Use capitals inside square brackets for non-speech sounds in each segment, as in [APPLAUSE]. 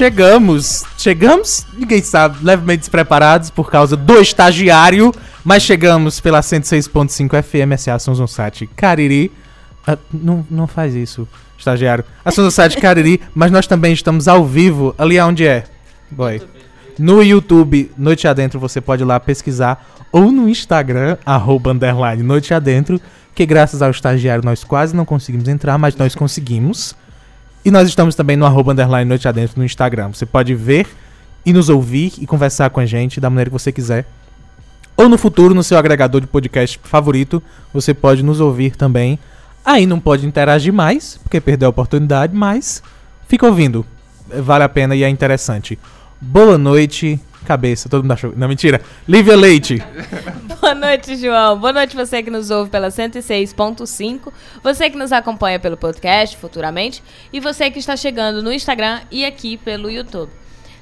Chegamos, chegamos, ninguém sabe, levemente despreparados por causa do estagiário, mas chegamos pela 106.5 FM, SA Sons site Cariri. Ah, não, não faz isso, estagiário. A Sons Cariri, mas nós também estamos ao vivo, ali onde é? Boy. No YouTube, Noite Adentro, você pode ir lá pesquisar, ou no Instagram, arroba underline Noite Adentro, que graças ao estagiário nós quase não conseguimos entrar, mas nós conseguimos. E nós estamos também no arroba underline Noite Adentro no Instagram. Você pode ver e nos ouvir e conversar com a gente da maneira que você quiser. Ou no futuro, no seu agregador de podcast favorito, você pode nos ouvir também. Aí não pode interagir mais, porque perdeu a oportunidade, mas fica ouvindo. Vale a pena e é interessante. Boa noite, cabeça. Todo mundo achou. Não, mentira. Lívia Leite. [LAUGHS] Boa noite, João. Boa noite você que nos ouve pela 106.5, você que nos acompanha pelo podcast futuramente e você que está chegando no Instagram e aqui pelo YouTube.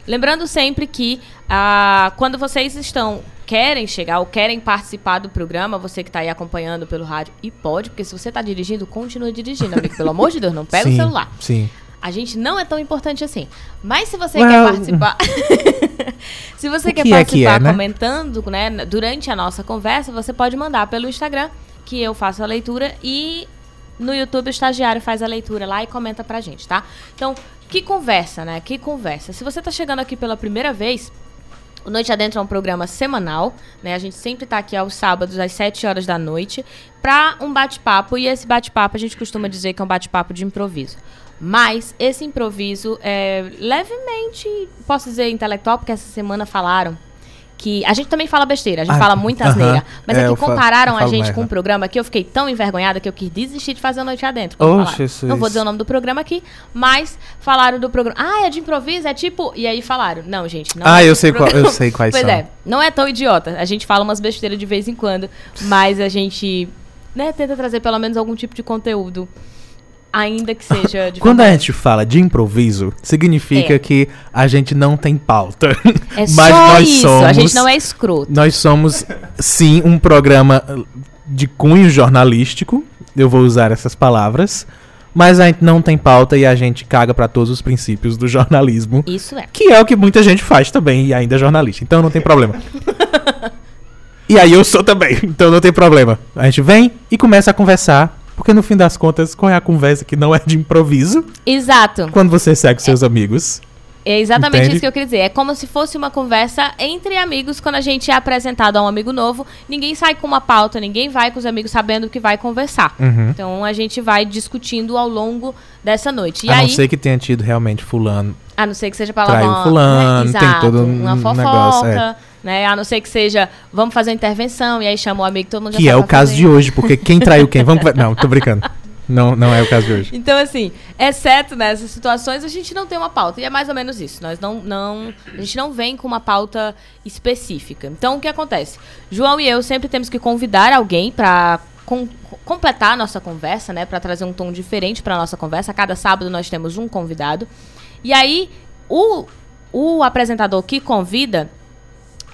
Lembrando sempre que ah, quando vocês estão querem chegar ou querem participar do programa, você que está aí acompanhando pelo rádio e pode, porque se você está dirigindo, continua dirigindo, amigo. Pelo amor de Deus, não pega sim, o celular. Sim. A gente não é tão importante assim. Mas se você Well, quer participar. [LAUGHS] [LAUGHS] se você quer que é que participar é, né? comentando, né, durante a nossa conversa, você pode mandar pelo Instagram, que eu faço a leitura, e no YouTube o estagiário faz a leitura lá e comenta pra gente, tá? Então, que conversa, né? Que conversa. Se você tá chegando aqui pela primeira vez, o Noite Adentro é um programa semanal, né? A gente sempre tá aqui aos sábados, às 7 horas da noite, pra um bate-papo. E esse bate-papo a gente costuma dizer que é um bate-papo de improviso. Mas esse improviso é levemente, posso dizer, intelectual, porque essa semana falaram que. A gente também fala besteira, a gente Ah, fala [LAUGHS] muita aham. asneira. Mas É, é, que compararam eu a falo gente merda. com um programa que eu fiquei tão envergonhada que eu quis desistir de fazer a noite adentro. Oh. Não vou dizer o nome do programa aqui, mas falaram do programa. Ah, é de improviso? É tipo. E aí falaram. Não, gente, não Ah, é eu sei qual- eu sei quais [LAUGHS] pois são. é, não é tão idiota. A gente fala umas besteiras de vez em quando, mas a gente né, tenta trazer pelo menos algum tipo de conteúdo. Ainda que seja de Quando a gente fala de improviso, significa É. que a gente não tem pauta. É [LAUGHS] Mas só nós isso, somos. a gente não é escroto. Nós somos, sim, um programa de cunho jornalístico. Eu vou usar essas palavras. Mas a gente não tem pauta e a gente caga pra todos os princípios do jornalismo. Isso é. Que é o que muita gente faz também e ainda é jornalista. Então não tem problema. [LAUGHS] e aí eu sou também, então não tem problema. A gente vem e começa a conversar. Porque no fim das contas, qual é a conversa que não é de improviso? Exato. Quando você segue seus amigos. É exatamente Entende? isso que eu queria dizer. É como se fosse uma conversa entre amigos quando a gente é apresentado a um amigo novo. Ninguém sai com uma pauta, ninguém vai com os amigos sabendo o que vai conversar. Uhum. Então a gente vai discutindo ao longo dessa noite. E a aí, não ser que tenha tido realmente fulano. a não ser que seja traiu palavrão, fulano, né? tem Exato, todo um uma fofoca, negócio, é. Né? A não ser que seja, vamos fazer uma intervenção e aí chama o amigo, todo mundo já Que é o caso fazer. de hoje, porque quem traiu quem? Vamos Não, tô brincando. Não, não é o caso de hoje. Então, assim, exceto nessas situações, a gente não tem uma pauta. E é mais ou menos isso. Nós não, não. A gente não vem com uma pauta específica. Então, o que acontece? João e eu sempre temos que convidar alguém para completar a nossa conversa, né? Para trazer um tom diferente para nossa conversa. A cada sábado nós temos um convidado. E aí, o, o apresentador que convida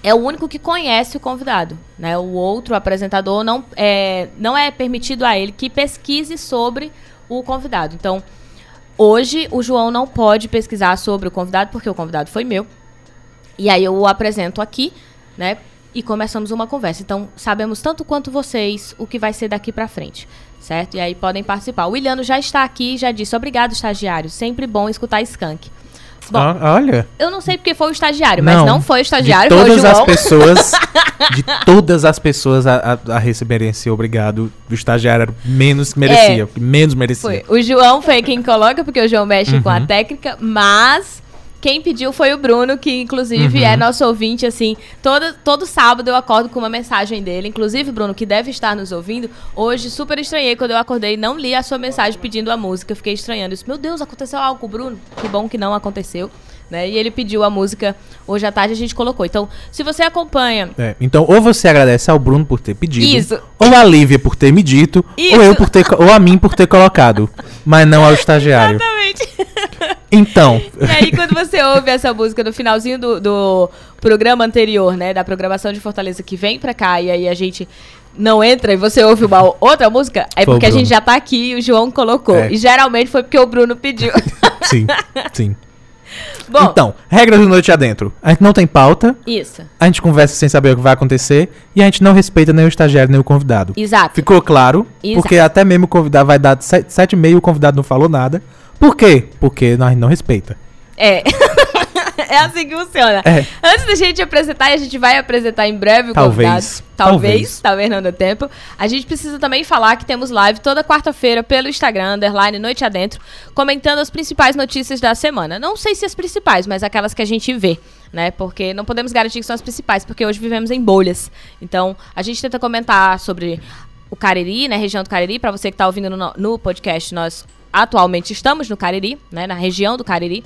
é o único que conhece o convidado, né? O outro apresentador não é, não é permitido a ele que pesquise sobre o convidado. Então, hoje o João não pode pesquisar sobre o convidado porque o convidado foi meu. E aí eu o apresento aqui, né? E começamos uma conversa. Então, sabemos tanto quanto vocês o que vai ser daqui pra frente, certo? E aí podem participar. O Williano já está aqui, já disse: "Obrigado, estagiário. Sempre bom escutar Skank." Bom, Ah, olha. eu não sei porque foi o estagiário, mas Não, não foi o De estagiário, foi o todas as pessoas. [LAUGHS] De todas as pessoas a, a, a receberem esse obrigado, o estagiário era menos que merecia. que menos merecia. É. Foi. O João foi quem coloca, porque o João mexe com a Uhum. técnica, mas quem pediu foi o Bruno, que inclusive Uhum. é nosso ouvinte, assim. Todo, todo sábado eu acordo com uma mensagem dele. Inclusive, Bruno, que deve estar nos ouvindo, hoje super estranhei quando eu acordei e não li a sua mensagem pedindo a música. Eu Fiquei estranhando. Eu disse, meu Deus, aconteceu algo com o Bruno. Que bom que não aconteceu. Né? E ele pediu a música hoje à tarde a gente colocou. Então, se você acompanha É, então, ou você agradece ao Bruno por ter pedido, Isso. ou a Lívia por ter me dito, Isso. ou eu por ter, ou a mim por ter colocado, mas não ao [LAUGHS] estagiário. Exatamente. Então, E aí, quando você ouve essa música no finalzinho do, do programa anterior, né? Da programação de Fortaleza que vem pra cá, e aí a gente não entra e você ouve uma outra música, é Foi porque a gente já tá aqui e o João colocou. É. E geralmente foi porque o Bruno pediu. [LAUGHS] sim, sim. Bom, Então, regras do Noite Adentro. A gente não tem pauta, isso. a gente conversa sem saber o que vai acontecer e a gente não respeita nem o estagiário nem o convidado. Exato. Ficou claro? Exato. Porque até mesmo o convidado vai dar 7,5 e o convidado não falou nada. Por quê? Porque nós não respeita. É. [LAUGHS] é assim que funciona. É. Antes da gente apresentar, e a gente vai apresentar em breve o Talvez. convidado. Talvez, Talvez. talvez não dê tempo. A gente precisa também falar que temos live toda quarta-feira pelo Instagram, underline Noite Adentro, comentando as principais notícias da semana. Não sei se as principais, mas aquelas que a gente vê, né? Porque não podemos garantir que são as principais, porque hoje vivemos em bolhas. Então, a gente tenta comentar sobre o Cariri, né? Região do Cariri. Pra você que tá ouvindo no, no podcast, nós atualmente estamos no Cariri, né? Na região do Cariri.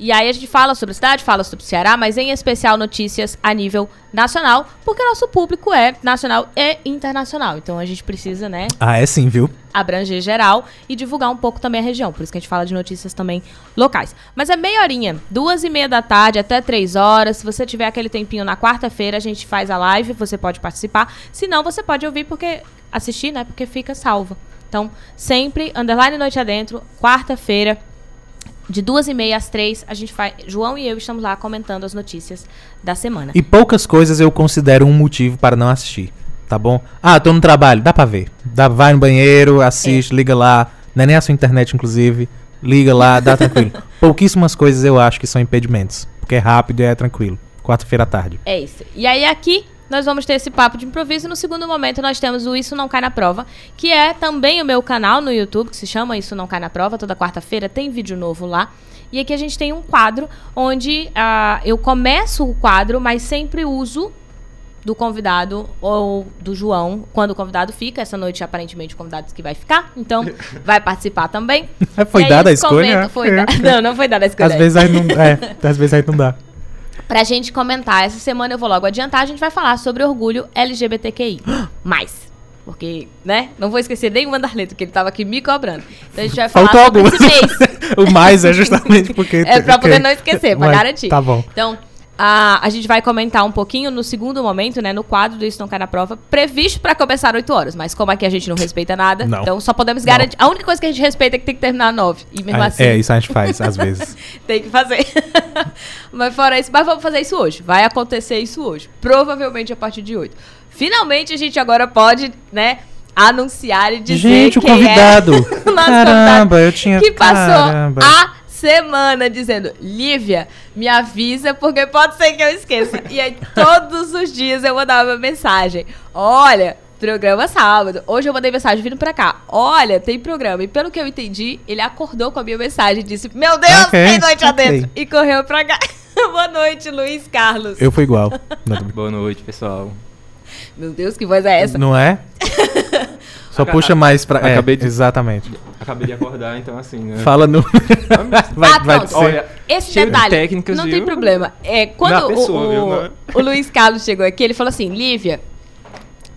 E aí a gente fala sobre a cidade, fala sobre o Ceará, mas em especial notícias a nível nacional, porque nosso público é nacional e internacional. Então a gente precisa, né, Ah, é sim, viu? abranger geral e divulgar um pouco também a região. Por isso que a gente fala de notícias também locais. Mas é meia horinha, duas e meia da tarde até três horas. Se você tiver aquele tempinho na quarta-feira, a gente faz a live, você pode participar. Se não, você pode ouvir porque assistir, né? Porque fica salvo. Então, sempre underline noite adentro, quarta-feira. De duas e meia às três, a gente faz. João e eu estamos lá comentando as notícias da semana. E poucas coisas eu considero um motivo para não assistir. Tá bom? Ah, tô no trabalho, dá pra ver. Dá, vai no banheiro, assiste, liga lá. Não é nem a sua internet, inclusive. Liga lá, dá tranquilo. [LAUGHS] Pouquíssimas coisas eu acho que são impedimentos. Porque é rápido e é tranquilo. Quarta-feira à tarde. É isso. E aí aqui nós vamos ter esse papo de improviso. E no segundo momento nós temos o Isso Não Cai na Prova, que é também o meu canal no YouTube, que se chama Isso Não Cai na Prova. Toda quarta-feira tem vídeo novo lá. E aqui a gente tem um quadro onde ah, eu começo o quadro, mas sempre uso do convidado ou do João, quando o convidado fica. Essa noite, aparentemente, o convidado disse que vai ficar. Então, [LAUGHS] vai participar também. Foi dada a escolha? comentam- Foi da- [LAUGHS] Não, não foi dada a escolha. [LAUGHS] Às vezes aí não, é, às vezes aí não dá. Pra gente comentar. Essa semana eu vou logo adiantar, a gente vai falar sobre orgulho LGBTQI. [GASPS] Mais. Porque, né? Não vou esquecer nem o Mandarleto, que ele tava aqui me cobrando. Então a gente vai falar Faltou sobre algumas. [LAUGHS] o mais é justamente porque. [LAUGHS] É pra poder não esquecer, pra Mas garantir. Tá bom. Então, a, a gente vai comentar um pouquinho no segundo momento, né? No quadro do Isso Não Cai na Prova, previsto pra começar 8 horas. Mas como aqui a gente não respeita nada, Não. então só podemos Não. garantir. A única coisa que a gente respeita é que tem que terminar 9. E mesmo É, assim. é, isso a gente faz, às vezes. [LAUGHS] Tem que fazer. [LAUGHS] mas fora isso, mas vamos fazer isso hoje. Vai acontecer isso hoje. Provavelmente a partir de 8. Finalmente a gente agora pode, né, anunciar e dizer Gente, o quem convidado. [LAUGHS] É Caramba, convidado eu tinha. que passou Caramba. a semana dizendo, Lívia, me avisa porque pode ser que eu esqueça. E aí todos os dias eu mandava uma mensagem. Olha, programa sábado. Hoje eu mandei mensagem vindo pra cá. Olha, tem programa. E pelo que eu entendi, ele acordou com a minha mensagem e disse: Meu Deus, Ok, tem noite ok. adentro. E correu pra cá. [LAUGHS] Boa noite, Luiz Carlos. Eu fui igual. [LAUGHS] Boa noite, pessoal. Meu Deus, que voz é essa? Não é? [LAUGHS] Só Aca- puxa mais pra. É, acabei de- Exatamente. Acabei de acordar, então assim, né? Fala no. [LAUGHS] vai, Ah, vai pronto. ser. Olha, Esse cheio de detalhe, técnicas, não viu? tem problema. É, quando Na o, pessoa, o- viu? Não- o Luiz Carlos chegou aqui, ele falou assim, Lívia,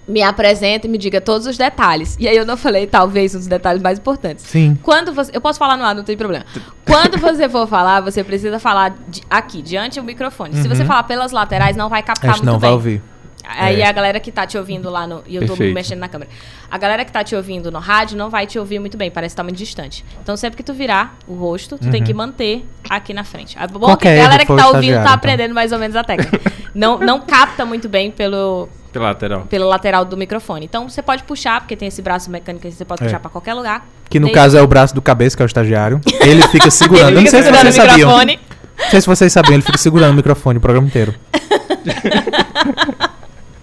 me apresenta e me diga todos os detalhes. E aí eu não falei, talvez, um dos detalhes mais importantes. Sim. Quando você. Eu posso falar no ar, não tem problema. Quando você for falar, você precisa falar de- aqui, diante do microfone. Se você falar pelas laterais, não vai A captar gente muito não bem. vai ouvir. Aí É. a galera que tá te ouvindo lá no. E eu tô Perfeito. mexendo na câmera. A galera que tá te ouvindo no rádio não vai te ouvir muito bem, parece que tá muito distante. Então sempre que tu virar o rosto, tu tem que manter aqui na frente. É bom que Qualquer a galera que tá ouvindo tá então. aprendendo mais ou menos a técnica. não, não capta muito bem pelo, Pela lateral. pela lateral do microfone. Então você pode puxar, porque tem esse braço mecânico que você pode É. puxar pra qualquer lugar. Que no Desde- caso é o braço do cabeça, que é o estagiário. Ele fica segurando. Ele Eu não fica sei se segurando vocês o sabiam. microfone. Não sei se vocês sabiam, ele fica segurando o microfone o programa inteiro. [LAUGHS]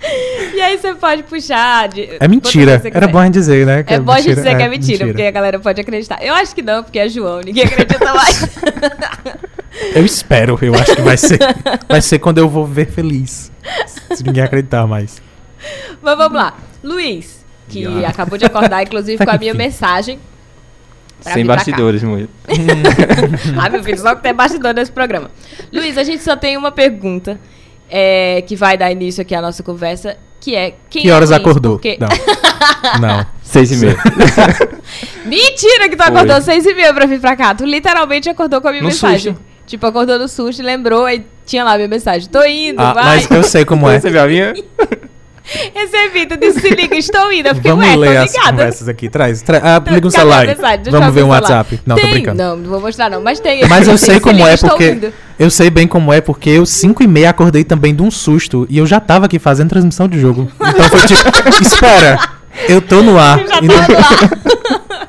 [LAUGHS] E aí você pode puxar. de- É mentira. Era bom a gente dizer, né? que É bom a gente dizer que é mentira, porque a galera pode acreditar. Eu acho que não, porque é João, ninguém acredita mais. [LAUGHS] Eu espero, eu acho que vai ser. Vai ser quando eu vou ver feliz. Se ninguém acreditar mais. Mas vamos lá. Luiz, que acabou de acordar, inclusive, [LAUGHS] com a minha mensagem. pra Sem bastidores, muito. Ah, meu filho, só que tem bastidor nesse programa. Luiz, a gente só tem uma pergunta é, que vai dar início aqui à nossa conversa, que é... Quem Que é horas Luiz? acordou? Porque... Não. [LAUGHS] Não. Seis e meia. [LAUGHS] Mentira que tu Foi. acordou seis e meia pra vir pra cá. Tu literalmente acordou com a minha No mensagem. susto. Tipo, acordou no susto e lembrou, aí tinha lá a minha mensagem. Tô indo, Ah, vai. mas eu sei como é. Você viu a minha? Recebi, tu disse, se liga, estou indo. Eu fiquei, Vamos ué, tô ler as conversas aqui. Traz. tra- ah, Tô- liga a celular. eu Vamos ver um. WhatsApp. Não, tô Tem? brincando. Não, não vou mostrar não, mas tem. Mas eu [LAUGHS] sei Se como liga, é porque. Eu sei bem como é porque eu 5 e meia acordei também de um susto. E eu já tava aqui fazendo transmissão de jogo. Então foi tipo, [LAUGHS] espera, eu tô no ar. Já E não- tava lá. [LAUGHS]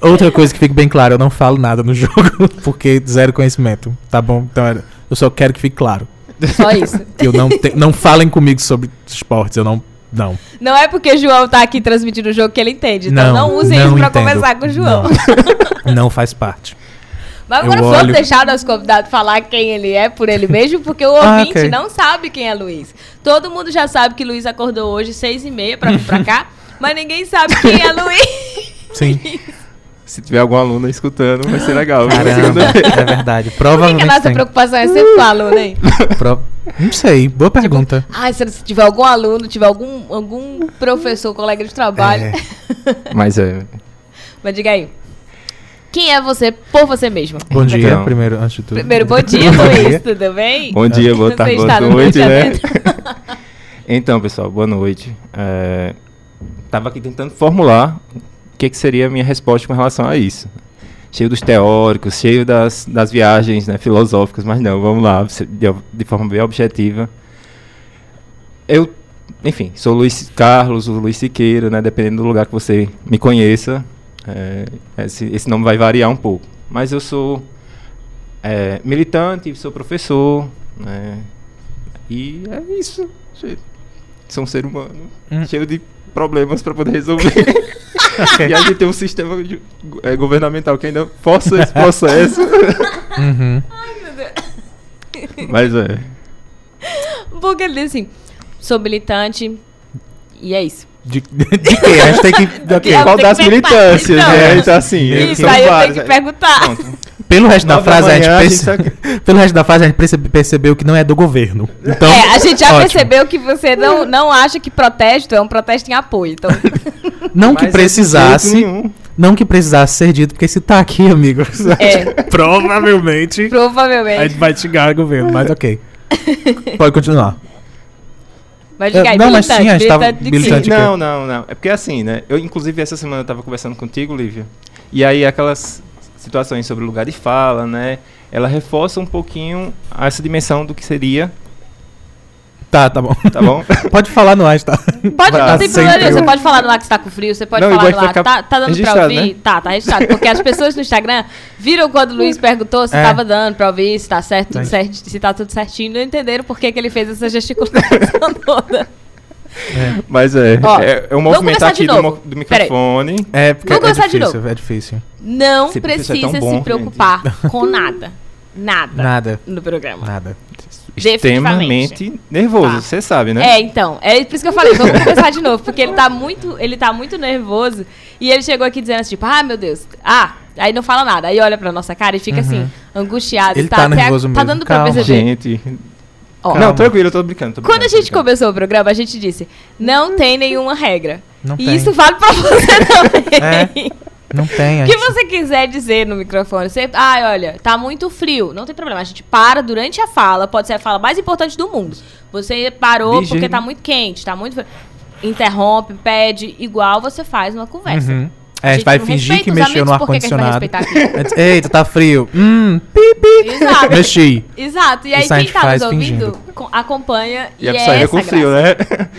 Outra coisa que fique bem claro, eu não falo nada no jogo, porque zero conhecimento, tá bom? Então eu só quero que fique claro. Só isso. [LAUGHS] Eu não, te- não falem comigo sobre esportes, eu não. Não. Não é porque o João tá aqui transmitindo o jogo que ele entende. Então não, Não, use não isso pra entendo. conversar com o João. Não, [LAUGHS] não faz parte. Mas Eu agora vamos olho- deixar nosso convidado falar quem ele é por ele mesmo, porque o [LAUGHS] Ah, ouvinte ok. não sabe quem é Luiz. Todo mundo já sabe que Luiz acordou hoje seis e meia pra vir pra cá, mas ninguém sabe quem é Luiz. Sim. Se tiver algum aluno escutando, vai ser legal. Caramba, é verdade. Por que, que Provavelmente a nossa tem. preocupação é sempre com o aluno, hein? Pro- Não sei, boa pergunta. Ai, se se tiver algum aluno, tiver algum, algum professor, colega de trabalho. É. [LAUGHS] Mas é. Mas diga aí. Quem é você por você mesmo? Bom dia, Então. primeiro, antes de tudo. Primeiro, bom dia, [LAUGHS] Luiz. Tudo bem? Bom dia, boa tarde, boa no noite, né? [LAUGHS] Então, pessoal, boa noite. É, tava aqui tentando formular que, que seria a minha resposta com relação a isso. Cheio dos teóricos, cheio das, das viagens né, filosóficas, mas não, vamos lá, de, de forma bem objetiva. Eu, enfim, sou Luiz Carlos, o Luiz Siqueira, né, dependendo do lugar que você me conheça, é, esse, esse nome vai variar um pouco. Mas eu sou é, militante, sou professor, né, e é isso. Sou um ser humano Hum. cheio de problemas para poder resolver. [LAUGHS] e a gente tem um sistema de- é, governamental que ainda força esse processo. [LAUGHS] Uhum. Mas é. Porque ele diz assim: sou militante. E é isso. De, de quê? A gente tem que. ok. [LAUGHS] Eu Qual das militâncias, Então, né? Então, assim, Isso, são aí eu tenho que perguntar. Pronto. [LAUGHS] Pelo resto da frase, a gente, manhã, a perce- gente Pelo resto da frase, a gente percebe- percebeu que não é do governo. Então, é, a gente já ótimo. percebeu que você não, não acha que protesto é um protesto em apoio. Então, [LAUGHS] Não Mas que é precisasse. Não que precisasse ser dito, porque se tá aqui, amigo. [LAUGHS] É. Provavelmente. A provavelmente. gente vai xingar o governo, mas ok. Pode continuar. Mas diga aí, É, não, mas sim, a gente tava militante? Não, não, não. É porque assim, né? Eu, inclusive, essa semana eu tava conversando contigo, Lívia. E aí, aquelas situações sobre o lugar de fala, né? Ela reforça um pouquinho essa dimensão do que seria, Tá, tá bom. tá bom? [LAUGHS] Pode falar no ar, tá? Pode, Tá não tem problema nenhum. Você pode falar no ar que está com frio, você pode Não, falar no ar. Tá, tá dando pra ouvir? né? Tá, tá registrado. Porque as pessoas no Instagram viram quando o Luiz [LAUGHS] perguntou se É. tava dando pra ouvir, se tá certo, tudo Tá. certo, se tá tudo certinho. Não entenderam por que, que ele fez essa gesticulação [LAUGHS] toda. Mas é. Ó, é, é um movimento começar de aqui do, do microfone. É, porque é difícil, é difícil. Não Esse precisa é bom, se gente. preocupar [LAUGHS] com nada. Nada. Nada, No programa. nada. Extremamente nervoso, Tá. você sabe, né? É, então. É por isso que eu falei, vamos [LAUGHS] começar de novo. Porque ele tá muito, ele tá muito nervoso. E ele chegou aqui dizendo assim, tipo, ah, meu Deus. Ah, aí não fala nada. Aí olha pra nossa cara e fica assim, angustiado. Uhum. Ele tá, tá até- nervoso Tá mesmo. dando pra Calma. perceber. Gente. Ó, Calma. Não, tranquilo, eu tô brincando. tô Quando a brincando, gente brincando. começou o programa, a gente disse, não tem nenhuma regra. Não e tem. isso vale pra você [LAUGHS] também. Não tem. O que gente- você quiser dizer no microfone, você, ai, olha, tá muito frio, não tem problema, a gente para durante a fala, pode ser a fala mais importante do mundo. Você parou porque tá muito quente, tá muito frio. Interrompe, pede, igual você faz numa conversa. Uhum. É, a gente vai fingir que mexeu no amigos, vai ar-condicionado. [LAUGHS] Eita, tá frio. Hum, pipi. Exato. Mexi. Exato. E aí Isso a quem tá nos ouvindo fingindo. co- acompanha e, E a é pessoa essa com frio, né?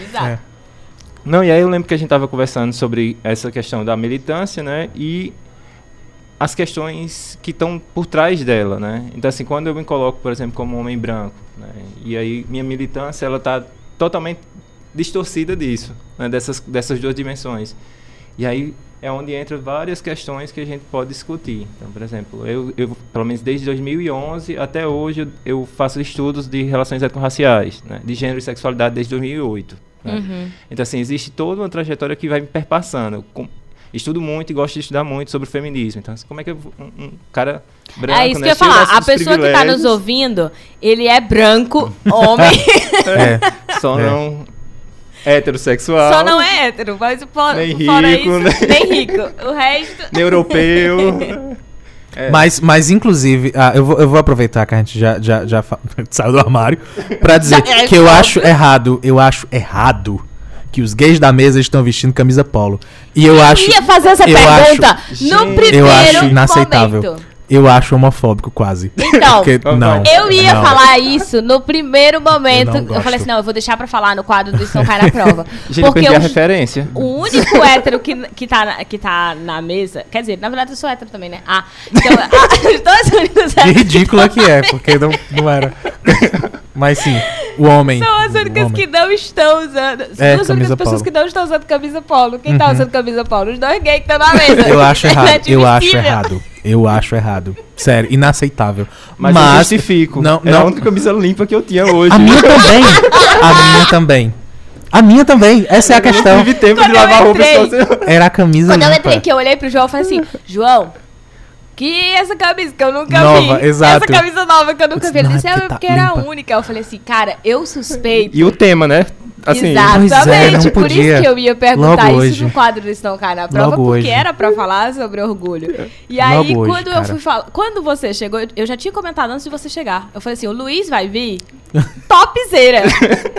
Exato. É. Não, e aí eu lembro que a gente tava conversando sobre essa questão da militância, né? E as questões que estão por trás dela, né? Então, assim, quando eu me coloco, por exemplo, como um homem branco, né? E aí minha militância, ela tá totalmente distorcida disso, né? Dessas, dessas duas dimensões. E aí é onde entram várias questões que a gente pode discutir. Então, por exemplo, eu, eu pelo menos desde 2011 até hoje, eu, eu faço estudos de relações étnico-raciais, né? De gênero e sexualidade desde 2008. né? Uhum. Então, assim, existe toda uma trajetória que vai me perpassando. Com- estudo muito e gosto de estudar muito sobre o feminismo. Então, assim, como é que eu um, um cara branco, É isso que né, eu ia falar. A pessoa que tá nos ouvindo, ele é branco, homem, [LAUGHS] É. [LAUGHS] Só É. não heterossexual, só não é hétero, mas fora, Nem fora rico, isso, né? [LAUGHS] nem rico. O resto. nem europeu. [LAUGHS] É. Mas, mas inclusive, ah, eu, vou, eu vou aproveitar que a gente já, já, já fa- [LAUGHS] saiu do armário pra dizer é, que eu acho errado, eu acho errado que os gays da mesa estão vestindo camisa polo. E eu acho. ia fazer essa eu pergunta acho- no primeiro eu acho inaceitável. momento. Eu acho homofóbico quase. [LAUGHS] Então, Porque, não. Eu ia não. falar isso no primeiro momento. Eu Eu, falei assim: não, eu vou deixar pra falar no quadro do Isso Não Cai na Prova. [LAUGHS] Gente, eu Porque perdi a referência. o único hétero que, que, tá na, que tá na mesa. Quer dizer, na verdade eu sou hétero também, né? Ah, então. [LAUGHS] ah, Que ridícula que é, porque não, não era. Mas sim, o homem. são as únicas homem. que não estão usando. São É, as únicas pessoas polo. que não estão usando camisa polo. Quem tá usando camisa polo? Os dois gays que estão na mesa. Eu acho errado, eu acho errado. Eu acho errado. Sério, inaceitável. Mas, eu justifico. Não, Era a não. única camisa limpa que eu tinha hoje. A minha também. A minha também. A minha também. Essa é a Eu não questão. tive tempo Quando de eu lavar roupa entrei- só você- Era a camisa Quando eu limpa. entrei aqui, eu olhei pro João e falei assim: João, que essa camisa que eu nunca Nova, vi. exato. Essa camisa nova que eu nunca Eu vi. Ele disse, disse: "Não, é é porque porque tá era a limpa." única. Eu falei assim: cara, eu suspeito. E o tema, né? Assim, Exatamente, é, por isso que eu ia perguntar Logo isso hoje. no quadro do Estão Cai na Prova, Logo porque hoje. era pra falar sobre orgulho. E aí, Logo hoje, quando eu cara. fui falar. Quando você chegou, eu já tinha comentado antes de você chegar. Eu falei assim: o Luiz vai vir [LAUGHS] topzera.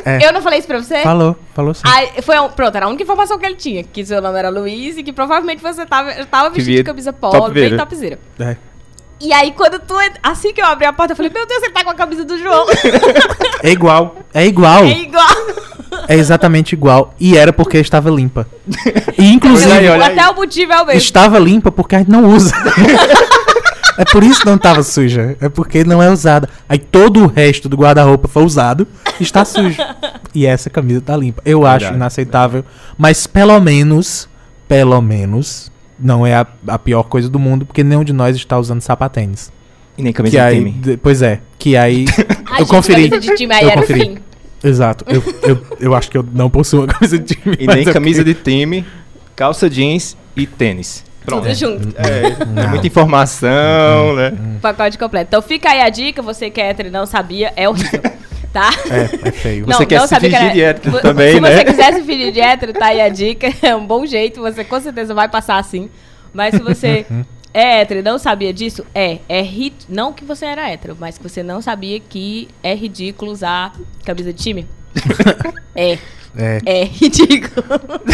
É. Eu não falei isso pra você? Falou, falou sim. Aí, foi, pronto, era a única informação que ele tinha. Que seu nome era Luiz e que provavelmente você tava, tava vestido de camisa polo, bem topzera. É. E aí, quando tu. Assim que eu abri a porta, eu falei, meu Deus, ele tá com a camisa do João. [LAUGHS] É igual. É igual. é igual. É exatamente igual. E era porque estava limpa. E inclusive Olha aí, olha aí. Até o motivo é o mesmo. estava limpa porque a gente não usa. é por isso que não estava suja. É porque não é usada. Aí todo o resto do guarda-roupa foi usado e está sujo. E essa camisa tá limpa. Eu acho Verdade, inaceitável. Mas pelo menos, pelo menos, não é a, a pior coisa do mundo, porque nenhum de nós está usando sapatênis. E nem camisa Que de aí, time. de- pois é, que aí [LAUGHS] eu conferi. de time aí Eu era o conferi. fim. Exato. Eu, eu, eu acho que eu não possuo uma camisa de time. E nem camisa de time, calça jeans e tênis. Pronto. Tudo junto. É, Não. é muita informação, né? Pacote completo. Então fica aí a dica, você que é hétero e não sabia, é horrível. [LAUGHS] Tá? É, é feio. Você quer se sabia que fingir era- de hétero também, Se né? você quiser se fingir de hétero, tá aí a dica. [LAUGHS] É um bom jeito, você com certeza vai passar assim. Mas se você é hétero e não sabia disso, é. É ri... Não que você era hétero, mas que você não sabia que é ridículo usar camisa de time. [LAUGHS] é. É, É [LAUGHS] ridículo.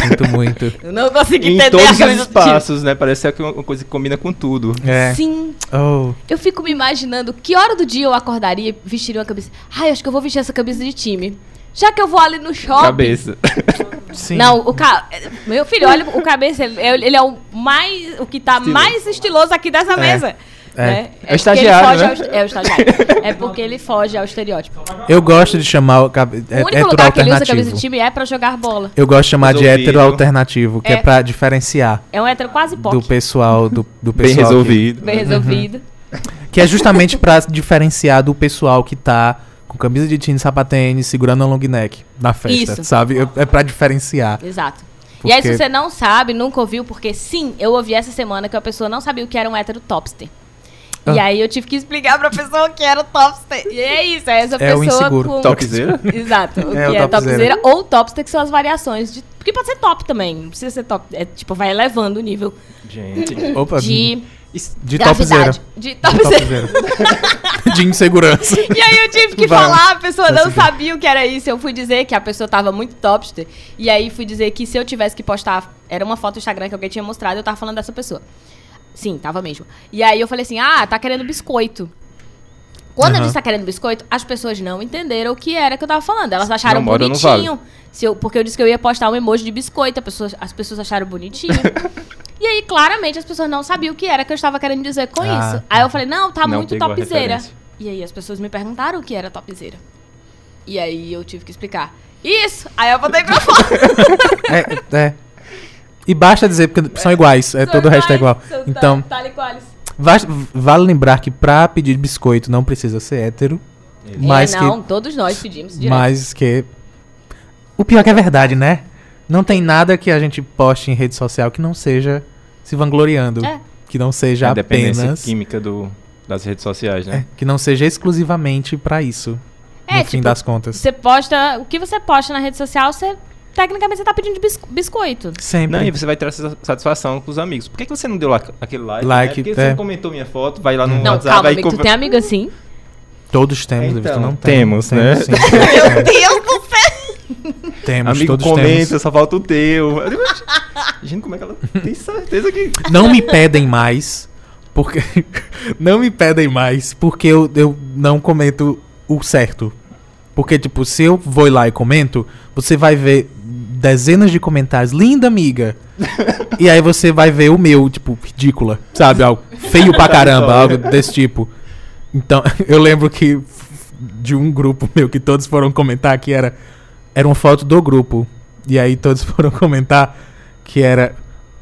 sinto muito. Eu não consegui em entender todos os espaços, né? Parece que é uma coisa que combina com tudo. É. Sim. Oh, Eu fico me imaginando que hora do dia eu acordaria e vestiria uma camisa. Ai, acho que eu vou vestir essa camisa de time. Já que eu vou ali no shopping. Cabeça. [LAUGHS] sim. Não, o ca... Meu filho, olha o cabeça, ele é, ele é o mais. O que tá Estiloso. mais estiloso aqui dessa mesa. É. né? É o estagiário, porque né? ao- É o estagiário. é porque ele foge ao estereótipo. Eu gosto de chamar o é, o único hétero lugar que ele usa camisa de time é pra jogar bola. Eu gosto de chamar de Resolvido. hétero alternativo, que é, É. pra diferenciar É um hétero quase pop. do pessoal do, do Bem pessoal que- resolvido. Bem resolvido. Que, é justamente pra diferenciar do pessoal que tá com camisa de time, sapatênis, segurando um long neck na festa, Isso. sabe? É pra diferenciar. Exato. E aí, se Porque- você não sabe, nunca ouviu, porque sim, eu ouvi essa semana que a pessoa não sabia o que era um hétero topster. E Ah. aí eu tive que explicar pra pessoa o que era o topster. E é isso, é essa É o pessoa inseguro. com... Topzera? [LAUGHS] Exato. O É, o que é topzera. topzera ou topster, que são as variações de... Porque pode ser top também, não precisa ser top. É tipo, vai elevando o nível Gente. Opa, de... de topzera. De topzera. [LAUGHS] de insegurança. E aí eu tive que Vai. falar, a pessoa não Consegui. sabia o que era isso. Eu fui dizer que a pessoa tava muito topster. E aí fui dizer que se eu tivesse que postar, era uma foto do Instagram que alguém tinha mostrado, eu tava falando dessa pessoa. Sim, tava mesmo. E aí eu falei assim: "Ah, tá querendo biscoito". Quando eu Aham. disse tá querendo biscoito, as pessoas não entenderam o que era que eu tava falando. Elas acharam Não bonitinho. Se eu, porque eu disse que eu ia postar um emoji de biscoito, a pessoa- as pessoas acharam bonitinho. [LAUGHS] e aí, claramente, as pessoas não sabiam o que era que eu estava querendo dizer com Ah, isso. Aí eu falei, não, tá Não muito pegou a topzera. referência. E aí as pessoas me perguntaram o que era topzera. E aí eu tive que explicar. Isso! Aí eu botei pra fora. [LAUGHS] [LAUGHS] É, é. E basta dizer, porque são iguais. É, todo o resto é igual. São Então, e vale lembrar que pra pedir biscoito não precisa ser hétero. Mas é, que não, todos nós pedimos direto. Mas que. O pior é que é verdade, né? Não tem nada que a gente poste em rede social que não seja se vangloriando. É. Que não seja a dependência apenas. química do, das redes sociais, É, né? que não seja exclusivamente pra isso. É, no fim tipo, das contas. Você posta. O que você posta na rede social, você. Tecnicamente você tá pedindo bis- biscoito. Sempre. Não, e você vai ter essa satisfação com os amigos. Por que, que você não deu lá aquele like? Like, né? Por que é. você não comentou minha foto? Vai lá no Não, WhatsApp, calma, vai amigo. Tu conver- tem amigo assim? Todos temos, Então, David, tu não tem. temos, né? sim. [LAUGHS] Meu Deus do céu! Temos, Amigo todos comenta, temos. só falta o teu. Gente, como é que ela [LAUGHS] tem certeza que. Não me pedem mais, porque. [LAUGHS] não me pedem mais, porque eu, eu não comento o certo. Porque, tipo, se eu vou lá e comento, você vai ver dezenas de comentários. Linda amiga! e aí você vai ver o meu, tipo, ridícula. Sabe? Algo feio pra caramba, algo desse tipo. Então, [LAUGHS] eu lembro que de um grupo [LAUGHS] meu que todos foram comentar que era. Era uma foto do grupo. E aí todos [LAUGHS] foram comentar que era.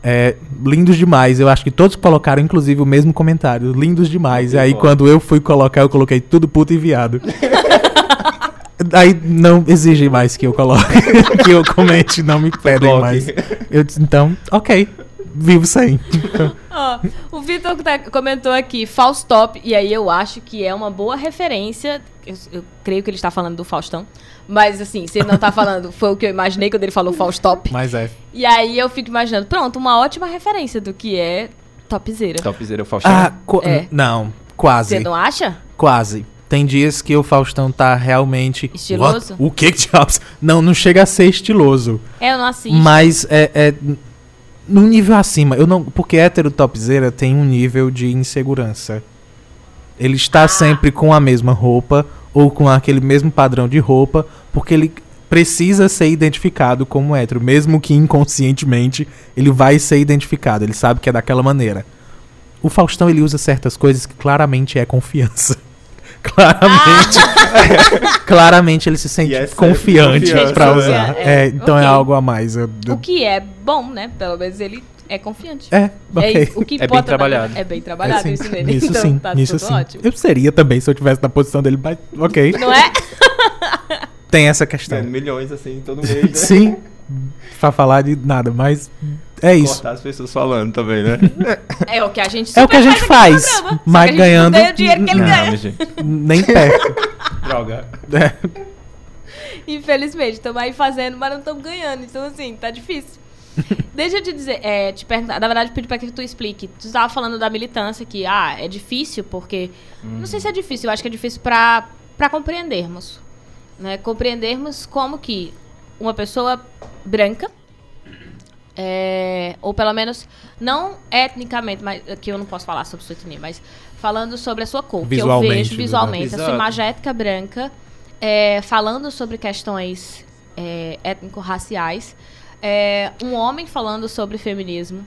é, lindos demais. Eu acho que todos colocaram, inclusive, o mesmo comentário. Lindos demais. E aí, quando eu fui colocar, eu coloquei tudo puto e viado. Aí não exige mais que eu coloque, [LAUGHS] que eu comente, não me pedem mais. Eu disse, então, ok, vivo sem. [LAUGHS] Ó, o Vitor tá- comentou aqui, Faustop, e aí eu acho que é uma boa referência. Eu, eu creio que ele está falando do Faustão. Mas assim, se ele não tá falando, foi o que eu imaginei quando ele falou Faustop. Mas é. E aí eu fico imaginando, pronto, uma ótima referência do que é topzera. Topzera o Faustão. Ah, qu- É. não, quase. Você não acha? Quase. Tem dias que o Faustão tá realmente. Estiloso? What? O que que diabos? Não, não chega a ser estiloso. É, eu não assisto. Mas é, é num nível acima. Eu não, porque hétero topzera tem um nível de insegurança. Ele está sempre com a mesma roupa ou com aquele mesmo padrão de roupa, porque ele precisa ser identificado como hétero, mesmo que inconscientemente ele vai ser identificado. Ele sabe que é daquela maneira. O Faustão ele usa certas coisas que claramente é confiança. Claramente. [LAUGHS] claramente ele se sente E é confiante confiança, pra né? usar. É, É, então é ok. algo a mais. Eu- eu- O que é bom, né? Pelo menos ele é confiante. É, ok. isso, o que bem bota na- trabalhado. É bem trabalhado É, sim. isso nele. Nisso então sim, tá tudo sim. ótimo. Eu seria também se eu tivesse na posição dele, mas ok. Não é? Tem essa questão. Ganhando milhões assim todo mês, né? Sim, pra falar de nada, mas é isso. Cortar as pessoas falando também, né? É o que a gente É o que a gente faz, programa, mas ganhando- Não ganha o dinheiro que ele Não, ganha. gente. [LAUGHS] Nem perto. Droga. É. [LAUGHS] Infelizmente, estamos aí fazendo, mas não estamos ganhando. Então, assim, tá difícil. [LAUGHS] Deixa eu te dizer, é, te perguntar, na verdade, pedir pra que tu explique. Tu estava falando da militância, que, ah, é difícil, porque. Não sei se é difícil, eu acho que é difícil pra, pra compreendermos. Né? Compreendermos como que uma pessoa branca, é, ou pelo menos, não etnicamente, mas que eu não posso falar sobre sua etnia, mas falando sobre a sua cor. que eu vejo visualmente a sua imagem étnica branca, é, falando sobre questões é, étnico-raciais. É, um homem falando sobre feminismo.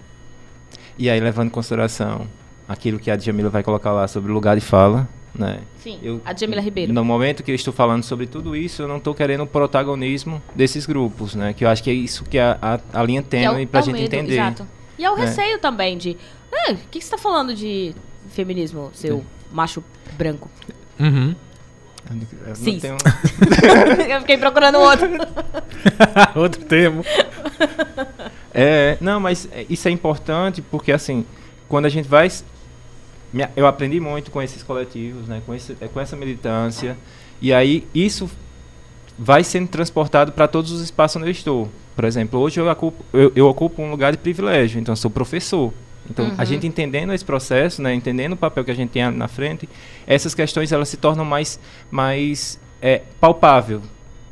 E aí, levando em consideração aquilo que a Djamila vai colocar lá sobre o lugar de fala, né? Sim, Eu- a Jamila Ribeiro. No momento que eu estou falando sobre tudo isso, eu não estou querendo o protagonismo desses grupos, né? Que eu acho que é isso que é a, a, a linha Que é é gente medo, entender. Exato. E é o É. receio também de. "Ah, O que, que você tá falando de feminismo, seu macho branco? Uhum. Eu Cis. tenho- [LAUGHS] [LAUGHS] eu fiquei procurando outro. [LAUGHS] Outro termo. É, não, mas é, isso é importante porque, assim, quando a gente vai. Eu aprendi muito com esses coletivos, né, com, esse, é, com essa militância, e aí isso vai sendo transportado para todos os espaços onde eu estou. Por exemplo, hoje eu ocupo, eu, eu ocupo um lugar de privilégio, então eu sou professor. Então, a Uhum. gente entendendo esse processo, né, entendendo o papel que a gente tem na frente, essas questões elas se tornam mais, mais é, palpável.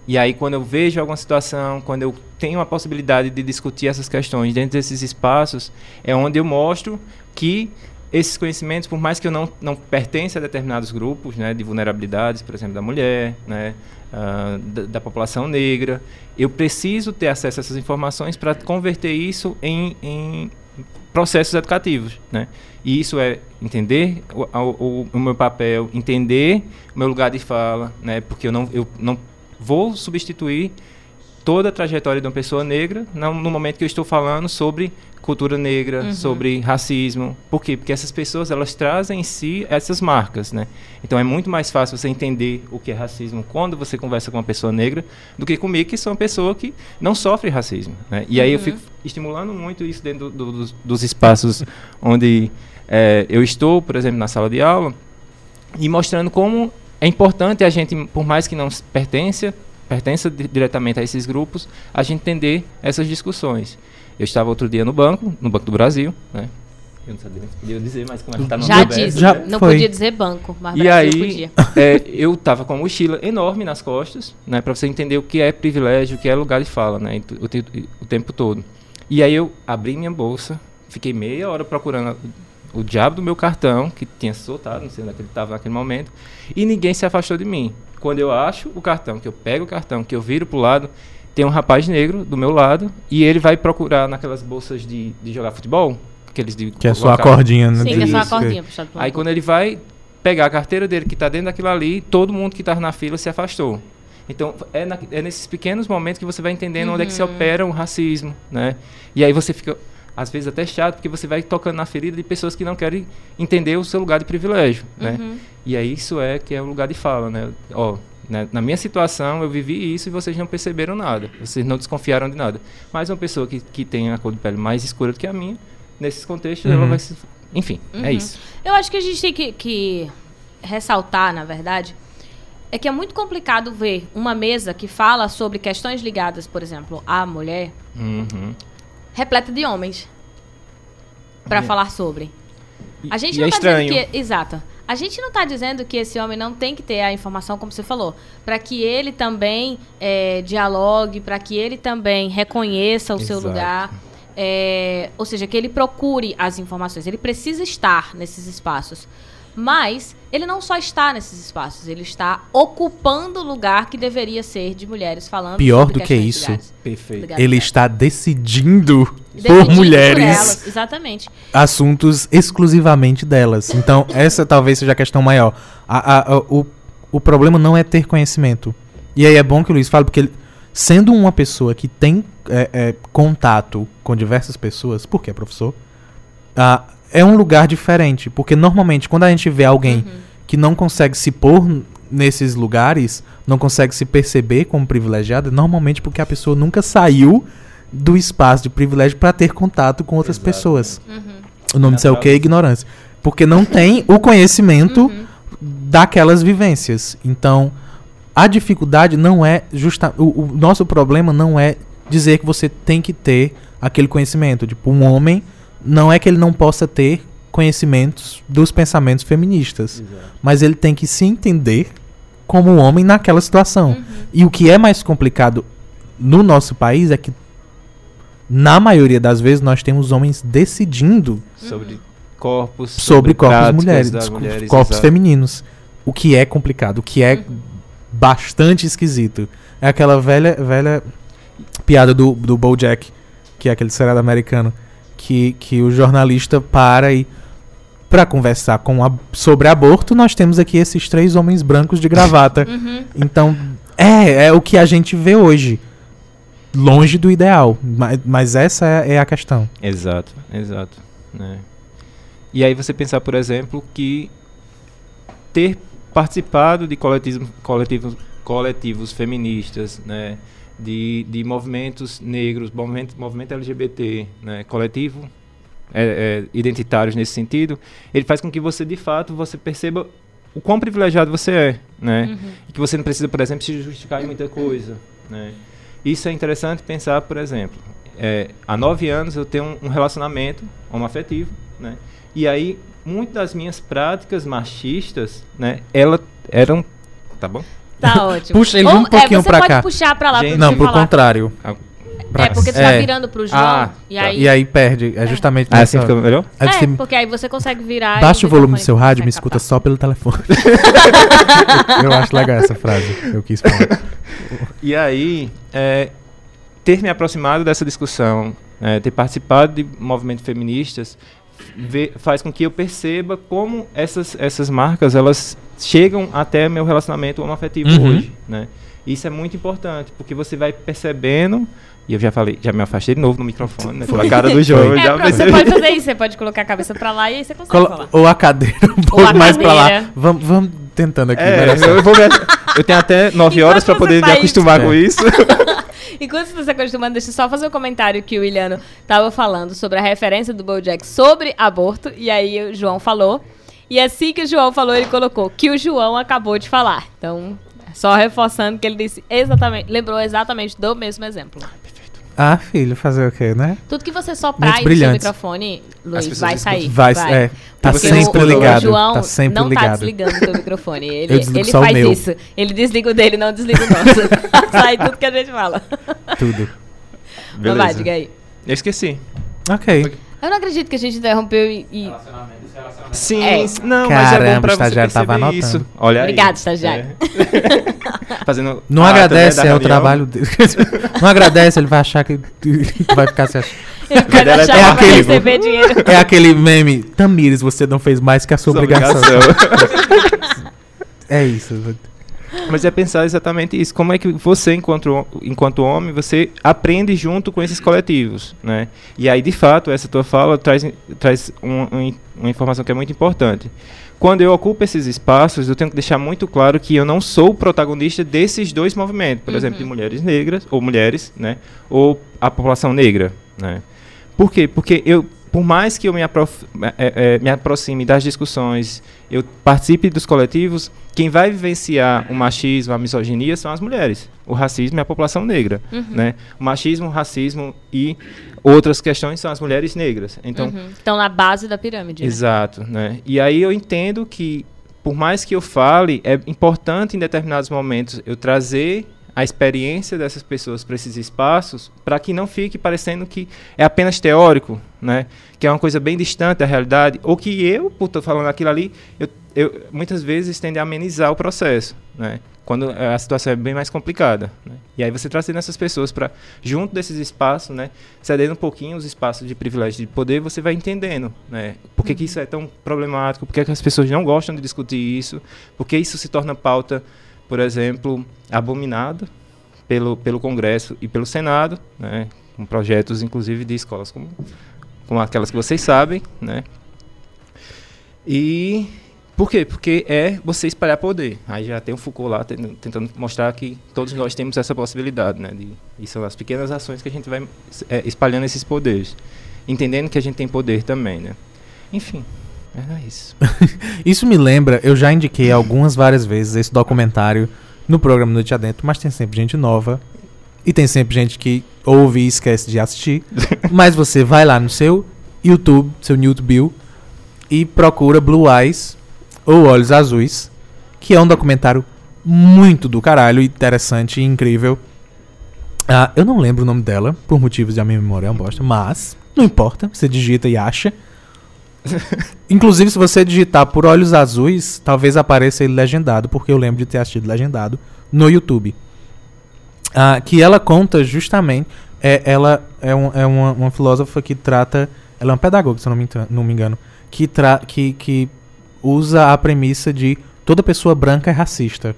E aí, quando eu vejo alguma situação, quando eu tenho a possibilidade de discutir essas questões dentro desses espaços, é onde eu mostro que esses conhecimentos, por mais que eu não, não pertença a determinados grupos, né, de vulnerabilidades, por exemplo, da mulher, né, ah, da, da população negra, eu preciso ter acesso a essas informações para converter isso em, em processos educativos, né? E isso é entender o, o, o meu papel, entender o meu lugar de fala, né? Porque eu não, eu não vou substituir toda a trajetória de uma pessoa negra no, no momento que eu estou falando sobre cultura negra, Uhum. sobre racismo. Por quê? Porque essas pessoas elas trazem em si essas marcas, né? Então é muito mais fácil você entender o que é racismo quando você conversa com uma pessoa negra do que comigo, que sou uma pessoa que não sofre racismo. Né? E aí eu Uhum. fico estimulando muito isso dentro do- do- dos, dos espaços onde eh, eu estou, por exemplo, na sala de aula, e mostrando como é importante a gente, por mais que não pertença, pertença di- diretamente a esses grupos, a gente entender essas discussões. Eu estava outro dia no banco, no Banco do Brasil, né? Eu não sabia nem se podia dizer, mas como a gente tá no Já disse. Já não foi. podia dizer banco, mas E Brasil aí, podia. [LAUGHS] é, eu tava com uma mochila enorme nas costas, né, para você entender o que é privilégio, o que é lugar de fala, né, o, te- o tempo todo. E aí eu abri minha bolsa, fiquei meia hora procurando o diabo do meu cartão, que tinha soltado, não sei onde é que ele estava naquele momento, e ninguém se afastou de mim. Quando eu acho o cartão, que eu pego o cartão, que eu viro pro lado, tem um rapaz negro do meu lado, e ele vai procurar naquelas bolsas de, de jogar futebol, aqueles de Que é só a cordinha, né? Sim, que é só a cordinha puxada pro Aí quando ele vai pegar a carteira dele que tá dentro daquilo ali, todo mundo que tava na fila se afastou. Então é, na- é nesses pequenos momentos que você vai entendendo onde é que se opera o racismo, né? E aí você fica às vezes até chato porque você vai tocando na ferida de pessoas que não querem entender o seu lugar de privilégio, né? Uhum. E aí isso é que é o lugar de fala, né? Ó, né, na minha situação eu vivi isso e vocês não perceberam nada, vocês não desconfiaram de nada. Mas uma pessoa que, que tem a cor de pele mais escura do que a minha, nesses contextos ela Uhum. vai se, enfim, é Uhum. isso. Eu acho que a gente tem que, que ressaltar, na verdade, é que é muito complicado ver uma mesa que fala sobre questões ligadas, por exemplo, à mulher, Uhum. Repleta de homens para É. falar sobre. A gente e não é tá estranho. dizendo que. Exato. A gente não está dizendo que esse homem não tem que ter a informação, como você falou, para que ele também é, dialogue, para que ele também reconheça o seu Exato. lugar. é, ou seja, que ele procure as informações. Ele precisa estar nesses espaços. Mas ele não só está nesses espaços, ele está ocupando o lugar que deveria ser de mulheres falando. Pior sobre do que isso, ligadas- Perfeito. ligadas Ele a- está decidindo decidindo por mulheres elas, exatamente. assuntos exclusivamente delas. Então, [LAUGHS] essa talvez seja a questão maior. A- a- a- o, o problema não é ter conhecimento. E aí é bom que o Luiz fale, porque ele, sendo uma pessoa que tem é, é, contato com diversas pessoas, porque é professor, ah, é um lugar diferente. Porque normalmente, quando a gente vê alguém Uhum. que não consegue se pôr nesses lugares, não consegue se perceber como privilegiada, normalmente porque a pessoa nunca saiu do espaço de privilégio para ter contato com outras Exatamente. pessoas. Uhum. O nome disso é o quê? Ignorância. Porque não tem o conhecimento Uhum. daquelas vivências. Então, a dificuldade não é justa o, o nosso problema não é dizer que você tem que ter aquele conhecimento. Tipo, um homem não é que ele não possa ter conhecimentos dos pensamentos feministas, mas ele tem que se entender como um homem naquela situação. Uhum. E o que é mais complicado no nosso país é que na maioria das vezes nós temos homens decidindo Sobre corpos. sobre corpos práticas mulheres, mulheres, corpos exato. femininos. O que é complicado, o que é bastante esquisito. É aquela velha, velha piada do, do Bojack, que é aquele seriado americano, que, que o jornalista para e para conversar com a, sobre aborto, nós temos aqui esses três homens brancos de gravata. [LAUGHS] Uhum. Então, é, é o que a gente vê hoje. Longe do ideal, mas, mas essa é, é a questão. Exato, exato. né? E aí você pensar, por exemplo, que ter participado de coletivos, coletivos, coletivos feministas, né, de, de movimentos negros, movimento, movimento LGBT, né, coletivo é, é, identitários nesse sentido, ele faz com que você, de fato, você perceba o quão privilegiado você é, né? Uhum. E que você não precisa, por exemplo, se justificar em muita coisa, né? Isso é interessante pensar, por exemplo, é, há nove anos eu tenho um, um relacionamento homoafetivo, né? E aí, muitas das minhas práticas machistas, né, elas eram... Tá bom? Tá [LAUGHS] ótimo. Puxa ele um Ou, pouquinho é, você pra pode cá. puxar pra lá Gente, pra Não, você pro falar. contrário. É, porque você É. tá virando pro João. Ah, e tá. aí, E aí perde. É justamente Ah, assim nessa- fica melhor? É, você porque aí você consegue virar. baixa o volume do seu rádio e me escuta só pelo telefone. [LAUGHS] eu acho legal essa frase. Eu quis falar. E aí, é, ter me aproximado dessa discussão, é, ter participado de movimentos feministas, vê- faz com que eu perceba como essas, essas marcas elas chegam até meu relacionamento homoafetivo Uhum. hoje, né? Isso é muito importante, porque você vai percebendo, e eu já falei, já me afastei de novo no microfone, né, pela [LAUGHS] cara do João, eu É, já pronto, você pode fazer isso, você pode colocar a cabeça pra lá e aí você consegue Colo- falar. ou a cadeira um pouco mais pra lá. cadeira. Vamos, vamos tentando aqui. É, dar eu, vou me- eu tenho até nove Enquanto horas para poder me acostumar É. com isso. [LAUGHS] Enquanto você está acostumando, deixa eu só fazer um comentário que o Iliano estava falando sobre a referência do Bojack sobre aborto, e aí o João falou. E assim que o João falou, ele colocou que o João acabou de falar. Então, só reforçando que ele disse exatamente, lembrou exatamente do mesmo exemplo. Ah, filho, fazer o quê, né? Tudo que você soprar aí no seu microfone, Luiz, vai sair. Vai, é, tá Porque sempre o, ligado. O João tá sempre não tá ligado. desligando o teu microfone. [LAUGHS] Ele, ele só o faz meu. isso. Ele desliga o dele, não desliga o nosso. [LAUGHS] [LAUGHS] Sai tudo que a gente fala. Tudo. Não vai, diga aí. Eu esqueci. Ok. Eu não acredito que a gente interrompeu e. e- Sim, É. não, mas é bom Caramba, pra o você estagiário tava perceber anotando. isso. Olha aí. Obrigado, estagiário. É. [LAUGHS] Fazendo Não né, agradece, é o trabalho dele. [LAUGHS] Não agradece, ele vai achar que vai ficar se achando. É aquele-. [LAUGHS] É aquele meme, Tamires, você não fez mais que a sua Sua obrigação. obrigação. É isso. Mas é pensar exatamente isso. Como é que você, enquanto, enquanto homem, você aprende junto com esses coletivos, né? E aí, de fato, essa tua fala traz, traz um- um- uma informação que é muito importante. Quando eu ocupo esses espaços, eu tenho que deixar muito claro que eu não sou o protagonista desses dois movimentos, por exemplo, de mulheres negras, ou mulheres, né? Ou a população negra, né? Por quê? Porque eu, por mais que eu me, aprof- eh, eh, me aproxime das discussões, eu participe dos coletivos, quem vai vivenciar o machismo, a misoginia são as mulheres. O racismo é a população negra, né? O machismo, o racismo e outras questões são as mulheres negras. Então, Uhum. Estão na base da pirâmide. né? Exato, né? E aí eu entendo que, por mais que eu fale, é importante em determinados momentos eu trazer a experiência dessas pessoas para esses espaços, para que não fique parecendo que é apenas teórico, né? Que é uma coisa bem distante da realidade, ou que eu, por estar falando aquilo ali, eu, eu muitas vezes tendo a amenizar o processo, né? Quando a situação é bem mais complicada. Né? E aí você trazendo essas pessoas para junto desses espaços, né? Cedendo um pouquinho os espaços de privilégio de poder, você vai entendendo, né? Por que, que isso é tão problemático? Por que, que as pessoas não gostam de discutir isso? Por que isso se torna pauta, por exemplo, abominada pelo, pelo Congresso e pelo Senado, né? Com projetos, inclusive, de escolas como, como aquelas que vocês sabem, né? E por quê? Porque é você espalhar poder. Aí já tem o Foucault lá ten- tentando mostrar que todos nós temos essa possibilidade, né? De, e são as pequenas ações que a gente vai é, espalhando esses poderes. Entendendo que a gente tem poder também, né? Enfim, era isso. [LAUGHS] Isso me lembra, eu já indiquei algumas várias vezes esse documentário no programa Noite Adentro, mas tem sempre gente nova. E tem sempre gente que ouve e esquece de assistir. [LAUGHS] mas você vai lá no seu YouTube, seu YouTube, e procura Blue Eyes ou Olhos Azuis, que é um documentário muito do caralho, interessante e incrível. Ah, eu não lembro o nome dela, por motivos de a minha memória é uma bosta, mas não importa, você digita e acha. [LAUGHS] Inclusive, se você digitar por Olhos Azuis, talvez apareça ele legendado, porque eu lembro de ter assistido legendado no YouTube. Ah, que ela conta justamente. É, ela é, um- é uma, uma filósofa que trata. Ela é uma pedagoga, se eu não me, não me engano. Que, tra, que, que usa a premissa de toda pessoa branca é racista.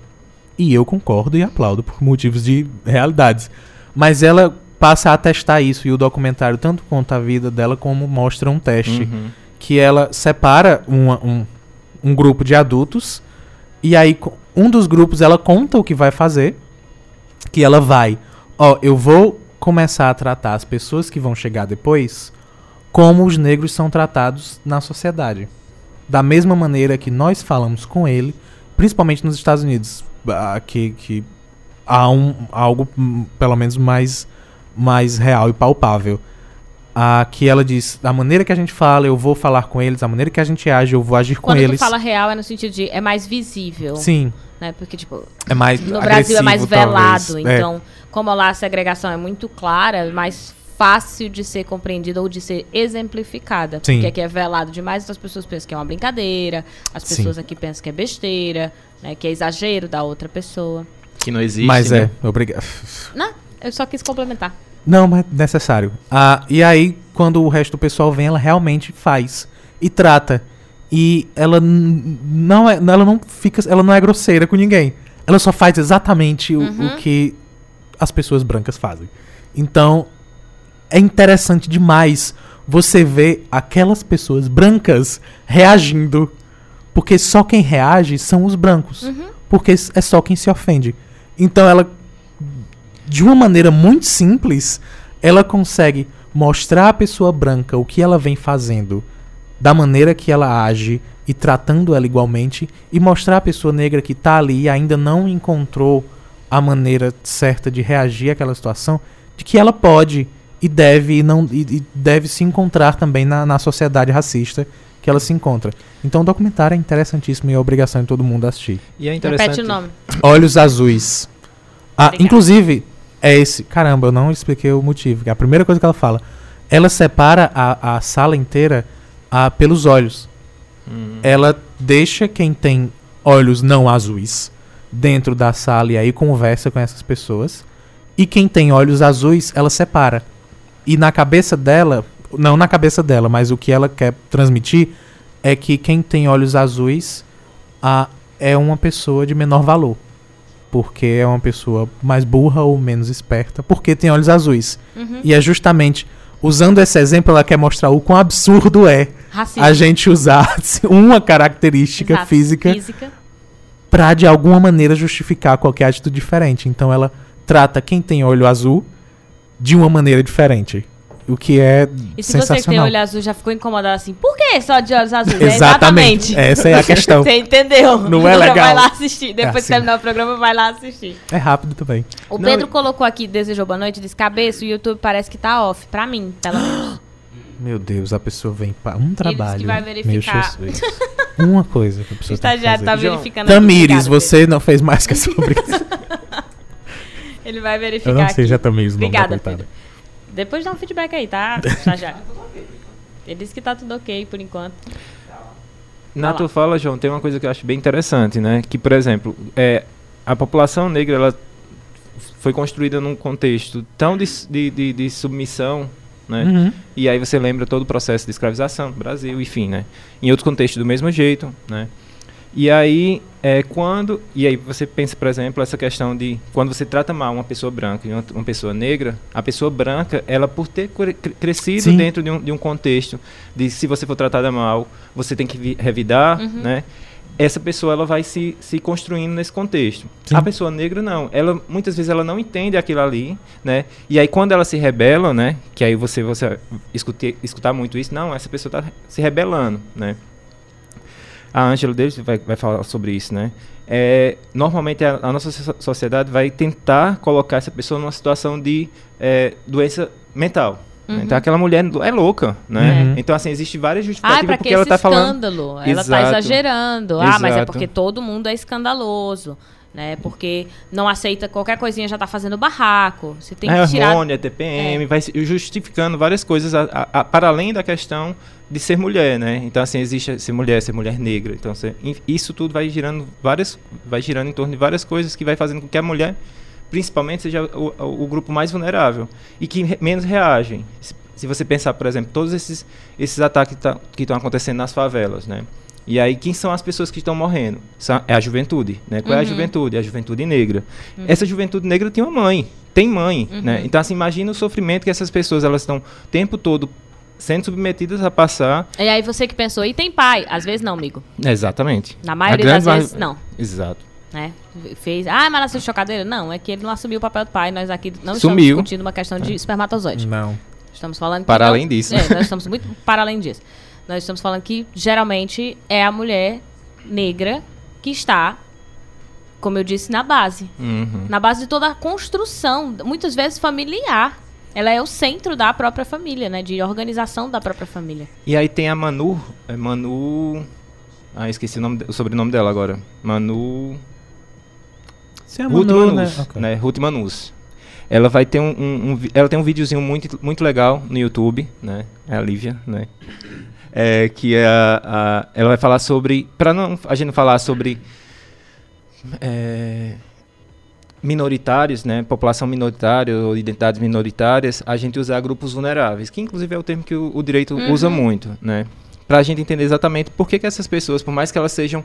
E eu concordo e aplaudo por motivos de realidades. Mas ela passa a atestar isso e o documentário tanto conta a vida dela como mostra um teste Uhum. Que ela separa uma- um, um grupo de adultos e aí um dos grupos ela conta o que vai fazer, que ela vai, ó, eu vou começar a tratar as pessoas que vão chegar depois como os negros são tratados na sociedade. Da mesma maneira que nós falamos com ele, principalmente nos Estados Unidos, ah, que, que há um, algo hum, pelo menos mais, mais real e palpável. Ah, que ela diz, da maneira que a gente fala, eu vou falar com eles, da maneira que a gente age, eu vou agir com Quando tu eles. fala real é no sentido de é mais visível. Sim, Né? Porque, tipo, é mais no Brasil é mais velado. talvez. É. Então, como lá a segregação é muito clara, é mais fácil de ser compreendida ou de ser exemplificada. Sim. Porque aqui é velado demais, então as pessoas pensam que é uma brincadeira, as Sim. pessoas aqui pensam que é besteira, né? que é exagero da outra pessoa. Que não existe. Mas né? é, obrigado. [LAUGHS] Não, eu só quis complementar. Não, mas é necessário. Ah, e aí, quando o resto do pessoal vem, ela realmente faz e trata. E ela não é, ela não fica, ela não é grosseira com ninguém. Ela só faz exatamente o, Uhum. o que as pessoas brancas fazem. Então, é interessante demais você ver aquelas pessoas brancas reagindo, porque só quem reage são os brancos. Porque é só quem se ofende. Então ela de uma maneira muito simples, ela consegue mostrar à pessoa branca o que ela vem fazendo, da maneira que ela age e tratando ela igualmente, e mostrar à pessoa negra que tá ali e ainda não encontrou a maneira certa de reagir àquela situação, de que ela pode e deve e não e, e deve se encontrar também na, na sociedade racista que ela se encontra. Então o documentário é interessantíssimo e é obrigação de todo mundo assistir. E é interessante. Repete o nome. Olhos Azuis. Ah, Obrigada. inclusive, é esse. Caramba, eu não expliquei o motivo. que é a primeira coisa que ela fala. Ela separa a, a sala inteira ah, pelos olhos. Hum. Ela deixa quem tem olhos não azuis dentro da sala e aí conversa com essas pessoas. E quem tem olhos azuis, ela separa. E na cabeça dela, não na cabeça dela, mas o que ela quer transmitir é que quem tem olhos azuis ah, é uma pessoa de menor valor. Porque é uma pessoa mais burra ou menos esperta, porque tem olhos azuis. Uhum. E é justamente usando esse exemplo, ela quer mostrar o quão absurdo é Racismo. a gente usar [LAUGHS] uma característica Exato. física Física. pra de alguma maneira justificar qualquer atitude diferente. Então ela trata quem tem olho azul de uma maneira diferente. O que é E se você que tem olho azul já ficou incomodado assim, por que só de olhos azuis? É Exatamente. exatamente. Essa é a questão. [LAUGHS] Você entendeu? Não é legal. Vai lá assistir. Depois É que assim. terminar o programa, vai lá assistir. É rápido também. O Não, Pedro e- colocou aqui, desejou boa noite, disse cabeça, o YouTube parece que tá off. Pra mim, pelo menos. [GASPS] Meu Deus, a pessoa vem para um trabalho. vai Meu verificar. Jesus. [LAUGHS] Uma coisa que a pessoa que estagiário tá verificando aqui. Tamires, você não fez mais que a sua [LAUGHS] obrigação. Ele vai verificar Eu não aqui. sei, já Tamires o nome da Obrigada. Depois dá um feedback aí, tá, [LAUGHS] estagiário? Ele disse que tá tudo ok por enquanto. Na tua fala, João, tem uma coisa que eu acho bem interessante, né? Que, por exemplo, é, a população negra ela foi construída num contexto tão de, de, de- de submissão, né? Uhum. E aí você lembra todo o processo de escravização do Brasil, enfim, né? Em outros contextos do mesmo jeito, né? E aí, é, quando... E aí você pensa, por exemplo, essa questão de... Quando você trata mal uma pessoa branca e uma, uma pessoa negra, a pessoa branca, ela por ter cre- cre- crescido Sim. dentro de um, de um contexto de se você for tratada mal, você tem que vi- revidar, Uhum. né? Essa pessoa, ela vai se, se construindo nesse contexto. Sim. A pessoa negra, não. Ela, muitas vezes, ela não entende aquilo ali, né? E aí, quando ela se rebela, né? Que aí você, você escute, escutar muito isso, não, essa pessoa está se rebelando, né? A Ângela Davis vai, vai falar sobre isso, né? É, normalmente a, a nossa so- sociedade vai tentar colocar essa pessoa numa situação de é, doença mental. né? Uhum. Então aquela mulher é louca, né? Uhum. Então assim existe várias Ah, justificativas que porque ela está falando. escândalo? Ela tá Exato. exagerando. Ah, mas é Exato. porque todo mundo é escandaloso. Né? Porque não aceita qualquer coisinha, já tá fazendo barraco. Você tem que é tirar. hormônio, é TPM, vai se- justificando várias coisas a- a- a- para além da questão de ser mulher, né? Então assim existe ser mulher, ser mulher negra. Então você- isso tudo vai girando várias, vai girando em torno de várias coisas que vai fazendo com que a mulher, principalmente, seja o, o- grupo mais vulnerável e que menos reagem. Se, se você pensar, por exemplo, todos esses esses ataques que tá- que estão acontecendo nas favelas, né? E aí, quem são as pessoas que estão morrendo? São- É a juventude, né? Qual é a Uhum. juventude? É a juventude negra. Essa juventude negra tem uma mãe, tem mãe, Uhum. né? Então, assim, imagina o sofrimento que essas pessoas, elas estão o tempo todo sendo submetidas a passar. E aí você que pensou, e tem pai? Às vezes não, amigo. Exatamente. Na maioria das vezes, não. Exato. Né? Fez. Ah, mas nasceu chocadeira? Não, é que ele não assumiu o papel do pai. Nós aqui não estamos Sumiu. discutindo uma questão de espermatozoide. Não. Estamos falando que Para não- além disso. É, nós estamos muito para além disso. Nós estamos falando que geralmente é a mulher negra que está, como eu disse, na base. Uhum. Na base de toda a construção, muitas vezes familiar. Ela é o centro da própria família, né? De organização da própria família. E aí tem a Manu. É Manu. Ah, esqueci o, nome, o sobrenome dela agora. Manu. Você é Ruth Manu, né? Manus, Ok. né? Ruth Manus. Ela vai ter um, um- um ela tem um videozinho muito, muito legal no YouTube, né? É a Lívia, né? É, que é a, a- ela vai falar sobre, para não a gente não falar sobre é, minoritários, né? População minoritária ou identidades minoritárias, a gente usar grupos vulneráveis, que inclusive é o termo que o, o direito Uhum. usa muito, né? Para a gente entender exatamente por que, que essas pessoas, por mais que elas sejam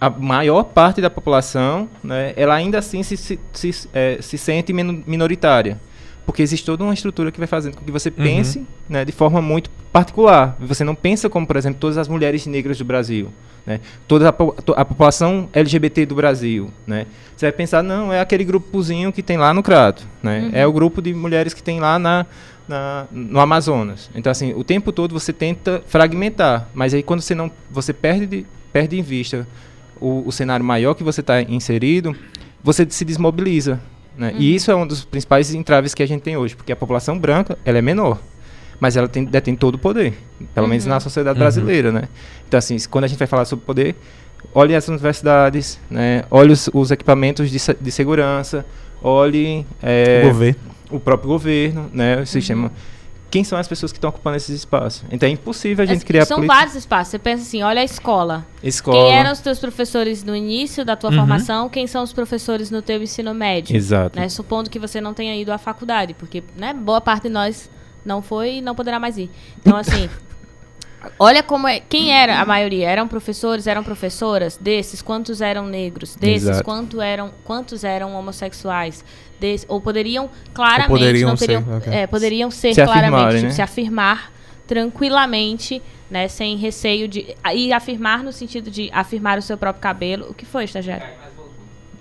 a maior parte da população, né, ela ainda assim se, se, se, eh, se sente mino- minoritária. Porque existe toda uma estrutura que vai fazendo com que você pense né, de forma muito particular. Você não pensa como, por exemplo, todas as mulheres negras do Brasil. Né, toda a, po- a população LGBT do Brasil. Né. Você vai pensar, não, é aquele grupozinho que tem lá no Crato. Né, É o grupo de mulheres que tem lá na, na- no Amazonas. Então, assim, o tempo todo você tenta fragmentar. Mas aí quando você não. Você perde, de- perde em vista o, o cenário maior que você está inserido, você se desmobiliza. Né? E isso é um dos principais entraves que a gente tem hoje, porque a população branca ela é menor, mas ela tem, detém todo o poder, pelo menos na sociedade Uhum. brasileira. Né? Então, assim, quando a gente vai falar sobre poder, olhe as universidades, né? olhe os, os equipamentos de, de segurança, olhe é, Governo. o próprio governo, né? o sistema. Quem são as pessoas que estão ocupando esses espaços? Então é impossível a gente criar São política- vários espaços. Você pensa assim, olha a escola. escola. Quem eram os teus professores no início da tua Uhum. formação? Quem são os professores no teu ensino médio? Exato. né? Supondo que você não tenha ido à faculdade, porque né, boa parte de nós não foi e não poderá mais ir. Então, assim, [LAUGHS] olha como é. Quem era a maioria? Eram professores, eram professoras? Desses, quantos eram negros? Desses, Exato. quanto eram, quantos eram homossexuais? Desse, ou poderiam claramente, poderiam não teriam, ser, ok. é, poderiam ser Se claramente, tipo, né? se afirmar tranquilamente, né, sem receio de e afirmar no sentido de afirmar o seu próprio cabelo. O que foi, estagiário?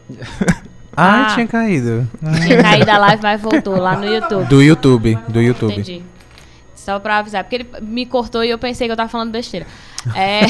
[LAUGHS] Ah, Ah. tinha caído. Tinha caído da live, mas voltou lá no YouTube. Do YouTube. Do YouTube. Entendi. Só pra avisar, porque ele me cortou e eu pensei que eu tava falando besteira. É,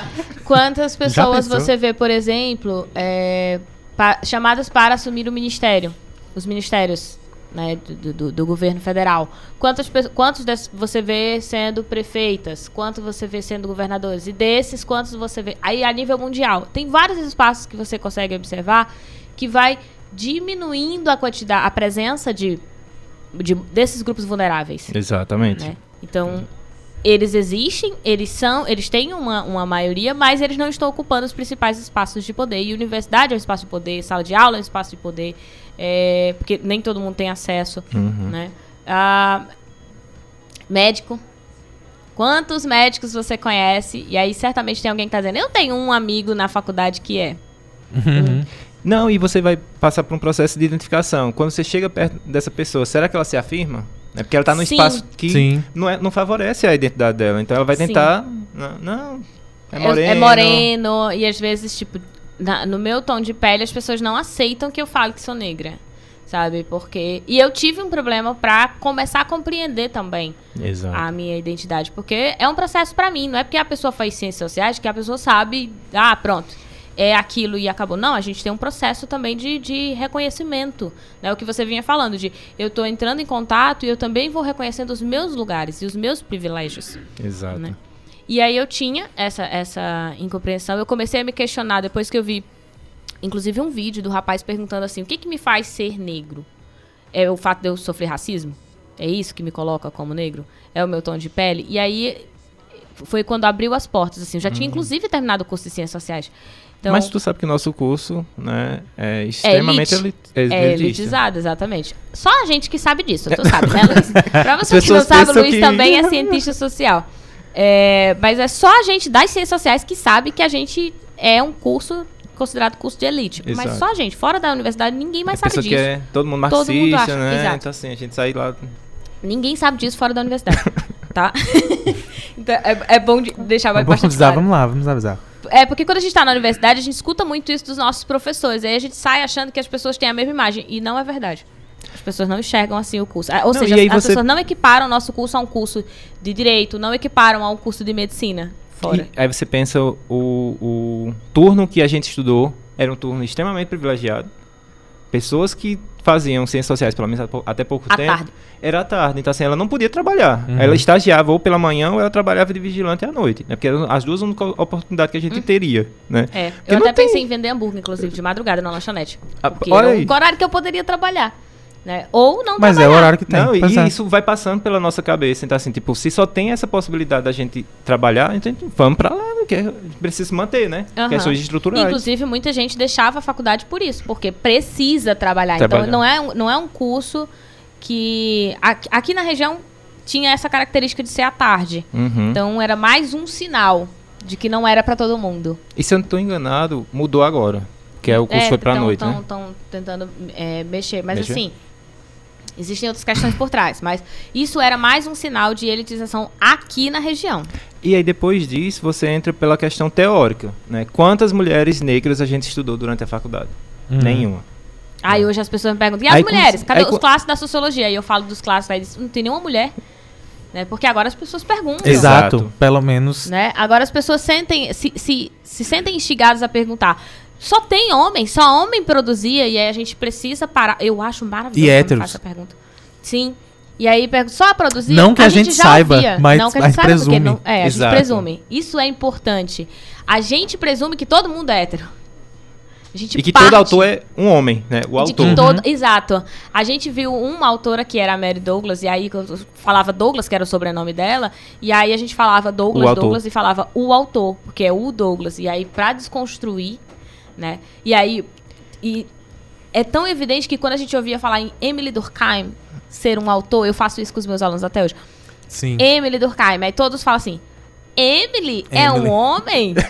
[LAUGHS] quantas pessoas você vê, por exemplo, é, pa- chamadas para assumir o ministério? Os ministérios né, do, do- do governo federal. Quantas, quantos des- você vê sendo prefeitas? Quantos você vê sendo governadores? E desses, quantos você vê? Aí, a nível mundial. Tem vários espaços que você consegue observar que vai diminuindo a quantidade, a presença de, de- desses grupos vulneráveis Exatamente. né? Então, eles existem, eles são, eles têm uma, uma maioria, mas eles não estão ocupando os principais espaços de poder. E universidade é um espaço de poder, sala de aula é um espaço de poder, é, porque nem todo mundo tem acesso, Uhum. né? Ah, médico. Quantos médicos você conhece? E aí certamente tem alguém que está dizendo, eu tenho um amigo na faculdade que é. Uhum. Não, e você vai passar por um processo de identificação. Quando você chega perto dessa pessoa, será que ela se afirma? É porque ela está num Sim. espaço que Sim. não, é, não favorece a identidade dela. Então ela vai tentar. Não, não é É- moreno. É moreno, e às vezes, tipo, na- no meu tom de pele, as pessoas não aceitam que eu fale que sou negra. Sabe? Porque. E eu tive um problema pra começar a compreender também Exato. a minha identidade. Porque é um processo pra mim. Não é porque a pessoa faz ciências sociais que a pessoa sabe. Ah, pronto. É aquilo e acabou. Não, a gente tem um processo também de, de reconhecimento. Né? O que você vinha falando, de eu tô entrando em contato e eu também vou reconhecendo os meus lugares e os meus privilégios Exato. né? E aí eu tinha essa, essa incompreensão. Eu comecei a me questionar depois que eu vi, inclusive, um vídeo do rapaz perguntando assim: o que, que me faz ser negro? É o fato de eu sofrer racismo? É isso que me coloca como negro? É o meu tom de pele? E aí foi quando abriu as portas. Assim, eu já tinha, inclusive, terminado o curso de Ciências Sociais. Então, Mas tu sabe que o nosso curso né, é extremamente elite. elit- é elitista. elitizado, exatamente. Só a gente que sabe disso, tu sabe, né, [LAUGHS] Luiz? Pra você que não sabe, Luiz que- também é cientista social. É, mas é só a gente das ciências sociais que sabe que a gente é um curso considerado curso de elite. Mas Exato. só a gente, fora da universidade, ninguém mais a sabe disso. que é todo mundo Todo marxista, mundo acha, né? exato. Então assim, a gente sai lá. Ninguém sabe disso fora da universidade, [LAUGHS] tá? [LAUGHS] então é, é bom de deixar Vamos bastante avisar, claro. vamos lá, vamos avisar. É porque quando a gente tá na universidade, a gente escuta muito isso dos nossos professores. Aí a gente sai achando que as pessoas têm a mesma imagem. E não é verdade. As pessoas não enxergam assim o curso. Ah, Ou Não, seja, as você- pessoas não equiparam o nosso curso a um curso de direito, não equiparam a um curso de medicina. Fora. E aí você pensa, o, o turno que a gente estudou era um turno extremamente privilegiado. Pessoas que faziam ciências sociais, pelo menos até pouco À tempo, tarde. era à tarde. Então, assim, ela não podia trabalhar. Uhum. Ela estagiava ou pela manhã ou ela trabalhava de vigilante à noite. Né? Porque eram as duas únicas oportunidades que a gente teria. Né? É. Eu até tem- pensei em vender hambúrguer, inclusive, de madrugada na lanchonete. Ah, Porque olha era aí. o horário que eu poderia trabalhar. Né? Ou não Mas é o trabalhar. horário que tem. Não, e é. isso vai passando pela nossa cabeça. Então, assim, tipo, se só tem essa possibilidade da gente trabalhar, então vamos pra lá, porque a gente precisa se manter, né? Aham. Questões estruturais. Inclusive, muita gente deixava a faculdade por isso, porque precisa trabalhar. Trabalhar. Então, não é, um- não é um curso que. Aqui, aqui na região tinha essa característica de ser à tarde. Uhum. Então, era mais um sinal de que não era para todo mundo. E se eu não estou enganado, mudou agora. Que é o curso foi pra tão, noite, tão, né? tão tentando é, mexer. Mas Mexer? assim, existem outras questões por trás. Mas isso era mais um sinal de elitização aqui na região. E aí depois disso você entra pela questão teórica, né? Quantas mulheres negras a gente estudou durante a faculdade? Uhum. Nenhuma. Aí hoje as pessoas me perguntam, e as Aí mulheres? Cadê aí os com- classes da sociologia? Aí eu falo dos classes, aí diz, não tem nenhuma mulher. Né? Porque agora as pessoas perguntam. Exato, Exato. pelo menos. Né? Agora as pessoas sentem, se, se, se sentem instigadas a perguntar. Só tem homem, só homem produzia, e aí a gente precisa parar. Eu acho maravilhoso E héteros? essa pergunta. Sim. E aí só produzir? Não que a gente já saiba, ouvia. mas não que a a gente gente saiba, porque presume. não, é, a Exato. gente presume. Isso é importante. A gente presume que todo mundo é hétero. A gente E que parte todo autor é um homem, né? O de autor. que Uhum. todo, exato. A gente viu uma autora que era a Mary Douglas, e aí eu falava Douglas, que era o sobrenome dela, e aí a gente falava Douglas. Douglas, e falava o autor, porque é o Douglas. E aí, pra desconstruir, né? E aí, e é tão evidente que quando a gente ouvia falar em Emily Durkheim ser um autor, eu faço isso com os meus alunos até hoje. Sim. Emily Durkheim, aí todos falam assim, Emily, é Emily. um homem? [LAUGHS]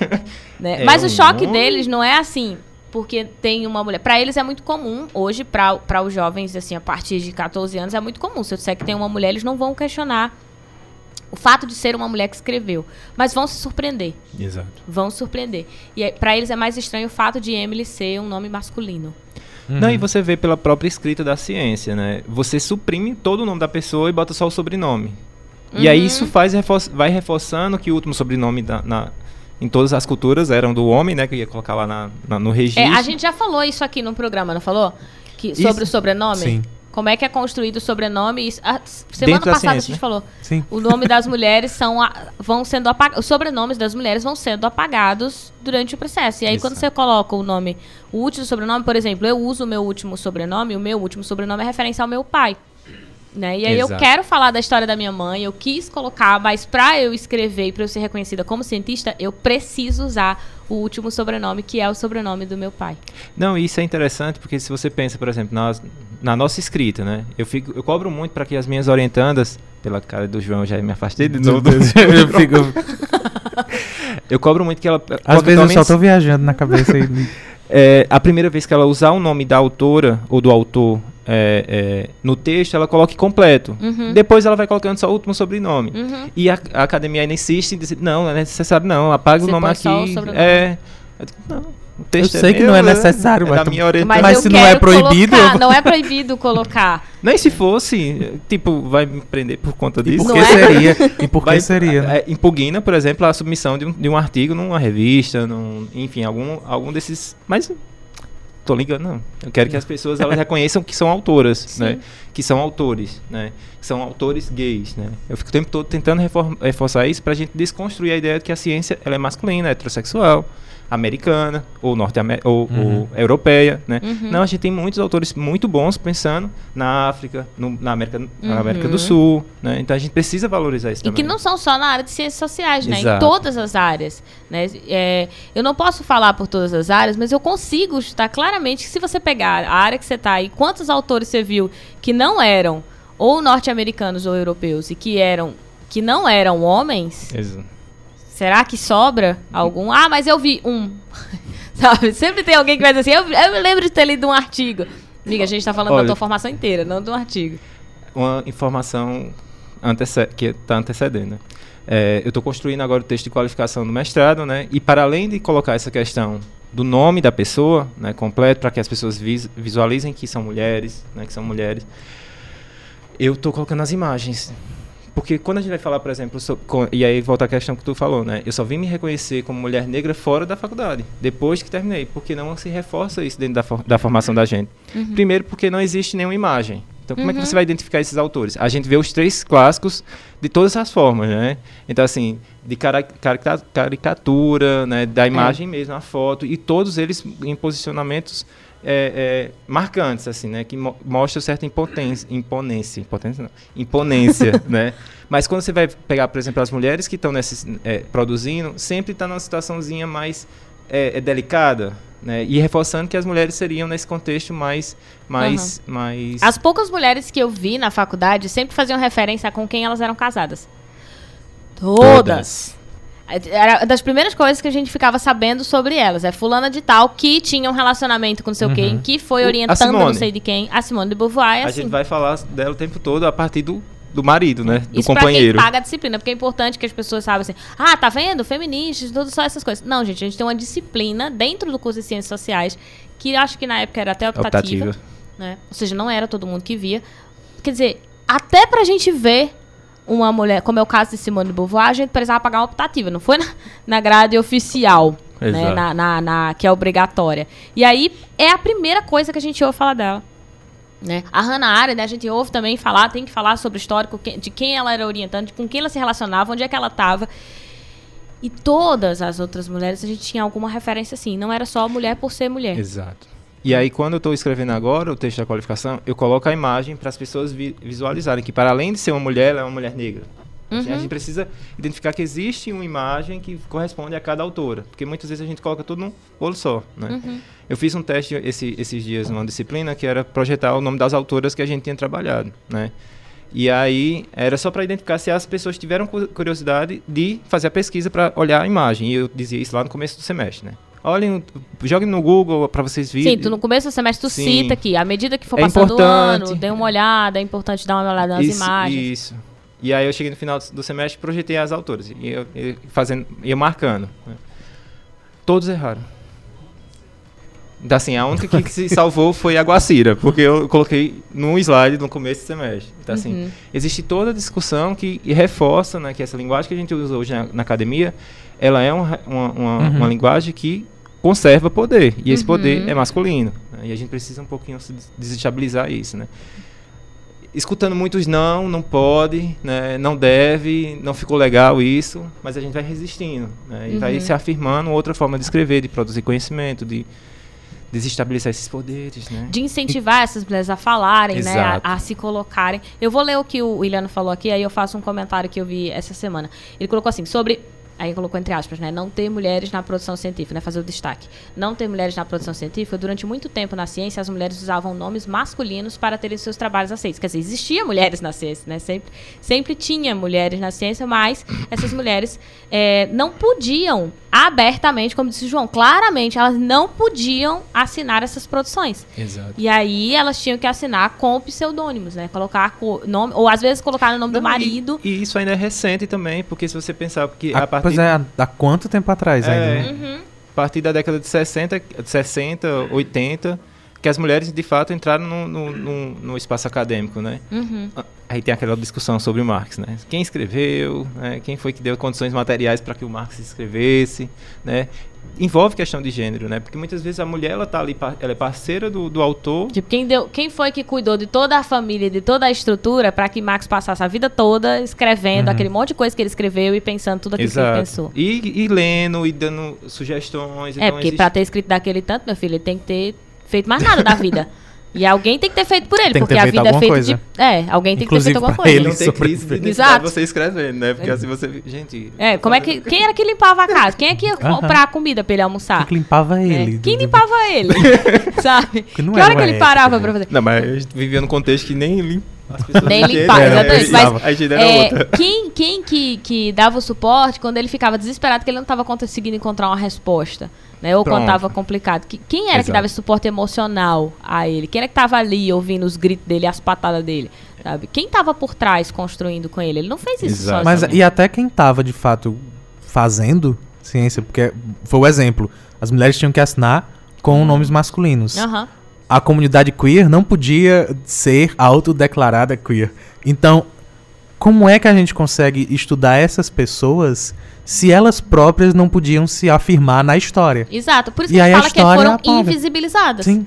Né? É Mas o um choque homem? deles não é assim, porque tem uma mulher. Pra eles é muito comum, hoje, pra os jovens, assim, a partir de 14 anos, é muito comum. Se eu disser que tem uma mulher, eles não vão questionar o fato de ser uma mulher que escreveu. Mas vão se surpreender. Exato. Vão se surpreender. E é, pra eles é mais estranho o fato de Emily ser um nome masculino. Não, Uhum. e você vê pela própria escrita da ciência, né? Você suprime todo o nome da pessoa e bota só o sobrenome. E aí Uhum. isso faz refor- vai reforçando que o último sobrenome da- na, em todas as culturas eram do homem, né? Que ia colocar lá na- na- no registro. É, a gente já falou isso aqui no programa, não falou? Que, sobre Isso. o sobrenome? Sim. Como é que é construído o sobrenome? Isso- a- semana Dentro da passada a ciência, gente né? falou. Sim. O nome das mulheres são a- vão sendo apagados. Os sobrenomes das mulheres vão sendo apagados durante o processo. E aí, quando Exato. você coloca o nome, o último sobrenome, por exemplo, eu uso o meu último sobrenome, o meu último sobrenome é referência ao meu pai. Né? E aí eu Exato. quero falar da história da minha mãe, eu quis colocar, mas pra eu escrever e pra eu ser reconhecida como cientista, eu preciso usar o último sobrenome, que é o sobrenome do meu pai. Não, e isso é interessante porque se você pensa, por exemplo, nas- na nossa escrita, né? Eu, fico, eu cobro muito para que as minhas orientandas, pela cara do João, já me afastei de novo. eu [LAUGHS] fico. eu cobro muito que ela. Às vezes eu só tô viajando na cabeça aí. É, a primeira vez que ela usar o nome da autora ou do autor é, é, no texto, ela coloque completo. Uhum. Depois ela vai colocando só o último sobrenome. Uhum. E a, a academia ainda insiste em dizer, não, não é necessário não, apaga Você o nome aqui. só o sobrenome. É. Eu digo, não, o texto sei que meu, não é né? necessário, é mas tu- minha orientação. Mas, Mas eu se não é proibido, colocar, eu- não é proibido colocar. [LAUGHS] Nem se fosse, tipo, vai me prender por conta E disso. por Não que é? seria? E por que seria? né? é, impugna, por exemplo, a submissão de um, de um artigo numa revista, num, enfim, algum, algum desses. Mas tô ligando, não. Eu quero que as pessoas elas [LAUGHS] reconheçam que são autoras, Sim. né? Que são autores, né? Que são autores gays, né? Eu fico o tempo todo tentando refor- reforçar isso pra gente desconstruir a ideia de que a ciência ela é masculina, heterossexual, americana, ou norte ou, Uhum. ou europeia, né? Uhum. Não, a gente tem muitos autores muito bons pensando na África, no- na, América, na América Uhum. do Sul, né? Então a gente precisa valorizar isso E também. que não são só na área de ciências sociais, né? Em Exato. todas as áreas. Né? É, eu não posso falar por todas as áreas, mas eu consigo estar claramente que se você pegar a área que você está e quantos autores você viu que não eram ou norte-americanos ou europeus e que eram que não eram homens, Exa- será que sobra algum? Ah, mas eu vi um. [LAUGHS] Sabe? Sempre tem alguém que vai dizer assim, eu, eu me lembro de ter lido um artigo. Amiga, a gente tá falando Olha- da tua formação inteira, não de um artigo. uma informação que está antecedendo. É, eu estou construindo agora o texto de qualificação do mestrado, né? E para além de colocar essa questão do nome da pessoa, né, completo, para que as pessoas vis- visualizem que são mulheres, né, que são mulheres, eu estou colocando as imagens. Porque quando a gente vai falar, por exemplo, so- co- e aí volta a questão que tu falou, né? Eu só vim me reconhecer como mulher negra fora da faculdade, depois que terminei, porque não se reforça isso dentro da, for- da formação da gente. Primeiro, porque não existe nenhuma imagem. Então, como é que Uhum. você vai identificar esses autores? A gente vê os três clássicos de todas as formas, né? Então, assim, de cara- carica- caricatura, né? da imagem mesmo, a foto, e todos eles em posicionamentos é, é, marcantes, assim, né? Que mo mostram certa impotência, imponência, impotência não, imponência, [LAUGHS] né? Mas quando você vai pegar, por exemplo, as mulheres que estão produzindo, sempre está numa situaçãozinha mais é, é delicada, né? E reforçando que as mulheres seriam nesse contexto mais, mais, mais. As poucas mulheres que eu vi na faculdade sempre faziam referência a com quem elas eram casadas. Todas. Era das primeiras coisas que a gente ficava sabendo sobre elas. É fulana de tal que tinha um relacionamento com não sei o quem, que foi orientando não sei de quem. A Simone de Beauvoir é a assim. gente vai falar dela o tempo todo a partir do, do marido, né? Do Isso companheiro. pra quem paga a disciplina, porque é importante que as pessoas saibam assim, ah, tá vendo? Feministas, tudo só essas coisas. Não, gente, a gente tem uma disciplina dentro do curso de Ciências Sociais, que acho que na época era até optativa, Optativa. né? Ou seja, não era todo mundo que via. Quer dizer, até pra gente ver uma mulher, como é o caso de Simone de Beauvoir, a gente precisava pagar uma optativa, não foi na, na grade oficial. né? Na, na, na- que é obrigatória. E aí é a primeira coisa que a gente ouve falar dela. Né? A Hannah Arendt, né, a gente ouve também falar, tem que falar sobre o histórico, de quem ela era orientante, com quem ela se relacionava, onde é que ela estava. E todas as outras mulheres, a gente tinha alguma referência assim. Não era só mulher por ser mulher. Exato. E aí, quando eu estou escrevendo agora o texto da qualificação, eu coloco a imagem para as pessoas vi- visualizarem que, para além de ser uma mulher, ela é uma mulher negra. Assim, A Uhum. gente precisa identificar que existe uma imagem que corresponde a cada autora. Porque muitas vezes a gente coloca tudo num olho só. Né? Uhum. Eu fiz um teste esse- esses dias numa disciplina que era projetar o nome das autoras que a gente tinha trabalhado. Né? E aí era só para identificar se as pessoas tiveram cu- curiosidade de fazer a pesquisa para olhar a imagem. E eu dizia isso lá no começo do semestre. Né? Olhem, joguem no Google para vocês verem. Sim, tu no começo do semestre tu Sim. cita aqui. À medida que for É passando o ano, dê uma olhada, é importante dar uma olhada nas isso, imagens. Isso. E aí eu cheguei no final do semestre e projetei as autoras. E eu, eu fazendo, ia marcando. né? Todos erraram. Então, assim, a única que, que se salvou foi a Guacira, porque eu coloquei num slide no começo do semestre. Então, assim, Uhum. existe toda a discussão que reforça né, que essa linguagem que a gente usa hoje na, na academia, ela é um uma, uma, Uhum. uma linguagem que conserva poder. E esse Uhum. poder é masculino. né, e a gente precisa um pouquinho se des- desestabilizar isso, né? Escutando muitos não, não pode, né, não deve, não ficou legal isso, mas a gente vai resistindo. Né, e vai Uhum. se afirmando outra forma de escrever, de produzir conhecimento, de desestabilizar esses poderes, né? De incentivar essas mulheres a falarem, né? A, a se colocarem. Eu vou ler o que o Williano falou aqui, aí eu faço um comentário que eu vi essa semana. Ele colocou assim, sobre. Aí colocou entre aspas, né? Não ter mulheres na produção científica, né? Fazer o destaque. Não ter mulheres na produção científica, durante muito tempo na ciência, as mulheres usavam nomes masculinos para terem seus trabalhos aceitos. Quer dizer, existia mulheres na ciência, né? Sempre, sempre tinha mulheres na ciência, mas essas mulheres eh, não podiam abertamente, como disse o João, claramente, elas não podiam assinar essas produções. Exato. E aí elas tinham que assinar com pseudônimos, né? Colocar co- nome, ou às vezes colocar o nome do Não, e- marido. E, isso ainda é recente também, porque se você pensar que Ah, a partir pois é, há- há quanto tempo atrás É. ainda? né? Uhum. a partir da década de 60, de 60 80, que as mulheres de fato entraram no, no, no- no espaço acadêmico, né? Uhum. Aí tem aquela discussão sobre Marx, né? Quem escreveu, né? quem foi que deu condições materiais para que o Marx escrevesse, né? Envolve questão de gênero, né? Porque muitas vezes a mulher ela tá ali, ela é parceira do, do autor, Tipo, quem, deu, quem foi que cuidou de toda a família, de toda a estrutura, para que Max passasse a vida toda escrevendo Uhum. aquele monte de coisa que ele escreveu e pensando tudo aquilo que ele pensou. E, e lendo e dando sugestões. É, então porque existe- pra ter escrito daquele tanto, meu filho, ele tem que ter feito mais nada da vida. [LAUGHS] E alguém tem que ter feito por ele, Tem que porque a vida é feita coisa. de. É, alguém tem Inclusive que ter feito alguma coisa. ele. não tem crise de Exato. você escrevendo, né? Porque assim você. Gente. É, como é que. Quem era que limpava a casa? Quem é que ia comprar a comida pra ele almoçar? Quem que limpava É, ele? Quem limpava ele? [LAUGHS] Sabe? Que não que hora que ele parava né? pra fazer? Não, mas a gente vivia num contexto que nem lim... Nem limpar, né? exatamente. Mas a é, outra. quem, quem que, que dava o suporte quando ele ficava desesperado que ele não estava conseguindo encontrar uma resposta? Né? Ou quando Pronto. estava complicado. Que- quem era que Exato. dava esse suporte emocional a ele? Quem era que estava ali ouvindo os gritos dele, as patadas dele? Sabe? Quem estava por trás construindo com ele? Ele não fez isso Exato. Mas sozinho. e até quem tava de fato fazendo ciência, porque foi o exemplo. As mulheres tinham que assinar com nomes masculinos. Aham. A comunidade queer não podia ser autodeclarada queer. Então, como é que a gente consegue estudar essas pessoas se elas próprias não podiam se afirmar na história? Exato. Por isso E que a fala que foram apaga. invisibilizadas. Sim.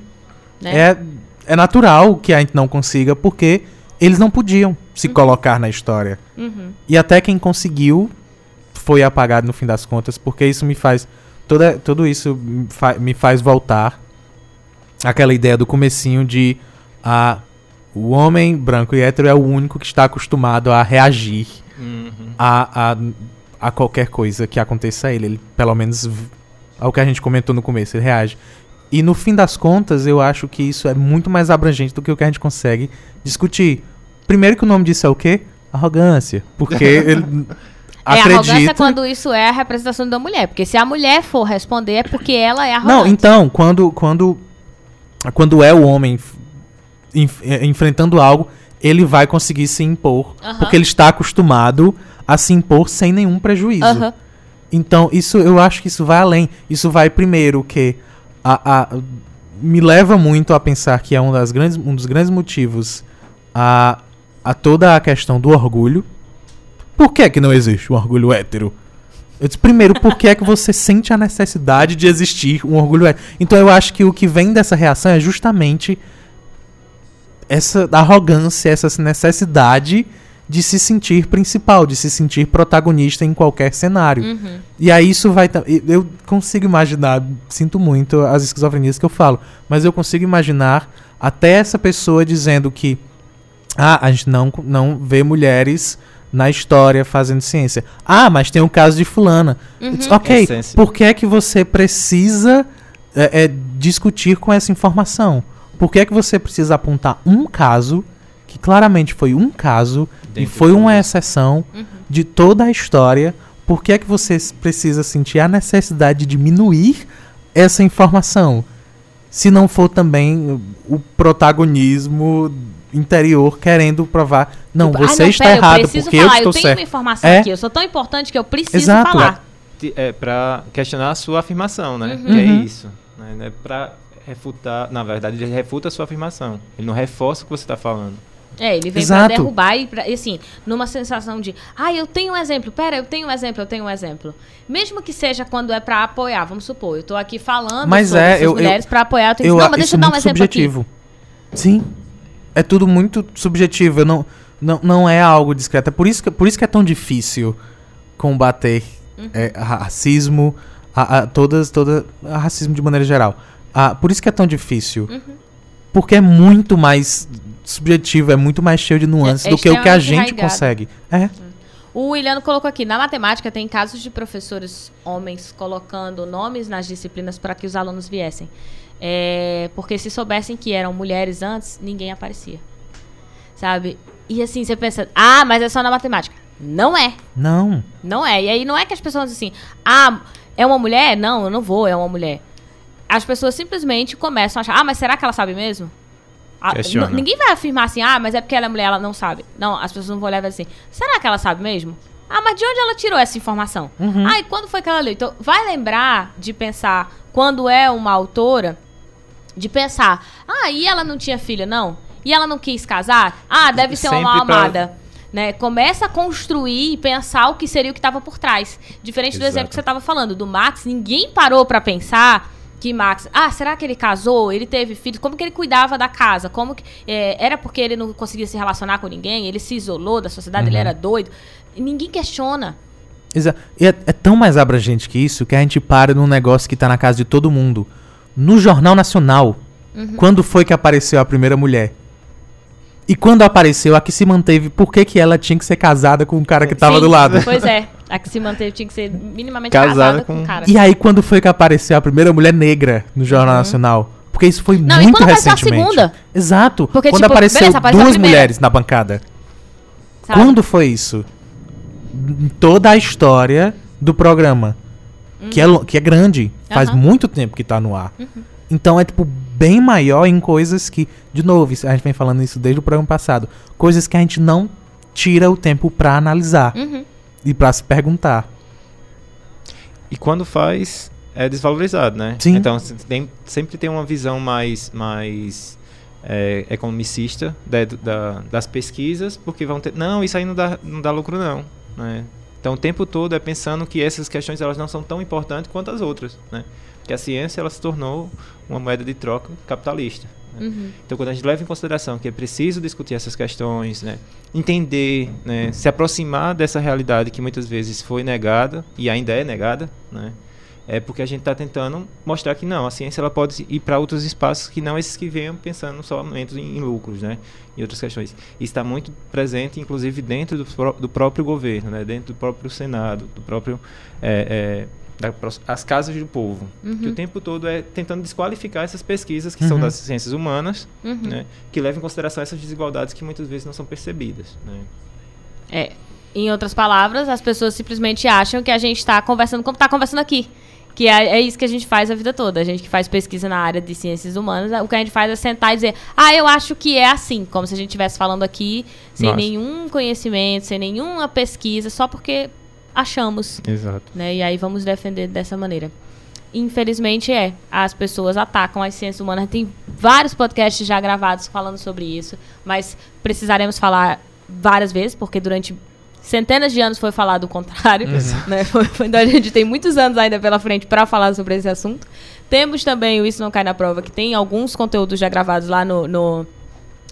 né? É, é natural que a gente não consiga, porque eles não podiam se colocar na história. Uhum. E até quem conseguiu foi apagado no fim das contas, porque isso me faz. Toda, tudo isso me faz voltar àquela ideia do comecinho de a, o homem branco e hétero é o único que está acostumado a reagir Uhum. a, a, a qualquer coisa que aconteça a ele. Ele, pelo menos, ao que a gente comentou no começo, ele reage. E no fim das contas, eu acho que isso é muito mais abrangente do que o que a gente consegue discutir. Primeiro que o nome disso é o quê? Arrogância. Porque [LAUGHS] ele É arrogância acredita... quando isso é a representação da mulher. Porque se a mulher for responder, é porque ela é arrogante. Não, então, quando, quando, quando é o homem enf- eh, enfrentando algo, ele vai conseguir se impor. Aham. Porque ele está acostumado a se impor sem nenhum prejuízo. Aham. Então, isso eu acho que isso vai além. Isso vai primeiro que a, a- me leva muito a pensar que é um, das grandes, um dos grandes motivos a, a toda a questão do orgulho. Por que, que não existe um orgulho hétero? Eu disse, primeiro, por que é que você sente a necessidade de existir um orgulho hétero? Então eu acho que o que vem dessa reação é justamente essa arrogância, essa necessidade de se sentir principal, de se sentir protagonista em qualquer cenário. Uhum. E aí isso vai. Eu consigo imaginar, sinto muito as esquizofrenias que eu falo, mas eu consigo imaginar até essa pessoa dizendo que ah, a gente não, não vê mulheres na história fazendo ciência. Ah, mas tem o caso de fulana. Uhum. Ok, Essência. por que é que você precisa é, é, discutir com essa informação? Por que é que você precisa apontar um caso, que claramente foi um caso, e Dentro foi de uma exceção Uhum. de toda a história, por que é que você precisa sentir a necessidade de diminuir essa informação? Se não for também o protagonismo interior querendo provar, não, Tipo, você ah, está pera, errado eu preciso porque falar, eu estou tenho certo. uma informação É. aqui, eu sou tão importante que eu preciso Exato. falar. É para questionar a sua afirmação, né? Uhum. Que é Uhum. isso. Né? Não é para refutar. Na verdade, ele refuta a sua afirmação. Ele não reforça o que você está falando. É, ele vem Exato. pra derrubar e, pra, e assim, numa sensação de, ah, eu tenho um exemplo, pera, eu tenho um exemplo, eu tenho um exemplo. Mesmo que seja quando é pra apoiar, vamos supor, eu tô aqui falando Mas sobre é, eu- eu- mulheres pra apoiar, eu tenho Eu, que, não, mas deixa eu dar um exemplo aqui. subjetivo. Sim. É tudo muito subjetivo. Não, não, não é algo discreto. É por isso que, por isso que é tão difícil combater Uhum. é, racismo, a, a- todas, toda, a racismo de maneira geral. Ah, por isso que é tão difícil. Uhum. Porque é muito mais subjetivo, é muito mais cheio de nuances É- do que o que a gente arraigado. consegue. É. O Williano colocou aqui, na matemática tem casos de professores homens colocando nomes nas disciplinas para que os alunos viessem. É, porque se soubessem que eram mulheres antes, ninguém aparecia. Sabe? E assim, você pensa, ah, mas é só na matemática. Não é. Não. Não é. E aí não é que as pessoas assim, ah, é uma mulher? Não, eu não vou, é uma mulher. As pessoas simplesmente começam a achar, ah, mas será que ela sabe mesmo? Ah, ninguém vai afirmar assim, ah, mas é porque ela é mulher, ela não sabe. Não, as pessoas não vão olhar e vai assim, será que ela sabe mesmo? Ah, mas de onde ela tirou essa informação? Uhum. Ah, e quando foi que ela leu? Então, vai lembrar de pensar, quando é uma autora, de pensar, ah, e ela não tinha filha, não? E ela não quis casar? Ah, deve ser uma mal pra- amada. Né? Começa a construir e pensar o que seria o que estava por trás. Diferente do Exato. exemplo que você estava falando, do Max, ninguém parou para pensar que Max, ah, será que ele casou? Ele teve filhos? Como que ele cuidava da casa? Como que é, era porque ele não conseguia se relacionar com ninguém? Ele se isolou da sociedade? Ele Uhum. era doido? Ninguém questiona. Exa e é, é tão mais abrangente que isso que a gente para num negócio que tá na casa de todo mundo. No Jornal Nacional, Uhum. quando foi que apareceu a primeira mulher? E quando apareceu, a que se manteve, por que, que ela tinha que ser casada com o cara que tava Sim, do lado? Pois é. A que se manteve tinha que ser minimamente Casada casada, com com- o cara. E aí, quando foi que apareceu a primeira mulher negra no Jornal Nacional? Porque isso foi Uhum. Não, e muito quando apareceu a segunda? Exato. Porque, quando tipo, apareceu beleza, apareceu duas mulheres na bancada. sabe? Quando foi isso? Em toda a história do programa. Que, é, que é grande. Faz Aham. muito tempo que tá no ar. Uhum. Então é, tipo, bem maior em coisas que. De novo, a gente vem falando isso desde o programa passado. Coisas que a gente não tira o tempo pra analisar Uhum. e pra se perguntar. E quando faz, é desvalorizado, né? Sim. Então, tem- sempre tem uma visão mais, mais é, economicista da- da- das pesquisas, porque vão ter... Não, isso aí não dá, não dá lucro, não. Né? Então, o tempo todo é pensando que essas questões elas não são tão importantes quanto as outras, né? Que a ciência ela se tornou uma moeda de troca capitalista. né? Uhum. Então, quando a gente leva em consideração que é preciso discutir essas questões, né, entender, né, se aproximar dessa realidade que muitas vezes foi negada e ainda é negada, né, é porque a gente está tentando mostrar que não, a ciência ela pode ir para outros espaços que não esses que venham pensando somente em, em lucros, né, e outras questões. Está muito presente, inclusive, dentro do, pró- do próprio governo, né, dentro do próprio Senado, do próprio é, é, da as casas do povo, que o tempo todo é tentando desqualificar essas pesquisas que são Uhum. das ciências humanas, Uhum. né, que levam em consideração essas desigualdades que muitas vezes não são percebidas. Né. É. Em outras palavras, as pessoas simplesmente acham que a gente está conversando como está conversando aqui. Que é, é isso que a gente faz a vida toda. A gente que faz pesquisa na área de ciências humanas, o que a gente faz é sentar e dizer, ah, eu acho que é assim. Como se a gente estivesse falando aqui sem Nossa. nenhum conhecimento, sem nenhuma pesquisa, só porque achamos. Exato. né? E aí vamos defender dessa maneira. Infelizmente é, as pessoas atacam as ciências humanas. Tem vários podcasts já gravados falando sobre isso, mas precisaremos falar várias vezes, porque durante centenas de anos foi falado o contrário. [LAUGHS] Né? Foi- foi- Então a gente tem muitos anos ainda pela frente para falar sobre esse assunto. Temos também o Isso Não Cai na Prova, que tem alguns conteúdos já gravados lá no, no,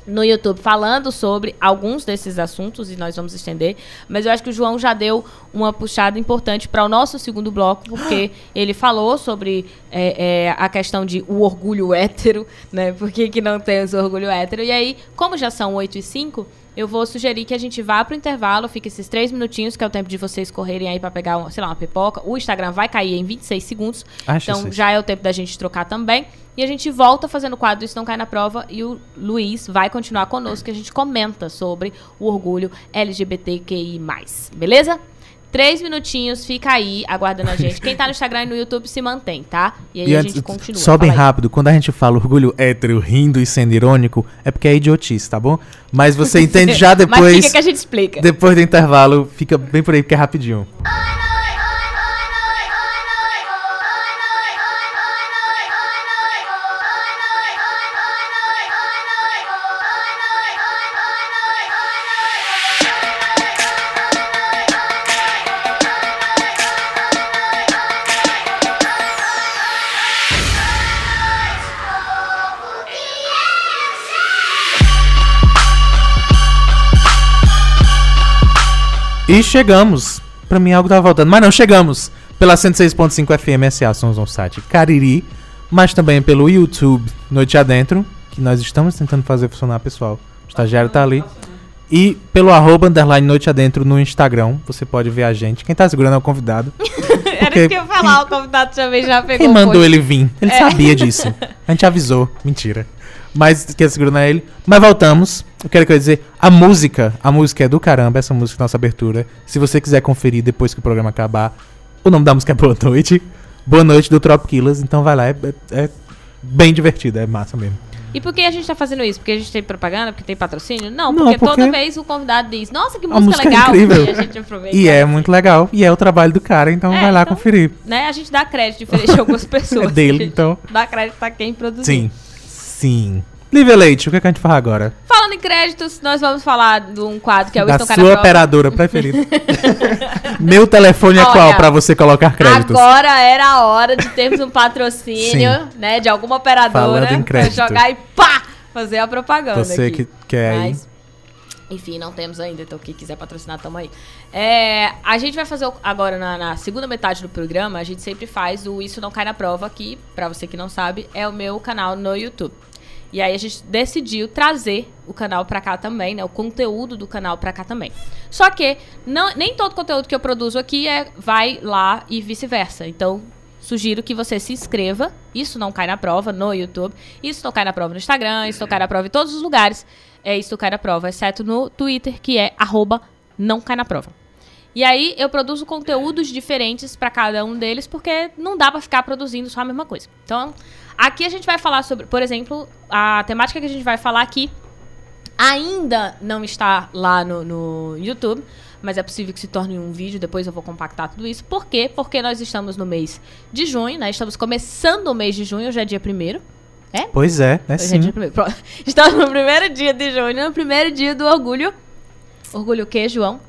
no YouTube falando sobre alguns desses assuntos e nós vamos estender. Mas eu acho que o João já deu uma puxada importante para o nosso segundo bloco, porque [GASPS] ele falou sobre é, é, a questão de o orgulho hétero, né? Por que, que não temos orgulho hétero? E aí, como já são 8 e 5, eu vou sugerir que a gente vá pro intervalo, fique esses três minutinhos, que é o tempo de vocês correrem aí para pegar, sei lá, uma pipoca. O Instagram vai cair em 26 segundos. Acho então já é o tempo da gente trocar também. E a gente volta fazendo o quadro Isso Não Cai na Prova e o Luiz vai continuar conosco que a gente comenta sobre o orgulho LGBTQI+. Beleza? Três minutinhos, fica aí aguardando a gente. Quem tá no Instagram e no YouTube se mantém, tá? E aí E a antes, gente continua. só bem rápido, quando a gente fala orgulho hétero rindo e sendo irônico, é porque é idiotice, tá bom? Mas você [LAUGHS] entende já Mas depois, fica que a gente explica. depois do intervalo, fica bem por aí, porque é rapidinho. E chegamos. Pra mim algo tava voltando, mas não, chegamos. Pela 106.5 FM SA Sons on Site Cariri, mas também pelo YouTube Noite Adentro, que nós estamos tentando fazer funcionar, pessoal. O estagiário tá ali. E pelo arroba underline Noite Adentro no Instagram, você pode ver a gente. Quem tá segurando é o convidado. [LAUGHS] Era isso que eu ia falar, o convidado também já pegou Quem mandou ele vir? Ele É. sabia disso. A gente avisou. Mentira. Mas quem segurando é ele. Mas voltamos. Eu quero que eu dizer, a música, a música é do caramba, essa música é nossa abertura. Se você quiser conferir depois que o programa acabar, o nome da música é Boa Noite. Boa Noite do Trop Killers. Então vai lá, é, é- é bem divertido, é massa mesmo. E por que a gente tá fazendo isso? Porque a gente tem propaganda? Porque tem patrocínio? Não, Não, porque, porque- toda vez o convidado diz, nossa, que música, música é legal. incrível. E [LAUGHS] a gente aproveita. E é muito legal. E é o trabalho do cara, então É, vai lá então- conferir. Né? A gente dá crédito diferente de algumas [LAUGHS] pessoas. É dele, então. Dá crédito pra quem produziu. Sim. Sim. Lívia Leite, o que, é que a gente faz agora? Falando em créditos, nós vamos falar de um quadro que é o da Estão sua operadora preferida. [LAUGHS] Meu telefone é Olha, qual pra você colocar créditos? Agora era a hora de termos um patrocínio, né, de alguma operadora Falando em pra crédito. jogar e pá, fazer a propaganda Você aqui. que quer aí. Mas, enfim, não temos ainda, então quem quiser patrocinar, tamo aí. É, a gente vai fazer o- agora na, na segunda metade do programa, a gente sempre faz o Isso Não Cai na Prova, que, pra você que não sabe, é o meu canal no YouTube. E aí a gente decidiu trazer o canal pra cá também, né? O conteúdo do canal pra cá também. Só que não, nem todo conteúdo que eu produzo aqui é, vai lá e vice-versa. Então, sugiro que você se inscreva. Isso não cai na prova no YouTube. Isso não cai na prova no Instagram. Isso não cai na prova em todos os lugares. É isso cai na prova, exceto no Twitter, que é arroba não cai na prova. E aí eu produzo conteúdos diferentes pra cada um deles, porque não dá pra ficar produzindo só a mesma coisa. Então, aqui a gente vai falar sobre, por exemplo, a temática que a gente vai falar aqui ainda não está lá no, no YouTube, mas é possível que se torne um vídeo, depois eu vou compactar tudo isso. Por quê? Porque nós estamos no mês de junho, né? Estamos começando o mês de junho, hoje é dia primeiro. Pois é, é Hoje é sim. dia primeiro. [LAUGHS] Estamos no primeiro dia de junho, no primeiro dia do orgulho. Orgulho o quê, João?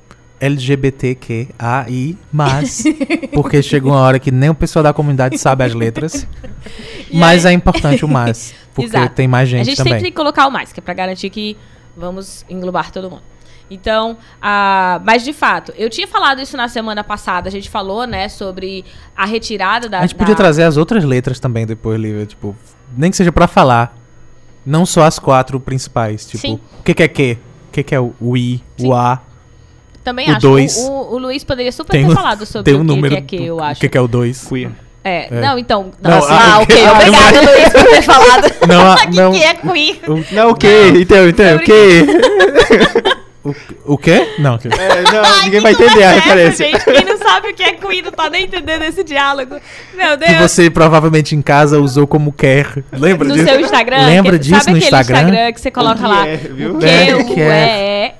LGBTQAI, mas [LAUGHS] porque chega uma hora que nem o pessoal da comunidade sabe as letras. [LAUGHS] E mas aí- é importante o mais, [LAUGHS] porque Exato. tem mais a gente, gente também. sempre tem que colocar o mais, que é pra garantir que vamos englobar todo mundo. Então, ah, mas de fato, eu tinha falado isso na semana passada, a gente falou, né, sobre a retirada da. A gente podia da- trazer as outras letras também depois, Lívia, tipo, nem que seja pra falar, não só as quatro principais, tipo, Sim. o que que é que? O que que é o, o I, Sim. o A? Também o acho. dois. O, o, o Luiz poderia super Tem ter um- falado sobre Tem um o que, número que é que, eu acho. O que que é o 2? Queer. É, É. não, então. Não, Não, ah, ah, o ok. que- Obrigada, Luiz, por ter falado. Não, [LAUGHS] a- O que, não. que é queer? Não, o quê? Então, então, o quê? [LAUGHS] O, o quê? Não, que- É, não, Ai, ninguém vai entender a referência. gente? Quem não sabe o que é queer não tá nem entendendo esse diálogo. Meu Deus. que você provavelmente em casa usou como quer. Lembra no disso? seu Instagram. Lembra que- disso sabe no aquele Instagram? que você coloca O que lá é, viu? o que, É, o que E, é.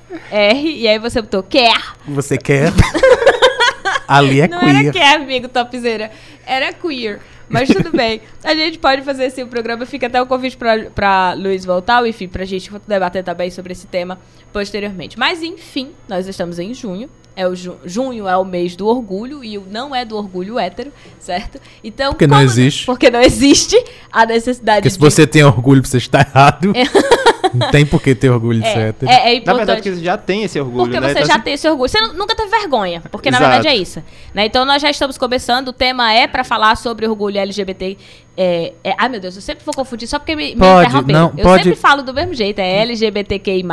R, e aí você botou quer. Você quer? [LAUGHS] Ali é não queer. era quer, amigo topzera. Era queer. Mas tudo [LAUGHS] bem. A gente pode fazer assim o programa. Fica até o convite pra, pra Luiz voltar, enfim, pra gente debater também sobre esse tema posteriormente. Mas, enfim, nós estamos em junho. É o ju- junho é o mês do orgulho e o não é do orgulho hétero, certo? Então, Porque não existe. Porque não existe a necessidade Porque se de você tem orgulho, você está errado. [LAUGHS] Não tem por que ter orgulho de ser é, hétero. é, é Na importante. verdade, que você já tem esse orgulho, Porque né? você Então, já assim, tem esse orgulho. Você nu- nunca teve vergonha, porque na Exato. verdade é isso. Né? Então nós já estamos começando. O tema é pra falar sobre orgulho LGBT. É, é- ai meu Deus, eu sempre vou confundir só porque me, me Pode, interromperam. não, eu pode- sempre falo do mesmo jeito, é LGBTQI.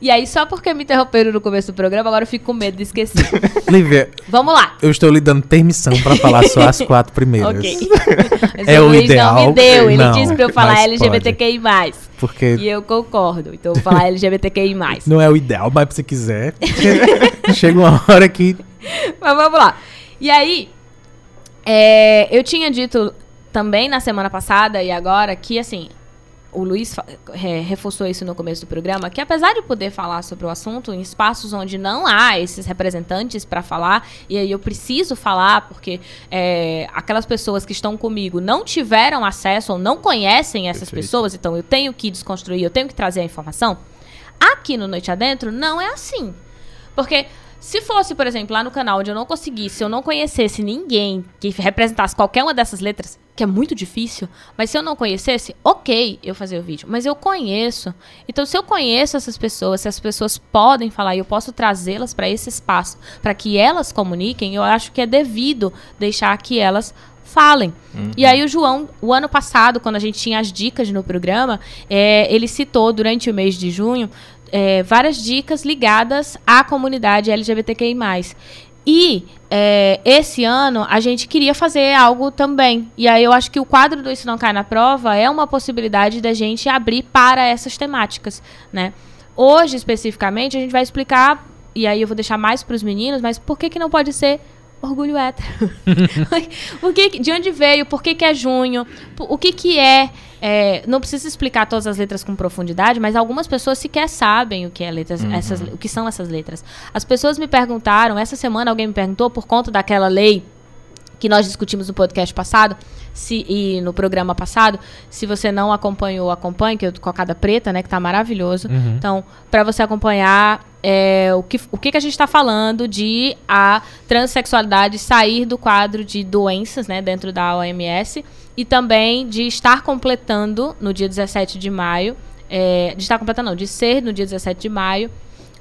E aí, só porque me interromperam no começo do programa, agora eu fico com medo de esquecer. [LAUGHS] Lívia, Vamos lá. eu estou lhe dando permissão pra falar só as quatro primeiras. Ok. [LAUGHS] Mas É o Luiz ideal? não me deu. Ele Não, disse pra eu falar LGBTQI. Porque E eu concordo. Então eu vou falar LGBTQI. [LAUGHS] não é o ideal, mas se você quiser. Chega uma hora que. Mas vamos lá. E aí, é, eu tinha dito também na semana passada e agora que, assim, o Luiz é, reforçou isso no começo do programa, que apesar de poder falar sobre o assunto em espaços onde não há esses representantes para falar, e aí eu preciso falar porque é, aquelas pessoas que estão comigo não tiveram acesso ou não conhecem essas Perfeito. pessoas, então eu tenho que desconstruir, eu tenho que trazer a informação. Aqui no Noite Adentro não é assim. Porque se fosse, por exemplo, lá no canal onde eu não conseguisse, eu não conhecesse ninguém que representasse qualquer uma dessas letras, que é muito difícil, mas se eu não conhecesse, ok, eu fazer o vídeo. Mas eu conheço. Então, se eu conheço essas pessoas, se as pessoas podem falar e eu posso trazê-las para esse espaço, para que elas comuniquem, eu acho que é devido deixar que elas falem. E aí o João, o ano passado, quando a gente tinha as dicas no programa, é, ele citou durante o mês de junho é, várias dicas ligadas à comunidade LGBTQI+. E é, esse ano a gente queria fazer algo também. E aí eu acho que o quadro do Isso Não Cai na Prova é uma possibilidade da gente abrir para essas temáticas, né? Hoje, especificamente, a gente vai explicar, e aí eu vou deixar mais para os meninos, mas por que, que não pode ser orgulho hétero? [LAUGHS] [LAUGHS] Por que de onde veio? Por que, que é junho? O que, que é, é, Não precisa explicar todas as letras com profundidade, mas algumas pessoas sequer sabem o que, é letras, essas, o que são essas letras. As pessoas me perguntaram, essa semana alguém me perguntou, por conta daquela lei que nós discutimos no podcast passado se, e no programa passado. Se você não acompanhou, acompanhe, que é o do Cocada Preta, né? Que tá maravilhoso. Então, para você acompanhar é, o, que, o que, que a gente está falando de a transexualidade sair do quadro de doenças, né? Dentro da OMS. E também de estar completando no dia 17 de maio. é, de estar completando, não, de ser no dia 17 de maio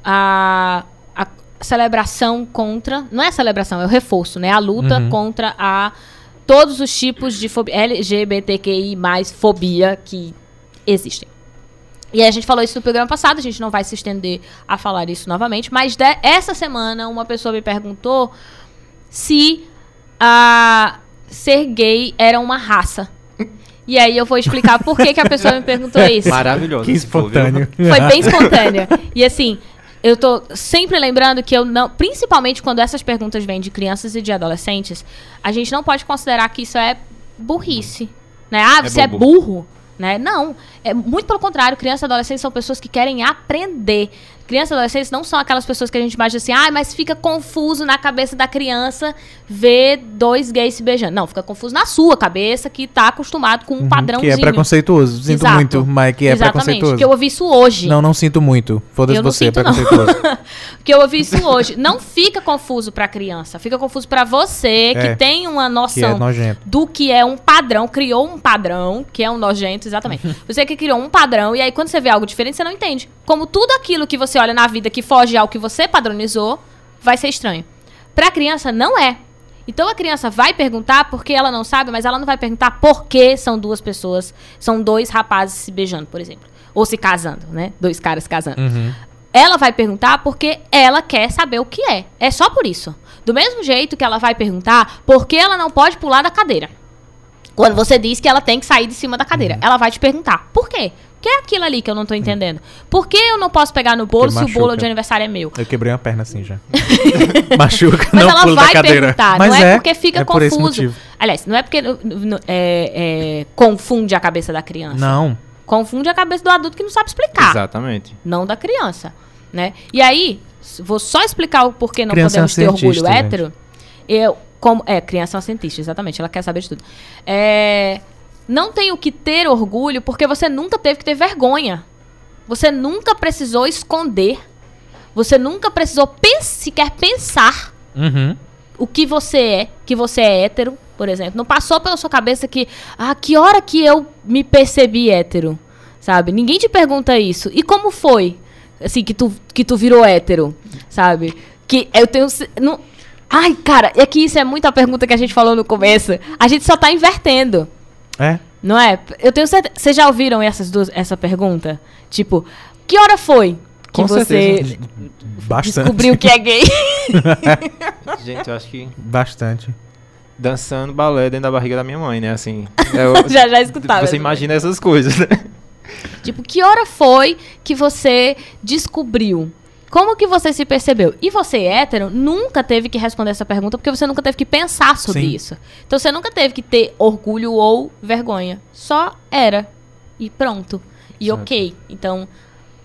a, a celebração contra. Não é a celebração, é o reforço, né? A luta Uhum. contra a todos os tipos de fobia, LGBTQI mais fobia que existem. E a gente falou isso no programa passado, a gente não vai se estender a falar isso novamente, mas de- essa semana uma pessoa me perguntou se a ser gay era uma raça. E aí eu vou explicar por que, que a pessoa me perguntou [LAUGHS] isso. Maravilhoso. Que espontâneo. Foi bem [LAUGHS] espontânea. E assim, eu tô sempre lembrando que eu não. Principalmente quando essas perguntas vêm de crianças e de adolescentes, a gente não pode considerar que isso é burrice. Né? Ah, É você é burro. Né? Não. É muito pelo contrário, crianças e adolescentes são pessoas que querem aprender. Crianças e adolescentes não são aquelas pessoas que a gente imagina assim, ah, mas fica confuso na cabeça da criança ver dois gays se beijando. Não, fica confuso na sua cabeça, que tá acostumado com um Uhum, padrãozinho. Que é preconceituoso. Sinto Exato. muito, mas que é Exatamente, preconceituoso. que eu ouvi isso hoje. Não, não sinto muito. Foda-se você, é sinto, não. preconceituoso. [LAUGHS] que eu ouvi isso hoje. Não fica confuso pra criança, fica confuso pra você que É, tem uma que noção é nojento. do que é um padrão, criou um padrão, que é um nojento, exatamente. [LAUGHS] Você que criou um padrão e aí quando você vê algo diferente, você não entende. Como tudo aquilo que você olha na vida que foge ao que você padronizou, vai ser estranho. Pra criança não é. Então a criança vai perguntar porque ela não sabe, mas ela não vai perguntar por que são duas pessoas, são dois rapazes se beijando, por exemplo, ou se casando, né? Dois caras casando. Uhum. Ela vai perguntar porque ela quer saber o que é. É só por isso. Do mesmo jeito que ela vai perguntar por que ela não pode pular da cadeira. Quando você diz que ela tem que sair de cima da cadeira, ela vai te perguntar por quê? O que é aquilo ali que eu não tô entendendo? Por que eu não posso pegar no bolo se o bolo de aniversário é meu? Eu quebrei uma perna assim já. [LAUGHS] Machuca, Mas não ela pulo vai da cadeira. perguntar, Mas não é, porque fica é por esse confuso. Aliás, não é porque é- é, confunde a cabeça da criança. Não. Confunde a cabeça do adulto que não sabe explicar. Exatamente. não da criança, né? E aí, vou só explicar o porquê não Criança é podemos ter orgulho gente. hétero. Eu, como é, criança é uma cientista, exatamente, ela quer saber de tudo. É, não tem o que ter orgulho porque você nunca teve que ter vergonha. Você nunca precisou esconder. Você nunca precisou pens sequer pensar Uhum. o que você é, que você é hétero, por exemplo. Não passou pela sua cabeça que, ah, que hora que eu me percebi hétero, sabe? Ninguém te pergunta isso. E como foi, assim, que tu, que tu virou hétero, sabe? Que eu tenho... Não, ai, cara, é que isso é muito a pergunta que a gente falou no começo. A gente só tá invertendo. É. Não é? Eu tenho certeza. Vocês já ouviram essas duas, essa pergunta? Tipo, que hora foi que Com você certeza. Bastante. descobriu que é gay? [LAUGHS] Gente, eu acho que Bastante. dançando balé dentro da barriga da minha mãe, né? Assim. eu- [LAUGHS] já já escutava. Você imagina essas coisas, né? Tipo, que hora foi que você descobriu? Como que você se percebeu? E você, hétero, nunca teve que responder essa pergunta porque você nunca teve que pensar sobre Sim. isso. Então você nunca teve que ter orgulho ou vergonha. Só era. E pronto. E Certo. ok. Então,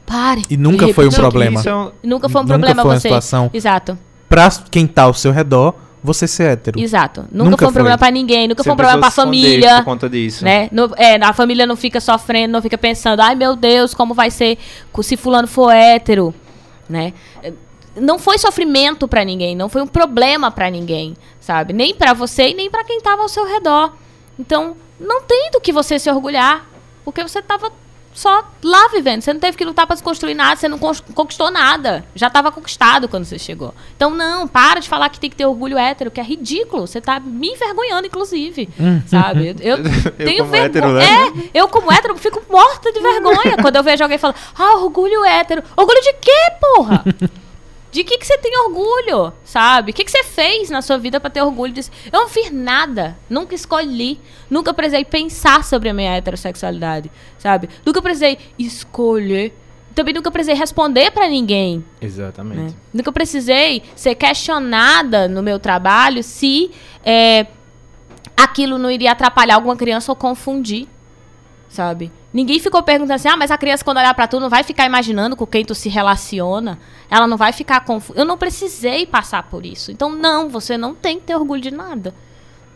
pare. E nunca foi um problema. Isso é um- Nunca foi um Nunca problema foi uma você. situação Exato. pra quem tá ao seu redor, você ser hétero. Exato. Nunca, Nunca foi um problema pra ninguém, nunca você foi um problema pra família. Por conta disso. Né? No- é, a família não fica sofrendo, não fica pensando, ai meu Deus, como vai ser se fulano for hétero, né? Não foi sofrimento pra ninguém, não foi um problema pra ninguém, sabe? Nem pra você e nem pra quem tava ao seu redor. Então, não tem do que você se orgulhar, porque você tava só lá vivendo, você não teve que lutar pra desconstruir nada, você não conquistou nada, já tava conquistado quando você chegou. Então, não, para de falar que tem que ter orgulho hétero, que é ridículo, você tá me envergonhando, inclusive, sabe? [LAUGHS] Eu, tenho como hétero, vergonha. né? É, eu como hétero fico morta de vergonha quando eu vejo alguém falando, ah, orgulho hétero. Orgulho de quê, porra? [LAUGHS] De que, que você tem orgulho, sabe? O que, que você fez na sua vida pra ter orgulho disso? Eu não fiz nada. Nunca escolhi. Nunca precisei pensar sobre a minha heterossexualidade, sabe? Nunca precisei escolher. Também nunca precisei responder pra ninguém. Exatamente. né? Nunca precisei ser questionada no meu trabalho se é, aquilo não iria atrapalhar alguma criança ou confundir, sabe? Ninguém ficou perguntando assim, ah, mas a criança quando olhar pra tu não vai ficar imaginando com quem tu se relaciona, ela não vai ficar confusa. Eu não precisei passar por isso. Então, não, você não tem que ter orgulho de nada,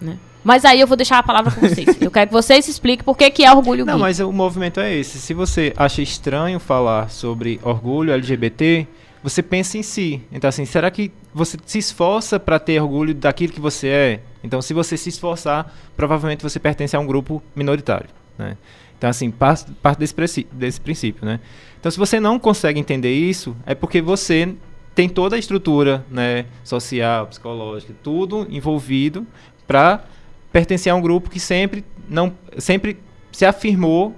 né? Mas aí eu vou deixar a palavra com vocês. Eu quero que vocês expliquem por que, que é orgulho Não, gay. mas o movimento é esse. Se você acha estranho falar sobre orgulho LGBT, você pensa em si. Então, assim, será que você se esforça para ter orgulho daquilo que você é? Então, se você se esforçar, provavelmente você pertence a um grupo minoritário, né? Então, assim, parte, parte desse, desse princípio, né? Então, se você não consegue entender isso, é porque você tem toda a estrutura, né, social, psicológica, tudo envolvido para pertencer a um grupo que sempre não sempre se afirmou,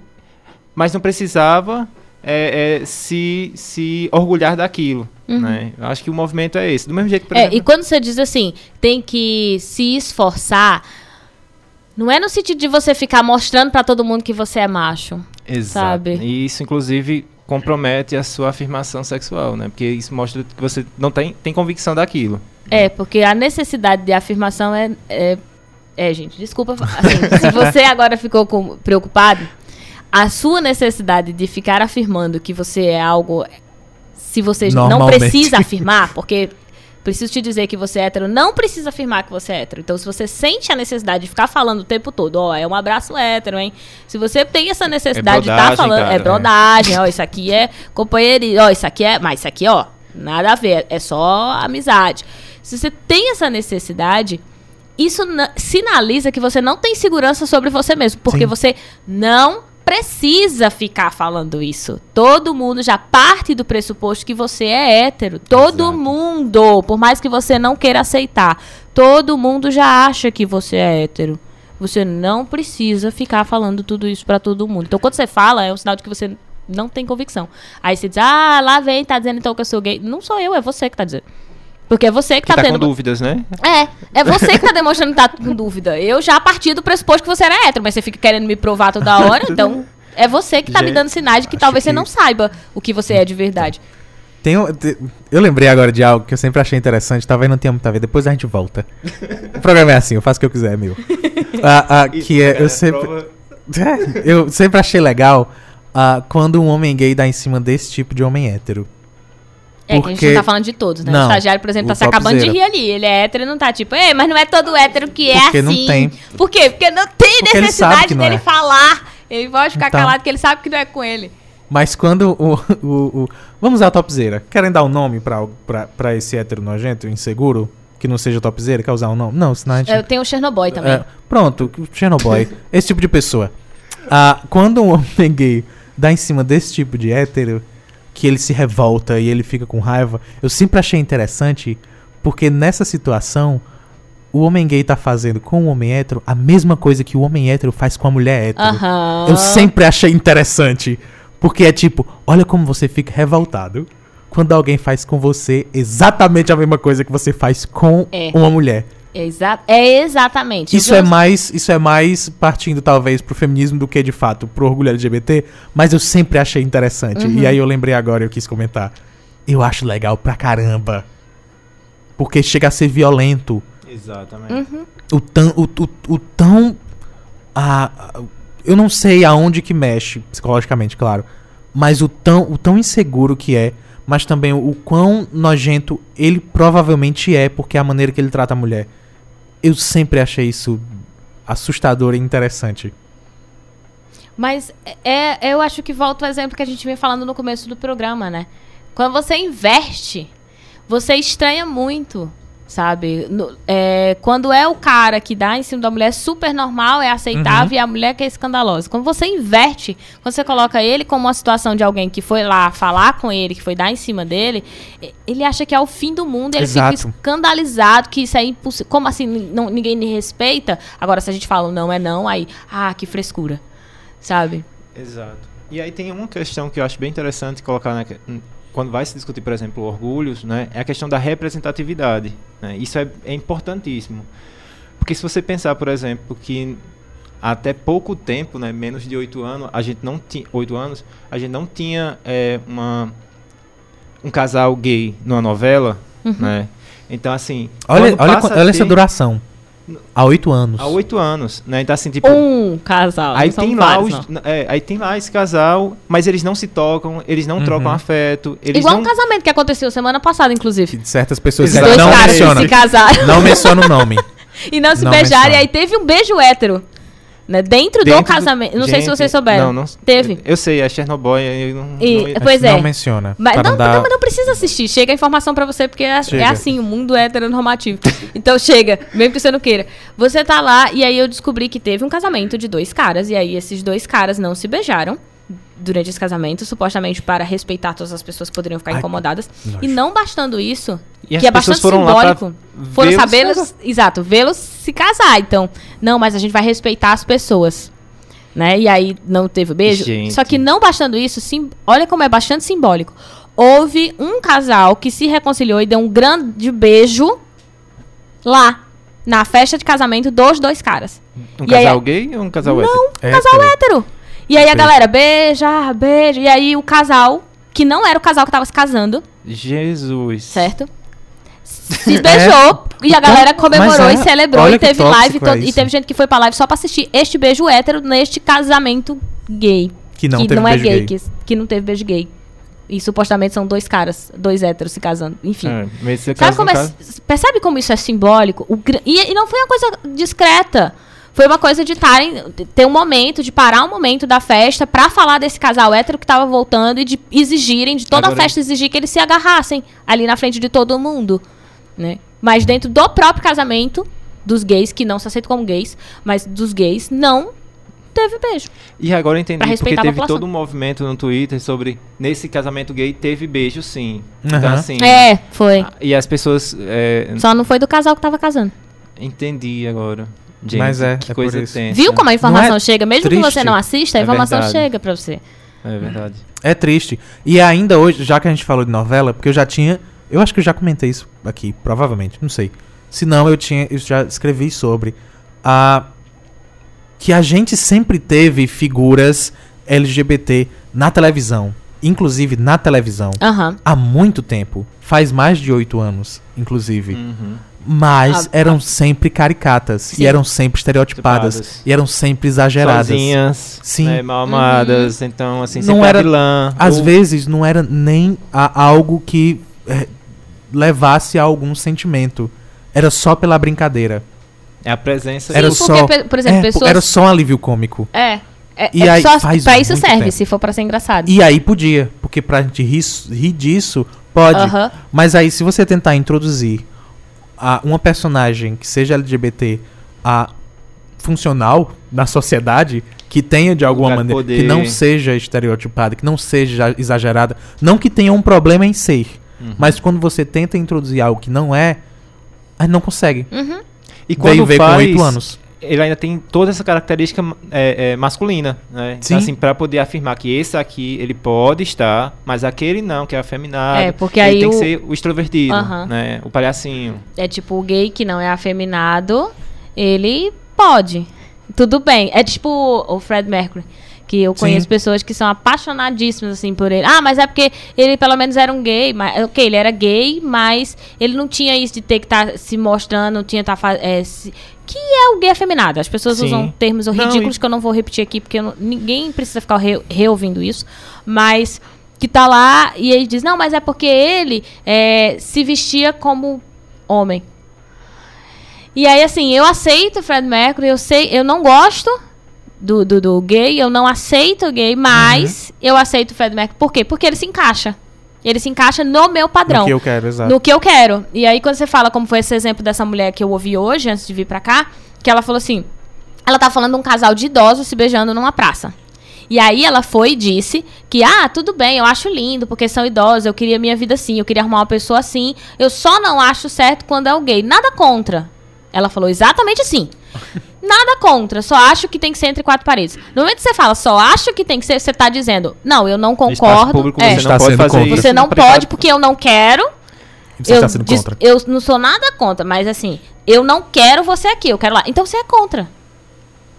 mas não precisava é, é, se, se orgulhar daquilo. Né? Eu acho que o movimento é esse. Do mesmo jeito, por Uhum. É, exemplo, e quando você diz assim, tem que se esforçar, não é no sentido de você ficar mostrando pra todo mundo que você é macho. Exato. sabe? E isso, inclusive, compromete a sua afirmação sexual, né? Porque isso mostra que você não tem, tem convicção daquilo. É, porque a necessidade de afirmação é. É, é, gente, desculpa. assim, [LAUGHS] se você agora ficou com- preocupado, a sua necessidade de ficar afirmando que você é algo. Se você não precisa afirmar, porque. Preciso te dizer que você é hétero, não precisa afirmar que você é hétero. Então, se você sente a necessidade de ficar falando o tempo todo, ó, é um abraço hétero, hein? Se você tem essa necessidade de estar brodagem, falando, cara, é é. brodagem, ó, isso aqui é companheirismo, ó, isso aqui é. Mas isso aqui, ó, nada a ver, é só amizade. Se você tem essa necessidade, isso na- sinaliza que você não tem segurança sobre você mesmo, porque Sim. você não precisa ficar falando isso. Todo mundo já parte do pressuposto que você é hétero. Todo Exato. mundo, por mais que você não queira aceitar, todo mundo já acha que você é hétero. Você não precisa ficar falando tudo isso pra todo mundo. Então, quando você fala, é um sinal de que você não tem convicção. Aí você diz, ah, lá vem, tá dizendo então que eu sou gay. Não sou eu, é você que tá dizendo. Porque é você que, Que tá, tá com tendo. dúvidas, né? É, é você que tá demonstrando que tá com dúvida. Eu já parti do pressuposto que você era hétero, mas você fica querendo me provar toda hora, então é você que tá me Gente, dando sinais de que talvez você que- não saiba o que você é de verdade. Tem um- te- eu lembrei agora de algo que eu sempre achei interessante, talvez não tenha muito a ver, depois a gente volta. o programa é assim, eu faço o que eu quiser, é meu. [LAUGHS] Ah, ah, que é, eu sempre, [LAUGHS] eu sempre achei legal ah, quando um homem gay dá em cima desse tipo de homem hétero. É, que a gente Porque- não tá falando de todos, né? Não, o estagiário, por exemplo, tá se acabando de topzera. rir ali. Ele é hétero e não tá tipo, Ei, mas não é todo hétero que é Porque assim. não tem. Por quê? Porque não tem Porque necessidade não dele é. falar. Ele pode ficar Então. calado porque ele sabe que não é com ele. Mas quando o, [LAUGHS] o, o- Vamos usar a topzera. Querem dar um nome pra, pra, pra esse hétero nojento, inseguro? Que não seja topzera? Quer usar um nome? Não, senão a gente. Eu tenho o Chernobyl também. É, pronto, o Chernobyl. [LAUGHS] esse tipo de pessoa. Ah, quando um homem gay dá em cima desse tipo de hétero, que ele se revolta e ele fica com raiva, eu sempre achei interessante, porque nessa situação, o homem gay tá fazendo com o homem hétero a mesma coisa que o homem hétero faz com a mulher hétero. Aham. Eu sempre achei interessante. Porque é tipo, olha como você fica revoltado quando alguém faz com você exatamente a mesma coisa que você faz com É. uma mulher. É, exa é exatamente. Isso é mais, isso é mais partindo talvez pro feminismo do que de fato pro orgulho LGBT, mas eu sempre achei interessante. Uhum. E aí eu lembrei agora e eu quis comentar. Eu acho legal pra caramba. Porque chega a ser violento. Exatamente. Uhum. O tão. O, o, o tão. ah, eu não sei aonde que mexe, psicologicamente, claro. Mas o tão, o tão inseguro que é. Mas também o, o quão nojento ele provavelmente é, porque é a maneira que ele trata a mulher. Eu sempre achei isso assustador e interessante. Mas é, eu acho que volta o exemplo que a gente vinha falando no começo do programa, né? Quando você investe, você estranha muito, sabe? No- é, quando é o cara que dá em cima da mulher, é super normal, é aceitável, e a mulher que é escandalosa. Quando você inverte, quando você coloca ele como uma situação de alguém que foi lá falar com ele, que foi dar em cima dele, ele acha que é o fim do mundo, ele Exato. fica escandalizado, que isso é impossível. Como assim, não, ninguém me respeita? Agora, se a gente fala não é não, aí, ah, que frescura. Sabe? Exato. E aí tem uma questão que eu acho bem interessante colocar na, quando vai se discutir, por exemplo, orgulhos, né, é a questão da representatividade. né? Isso é, é importantíssimo. Porque se você pensar, por exemplo, que até pouco tempo, né, menos de oito anos, a gente não tinha oito anos, a gente não tinha é, uma um casal gay numa novela, né? Então assim, Olha, olha, olha essa ter- duração. Há oito anos. há oito anos, né? Então assim, tipo, Um casal. Aí tem, lá vários, os, é, aí tem lá esse casal, mas eles não se tocam, eles não Uhum. trocam afeto, eles Igual não... um casamento que aconteceu semana passada, inclusive. Que certas pessoas Exato. Dois não caras menciona. que se casaram Não menciona o nome. [LAUGHS] e não se Não beijaram. menciona. E aí teve um beijo hétero. Né? Dentro, do Dentro casamento. Não sei se Gente, vocês souberam. Não, não, Teve. Eu sei, é Chernobyl, eu não... E- não- Pois é. Não menciona. Mas não, dar- não, mas não precisa assistir. Chega a informação pra você, porque é, é assim, o mundo é heteronormativo. [LAUGHS] então chega, mesmo que você não queira. Você tá lá, e aí eu descobri que teve um casamento de dois caras, e aí esses dois caras não se beijaram durante esse casamento, supostamente para respeitar todas as pessoas que poderiam ficar Ai, incomodadas. nojo. E não bastando isso, E que é bastante foram simbólico, foram vê-los sabê-los, exato, vê-los se casar. Então, não, mas a gente vai respeitar as pessoas. Né? E aí não teve beijo. Gente. Só que não bastando isso, sim, olha como é bastante simbólico. Houve um casal que se reconciliou e deu um grande beijo lá, na festa de casamento dos dois caras. Um E aí- casal gay ou um casal hétero? É, casal peraí. hétero. E aí a galera, beija, beija. E aí o casal, que não era o casal que tava se casando, Jesus. certo? Se beijou e a galera comemorou é- e celebrou e teve live é e teve gente que foi pra live só pra assistir este beijo hétero neste casamento gay. Que não que teve não é gay, gay. Que, que não teve beijo gay. E supostamente são dois caras, dois héteros se casando. Enfim. É, Sabe como é, caso- percebe como isso é simbólico? O e, e não foi uma coisa discreta. Foi uma coisa de tarem, ter um momento, de parar um momento da festa pra falar desse casal hétero que tava voltando e de exigirem, de toda Agora- a festa exigir que eles se agarrassem ali na frente de todo mundo. Né? Mas dentro do próprio casamento, dos gays, que não se aceitam como gays, mas dos gays, não teve beijo. E agora eu entendi Pra porque respeitar a teve população. todo um movimento no Twitter sobre nesse casamento gay teve beijo sim. Então Aham. assim. É, foi. E as pessoas. é, Só não foi do casal que tava casando. entendi agora. Gente, Mas é, que é por coisa isso. tensa. Viu como a informação Não é chega? Mesmo que triste? você não assista, a É informação verdade. chega pra você. É verdade. É triste. E ainda hoje, já que a gente falou de novela, porque eu já tinha. Eu acho que eu já comentei isso aqui, provavelmente, não sei. Se não, eu tinha. Eu já escrevi sobre. A, que a gente sempre teve figuras LGBT na televisão. Inclusive na televisão. Aham. Há muito tempo. Faz mais de oito anos, inclusive. Uhum. Mas Ah, eram sempre caricatas. Sim. E eram sempre estereotipadas. E eram sempre exageradas. Sozinhas, Sim. né, mal amadas, então assim, Não sempre era- a vilã. Às ou- vezes não era nem a- algo que é, levasse a algum sentimento. Era só pela brincadeira. É a presença. Era Sim, só, porque, pe- por exemplo, é, pessoas- Era só um alívio cômico. É. É, E é aí só faz pra isso serve, tempo. se for pra ser engraçado. E aí podia, porque pra gente rir, rir disso, pode. Aham. Mas aí, se você tentar introduzir a, uma personagem que seja LGBT a funcional na sociedade, que tenha de alguma maneira, poder. que não seja estereotipada, que não seja exagerada, não que tenha um problema em ser, Uhum. mas quando você tenta introduzir algo que não é, aí não consegue. Uhum. E Veio quando ver com faz, oito anos. ele ainda tem toda essa característica é, é, masculina, né? Sim. Então, assim, pra poder afirmar que esse aqui, ele pode estar, mas aquele não, que é afeminado. É, porque ele aí tem o- que ser o extrovertido, Aham. né? O palhacinho. É tipo, o gay que não é afeminado, ele pode. Tudo bem. É tipo o Fred Mercury. Que eu Sim. conheço pessoas que são apaixonadíssimas, assim, por ele. Ah, mas é porque ele pelo menos era um gay. Mas, ok, ele era gay, mas ele não tinha isso de ter que estar se mostrando, não tinha estar Que é o gay afeminado. As pessoas Sim. usam termos Não, ridículos e- que eu não vou repetir aqui, porque não- ninguém precisa ficar re, reouvindo isso. Mas que tá lá e ele diz, não, mas é porque ele é, se vestia como homem. E aí, assim, eu aceito o Fred Mercury, eu sei, eu não gosto do, do, do gay, eu não aceito o gay, mas Uhum. eu aceito o Fred Mercury. Por quê? Porque ele se encaixa. Ele se encaixa no meu padrão. No que eu quero, exato. No que eu quero. E aí, quando você fala, como foi esse exemplo dessa mulher que eu ouvi hoje, antes de vir pra cá, que ela falou assim: ela tá falando de um casal de idosos se beijando numa praça. E aí ela foi e disse que, ah, tudo bem, eu acho lindo, porque são idosos, eu queria minha vida assim, eu queria arrumar uma pessoa assim, eu só não acho certo quando é o gay. Nada contra. Ela falou exatamente assim. [LAUGHS] Nada contra, só acho que tem que ser entre quatro paredes. No momento que você fala, só acho que tem que ser, você tá dizendo, não, eu não concordo. público é, você Está não pode fazer você não pode porque eu não quero. Você eu, está sendo contra. eu não sou nada contra, mas assim, eu não quero você aqui, eu quero lá. Então você é contra.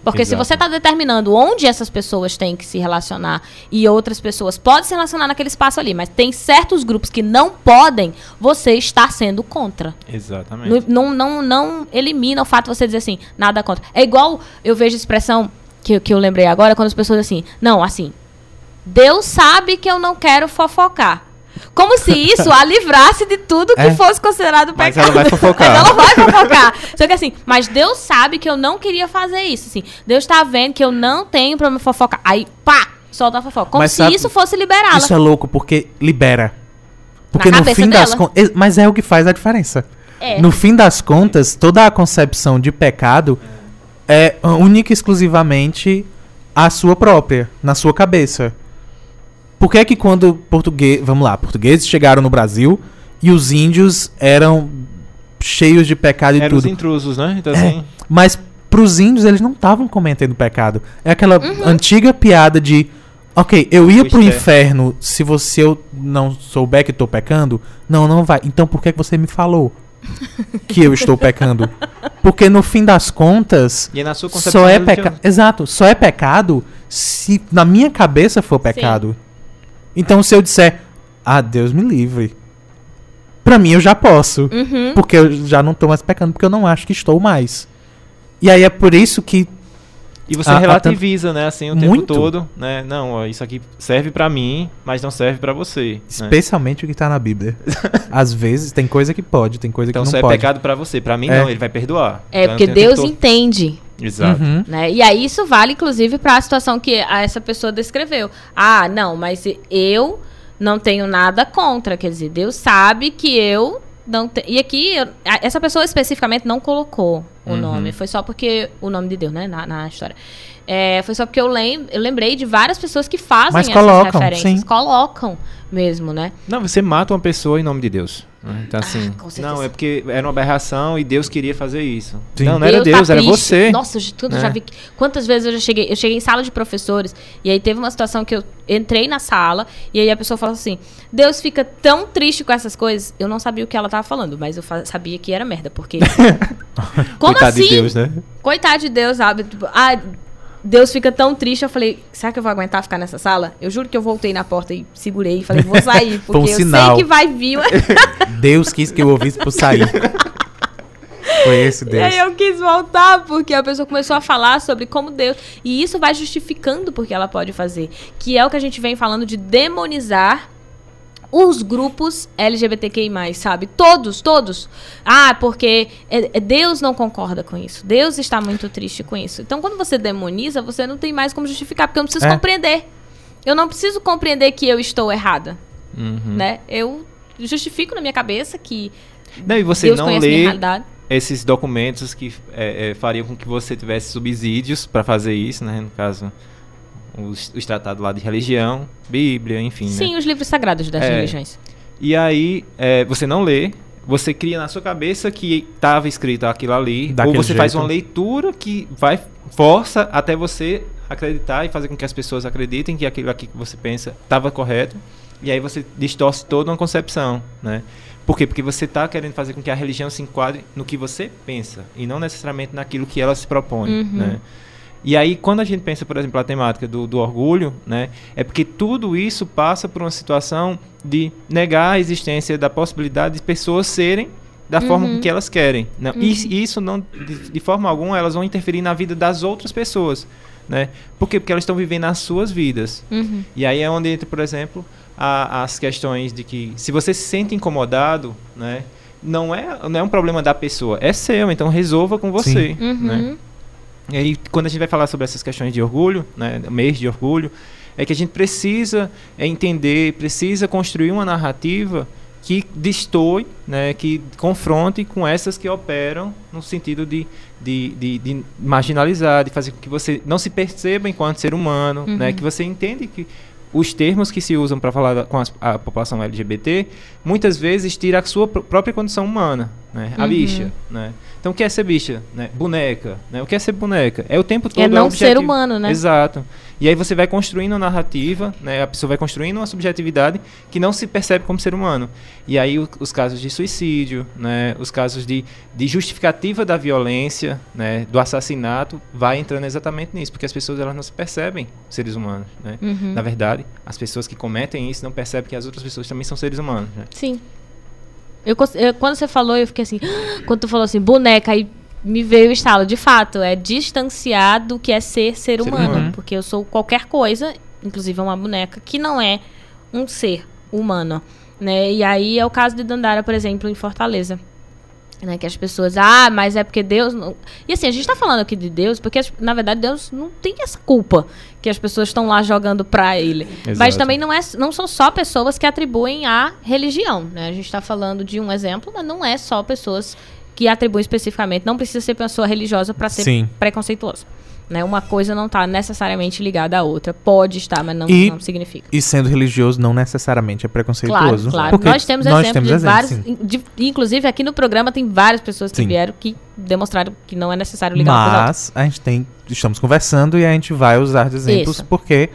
Porque se Exato. você está determinando onde essas pessoas têm que se relacionar e outras pessoas podem se relacionar naquele espaço ali, mas tem certos grupos que não podem, você está sendo contra. Exatamente. Não, não, não, elimina o fato de você dizer assim, nada contra. É igual eu vejo a expressão que, que eu lembrei agora, quando as pessoas dizem assim, não, assim, Deus sabe que eu não quero fofocar. Como se isso a livrasse de tudo que É. fosse considerado Mas pecado. ela vai fofocar. Mas ela vai fofocar. Só que assim, mas Deus sabe que eu não queria fazer isso. Assim, Deus tá vendo que eu não tenho problema fofocar. Aí, pá, solta a fofoca. Como Mas se sabe- isso fosse liberá-la. Isso é louco, porque libera. Porque Na no fim das dela. contas. Mas é o que faz a diferença. É. No fim das contas, toda a concepção de pecado é única e exclusivamente a sua própria, na sua cabeça. Por que é que quando português, vamos lá, portugueses chegaram no Brasil e os índios eram cheios de pecado e Eram os tudo? intrusos, né? Então, É. assim, Mas pros índios eles não estavam cometendo pecado. É aquela Uhum. antiga piada de OK, eu ia pro é. inferno se você eu não souber que tô pecando? Não, não vai. Então por que que você me falou [LAUGHS] que eu estou pecando? Porque no fim das contas, e é na sua concepção só é pecado. Exato, só é pecado se na minha cabeça for pecado. Então se eu disser, ah, Deus me livre. Pra mim eu já posso. Uhum. Porque eu já não tô mais pecando, porque eu não acho que estou mais. E aí é por isso que. E você A- a relativiza, né, assim, o tempo Muito. todo, né? Não, ó, isso aqui serve pra mim, mas não serve pra você. né? Especialmente o que tá na Bíblia. [LAUGHS] Às vezes tem coisa que pode, tem coisa Então que só não é pode. pecado pra você, pra mim É. não, ele vai perdoar. É, Então, porque Deus entende. Exato. Uhum. Né? E aí isso vale, inclusive, para a situação que a- essa pessoa descreveu. Ah, não, mas eu não tenho nada contra. Quer dizer, Deus sabe que eu não tenho. E aqui, eu- essa pessoa especificamente não colocou o Uhum. nome. Foi só porque. O nome de Deus, né? Na, na história. É, foi só porque eu, lem eu lembrei de várias pessoas que fazem Mas essas colocam, referências. sim. Colocam mesmo, né? Não, você mata uma pessoa em nome de Deus. né? Então, assim, Ah, com certeza. não, é porque era uma aberração e Deus queria fazer isso. Sim. Não, não era Deus, tá era triste. você. Nossa, de tudo, já É. vi. que- Quantas vezes eu já cheguei? Eu cheguei em sala de professores e aí teve uma situação que eu entrei na sala e aí a pessoa falou assim: Deus fica tão triste com essas coisas. Eu não sabia o que ela tava falando, mas eu fa- sabia que era merda, porque. [LAUGHS] Como Coitado assim? de Deus, né? Coitado de Deus, sabe? Tipo, ah, Deus fica tão triste. Eu falei, será que eu vou aguentar ficar nessa sala? Eu juro que eu voltei na porta e segurei e falei, vou [LAUGHS] sair, Foi um porque eu sei que vai vir. [LAUGHS] Deus quis que eu ouvisse por sair. Foi esse E Deus. aí eu quis voltar, porque a pessoa começou a falar sobre como Deus. E isso vai justificando porque ela pode fazer. Que é o que a gente vem falando de demonizar os grupos LGBTQI+, sabe? Todos, todos. Ah, porque é- é- Deus não concorda com isso. Deus está muito triste com isso. Então, quando você demoniza, você não tem mais como justificar, porque eu não preciso É. compreender. Eu não preciso compreender que eu estou errada, Uhum. né? Eu justifico na minha cabeça que Não, e você Deus não lê esses documentos que é, é, fariam com que você tivesse subsídios para fazer isso, né? No caso, os, os tratados lá de religião, Bíblia, enfim, né? Sim, os livros sagrados das É. religiões. E aí, é, você não lê, você cria na sua cabeça que estava escrito aquilo ali, Daquele ou você faz jeito. uma leitura que vai força até você acreditar e fazer com que as pessoas acreditem que aquilo aqui que você pensa estava correto, e aí você distorce toda uma concepção, né? Por quê? Porque você está querendo fazer com que a religião se enquadre no que você pensa e não necessariamente naquilo que ela se propõe, Uhum. né? E aí, quando a gente pensa, por exemplo, a temática do, do orgulho, né, é porque tudo isso passa por uma situação de negar a existência da possibilidade de pessoas serem da forma Uhum. com que elas querem. Não, e e isso não, de, de forma alguma, elas vão interferir na vida das outras pessoas, né? Por quê? Porque elas estão vivendo as suas vidas. Uhum. E aí é onde entra, por exemplo, a- as questões de que se você se sente incomodado, né, não é, não é um problema da pessoa, é seu, então resolva com você, Uhum. né? E aí, quando a gente vai falar sobre essas questões de orgulho, né, mês de orgulho, é que a gente precisa é, entender, precisa construir uma narrativa que destoe, né, que confronte com essas que operam no sentido de, de, de, de marginalizar, de fazer com que você não se perceba enquanto ser humano, né, que você entende que os termos que se usam para falar com as- a população LGBT muitas vezes tira a sua pr- própria condição humana, né? A Uhum. bicha, né? Então o que é ser bicha, né? Boneca, né? O que é ser boneca? É o tempo todo É não objetivo. ser humano, né? Exato. E aí você vai construindo uma narrativa, né? A pessoa vai construindo uma subjetividade que não se percebe como ser humano. E aí o- os casos de suicídio, né? Os casos de, de justificativa da violência, né? Do assassinato, vai entrando exatamente nisso, porque as pessoas elas não se percebem seres humanos, né? Uhum. Na verdade, as pessoas que cometem isso não percebem que as outras pessoas também são seres humanos, né? Sim. Eu, eu- quando você falou, eu fiquei assim. [GASPS] Quando tu falou assim, boneca, aí me veio o estalo. De fato, é distanciar do que é ser ser Ser humano. humano. Porque eu sou qualquer coisa, inclusive uma boneca, que não é um ser humano. Né? E aí é o caso de Dandara, por exemplo, em Fortaleza. Né, que as pessoas, ah, mas é porque Deus. Não... E assim, a gente tá falando aqui de Deus, porque na verdade Deus não tem essa culpa que as pessoas estão lá jogando pra ele. Mas Exato. também não, é, não são só pessoas que atribuem à religião. Né? A gente está falando de um exemplo, mas não é só pessoas que atribuem especificamente. Não precisa ser pessoa religiosa para ser Sim. preconceituoso. Né? Uma coisa não está necessariamente ligada à outra. Pode estar, mas não, E- não significa. E sendo religioso não necessariamente é Claro, preconceituoso. claro. Porque Nós temos nós exemplos temos de vários. de- inclusive, aqui no programa tem várias pessoas que Sim. vieram que demonstraram que não é necessário ligar. Mas a gente tem. Estamos conversando e a gente vai usar de exemplos Isso. porque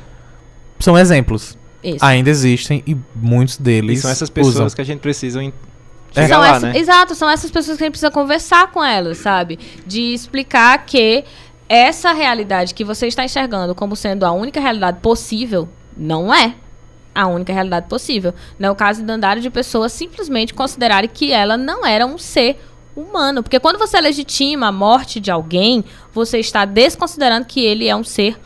são exemplos. Isso. Ainda existem e muitos E deles. são essas pessoas usam. que a gente precisa É. São lá, essa- né? Exato, são essas pessoas que a gente precisa conversar com elas, sabe? De explicar que essa realidade que você está enxergando como sendo a única realidade possível, não é a única realidade possível. Não é o caso de Dandara de pessoas simplesmente considerarem que ela não era um ser humano. Porque quando você legitima a morte de alguém, você está desconsiderando que ele é um ser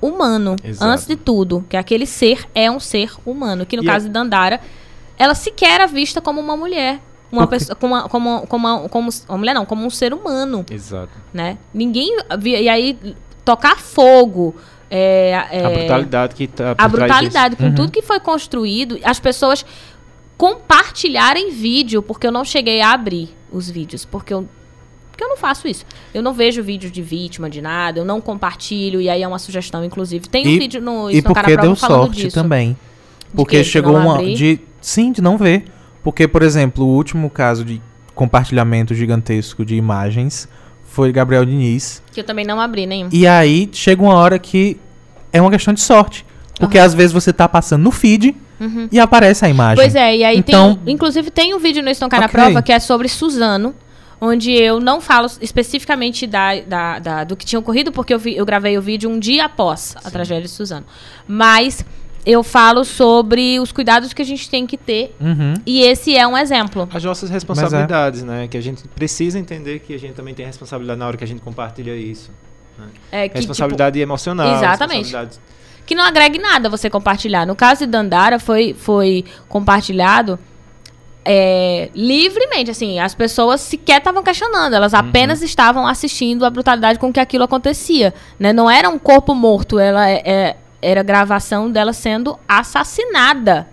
humano. Exato. Antes de tudo, que aquele ser é um ser humano. Que no E caso é- de Dandara, ela sequer era vista como uma mulher. Uma Porque- pessoa, como, como, como, como uma mulher não, como um ser humano, Exato. né? Ninguém via, e aí tocar fogo, é, é, A brutalidade que tá a brutalidade com Uhum. tudo que foi construído, as pessoas compartilharem vídeo, porque eu não cheguei a abrir os vídeos, porque eu porque eu não faço isso. Eu não vejo vídeos de vítima de nada, eu não compartilho, e aí é uma sugestão, inclusive. Tem um E- vídeo no E Cara porque Prova deu sorte disso. também. Porque chegou uma. De, sim, de não ver. Porque, por exemplo, o último caso de compartilhamento gigantesco de imagens foi Gabriel Diniz. Que eu também não abri nenhum. E aí chega uma hora que é uma questão de sorte. Porque às vezes você tá passando no feed e aparece a imagem. Pois é, e aí Então- tem. Inclusive tem um vídeo no Estão Cá na Ok. Prova que é sobre Suzano. Onde eu não falo especificamente da, da- da- do que tinha ocorrido, porque eu, vi- eu gravei o vídeo um dia após a tragédia de Suzano. Mas eu falo sobre os cuidados que a gente tem que ter. Uhum. E esse é um exemplo. As nossas responsabilidades, né? Que a gente precisa entender que a gente também tem responsabilidade na hora que a gente compartilha isso. É, que, tipo, responsabilidade emocional. Exatamente. responsabilidade que não agregue nada você compartilhar. No caso de Dandara, foi, foi compartilhado é, livremente, assim, as pessoas sequer estavam questionando, elas apenas estavam assistindo a brutalidade com que aquilo acontecia, né? Não era um corpo morto, ela é, é, era gravação dela sendo assassinada,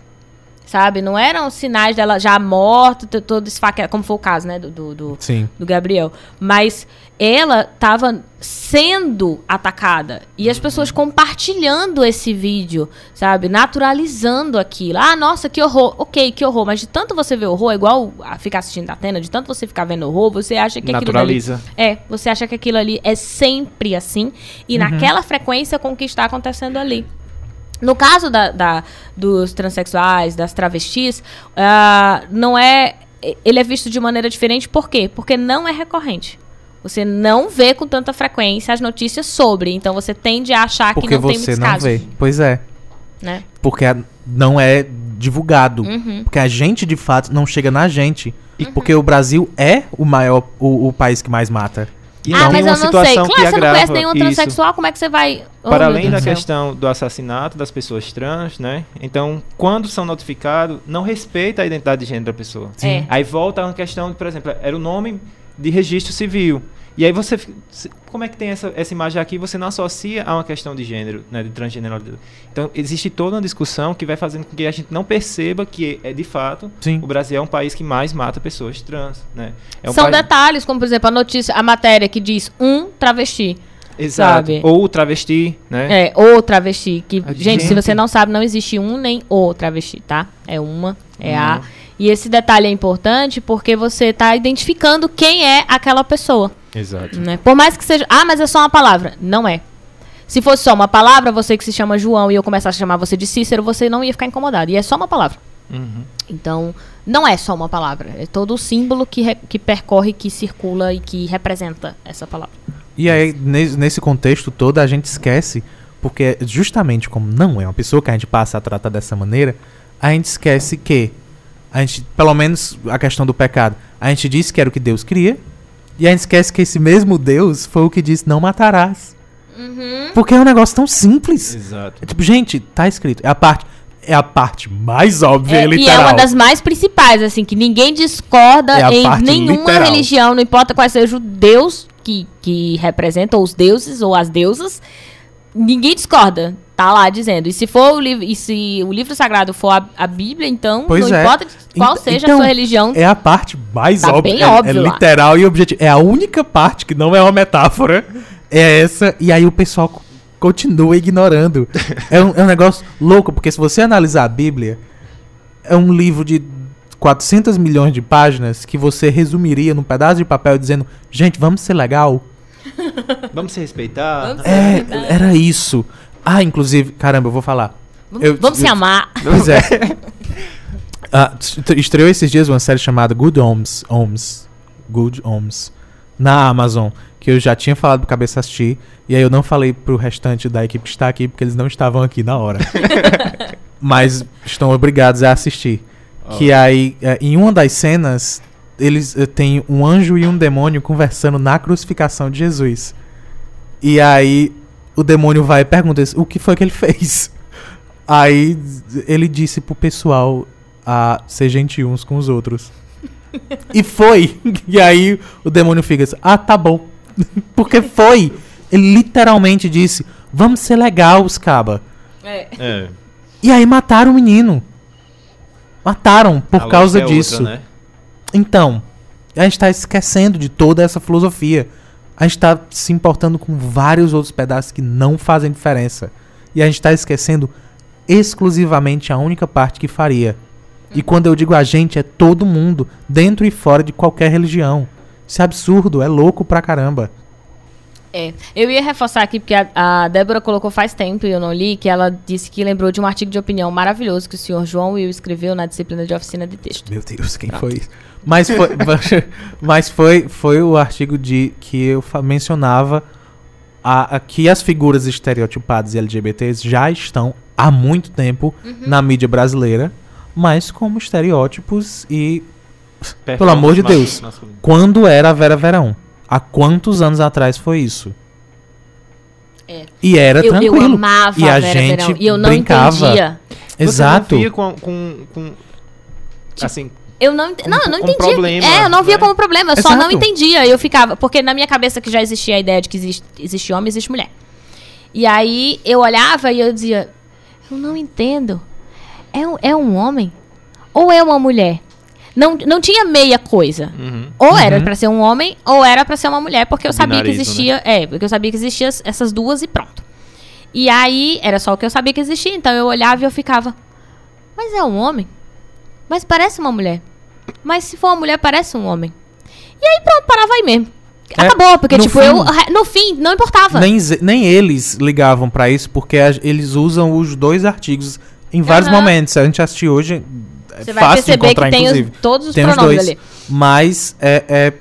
sabe? Não eram sinais dela já morta, t- toda esfaqueada, como foi o caso, né, do, do, do, Sim. do Gabriel. Mas ela estava sendo atacada. E as pessoas compartilhando esse vídeo, sabe? Naturalizando aquilo. Ah, nossa, que horror. Ok, que horror. Mas de tanto você ver horror, é igual a ficar assistindo a Atena, de tanto você ficar vendo horror, você acha que aquilo dali... Naturaliza. É, você acha que aquilo ali é sempre assim. E naquela frequência com o que está acontecendo ali. No caso da, da- dos transexuais, das travestis, ah, não é. Ele é visto de maneira diferente, por quê? Porque não é recorrente. Você não vê com tanta frequência as notícias sobre. Então você tende a achar Porque que não tem você muitos não casos. vê. Pois é. Né? Porque não é divulgado. Uhum. Porque a gente, de fato, não chega na gente. E porque o Brasil é o maior, o, o país que mais mata. E ah, tem mas uma eu não sei. situação Claro, que você não agrava conhece nenhum isso. transexual, como é que você vai. Oh, Para além da céu. questão do assassinato das pessoas trans, né? Então, quando são notificados, não respeita a identidade de gênero da pessoa. Sim. É. Aí volta a uma questão, por exemplo, era o nome de registro civil. E aí você, como é que tem essa, essa imagem aqui? Você não associa a uma questão de gênero, né, de transgeneralidade. Então existe toda uma discussão que vai fazendo com que a gente não perceba que é de fato Sim. o Brasil é um país que mais mata pessoas trans, né? É um São país- detalhes, como por exemplo a notícia, a matéria que diz um travesti. Exato. sabe? Ou travesti, né? É, ou travesti. Que, A gente, se gente- você não sabe, não existe um nem o travesti, tá? É uma, é a. E esse detalhe é importante porque você tá identificando quem é aquela pessoa. Exato. Né? Por mais que seja. Ah, mas é só uma palavra. Não é. Se fosse só uma palavra, você que se chama João e eu começasse a chamar você de Cícero, você não ia ficar incomodado. E é só uma palavra. Uhum. Então, não é só uma palavra. É todo o símbolo que, que percorre, que circula e que representa essa palavra. E aí, nes- nesse contexto todo, a gente esquece, porque justamente como não é uma pessoa que a gente passa a tratar dessa maneira, a gente esquece que, a gente, pelo menos a questão do pecado, a gente disse que era o que Deus queria, e a gente esquece que esse mesmo Deus foi o que disse não matarás. Porque é um negócio tão simples. Exato. É tipo, gente, tá escrito. É a parte, é a parte mais óbvia É, e e literal. é uma das mais principais, assim, que ninguém discorda É em nenhuma literal. religião, não importa qual seja o Deus que, que representa, ou os deuses, ou as deusas, ninguém discorda. Tá lá dizendo. E se for o livro, e se o livro sagrado for a, a Bíblia, então Pois não é. importa qual Ent- seja então, a sua religião. É a parte mais Tá óbvia. bem é- óbvio é, lá. literal e objetiva. É a única parte que não é uma metáfora. É essa. E aí o pessoal co- continua ignorando. é, um, é um negócio louco, porque se você analisar a Bíblia, é um livro de 400 milhões de páginas que você resumiria num pedaço de papel dizendo: gente, vamos ser legal. Vamos se respeitar. Vamos É, era isso. Ah, inclusive, caramba, eu vou falar. Vamos, eu- vamos se eu- amar. Pois é. [LAUGHS] Est- estreou esses dias uma série chamada Good Homes, Homes, Good Homes, na Amazon, que eu já tinha falado pro cabeça assistir, e aí eu não falei pro restante da equipe que está aqui, porque eles não estavam aqui na hora. [LAUGHS] Mas estão obrigados a assistir. Que aí, eh, em uma das cenas, eles eh, têm um anjo e um demônio conversando na crucificação de Jesus. E aí o demônio vai e pergunta o que foi que ele fez. Aí ele disse pro pessoal a ser gentil uns com os outros. [LAUGHS] e foi. E aí o demônio fica assim, ah, tá bom. [LAUGHS] Porque foi. Ele literalmente disse, vamos ser legais, caba. É. É. E aí mataram o menino. Mataram por A causa é outra, disso. né? Então, a gente tá esquecendo de toda essa filosofia. A gente tá se importando com vários outros pedaços que não fazem diferença. E a gente tá esquecendo exclusivamente a única parte que faria. E quando eu digo a gente, é todo mundo, dentro e fora de qualquer religião. Isso é absurdo, é louco pra caramba. É. Eu ia reforçar aqui, porque a, a Débora colocou faz tempo e eu não li, que ela disse que lembrou de um artigo de opinião maravilhoso que o senhor João Will escreveu na disciplina de oficina de texto. Meu Deus, quem foi isso? Mas foi, [LAUGHS] mas foi, foi o artigo de que eu mencionava a, a que as figuras estereotipadas e LGBTs já estão há muito tempo na mídia brasileira, mas como estereótipos e Pelo amor de Deus. quando era a Vera Verão. Há quantos anos atrás foi isso? É. E era Eu, eu tranquilo. amava e a, a Vera gente Verão. E eu não brincava. entendia. Exato. Você não via com, com, com assim, Eu não, ent- não, eu não como entendia. problema, é, eu não via né? como problema, eu só não Exato. entendia. Eu ficava, porque na minha cabeça que já existia a ideia de que existe, existe homem, existe mulher. E aí eu olhava e eu dizia, eu não entendo. É é um homem ou é uma mulher? Não, não tinha meia coisa. uhum. Ou era Uhum. pra ser um homem, ou era pra ser uma mulher, porque eu sabia que Binarismo, existia. É, porque eu sabia que existia essas duas e pronto. E aí, era só o que eu sabia que existia, então eu olhava e eu ficava. Mas é um homem? Mas parece uma mulher. Mas se for uma mulher, parece um homem. E aí pronto, parava aí mesmo. É, Acabou, porque no tipo, fim- eu. No fim, não importava. Nem, nem eles ligavam pra isso, porque a- eles usam os dois artigos em vários Aham. momentos. Se a gente assistir hoje, Você vai fácil perceber encontrar, que tem os- todos os Tem os pronomes dois. ali. Mas é, é-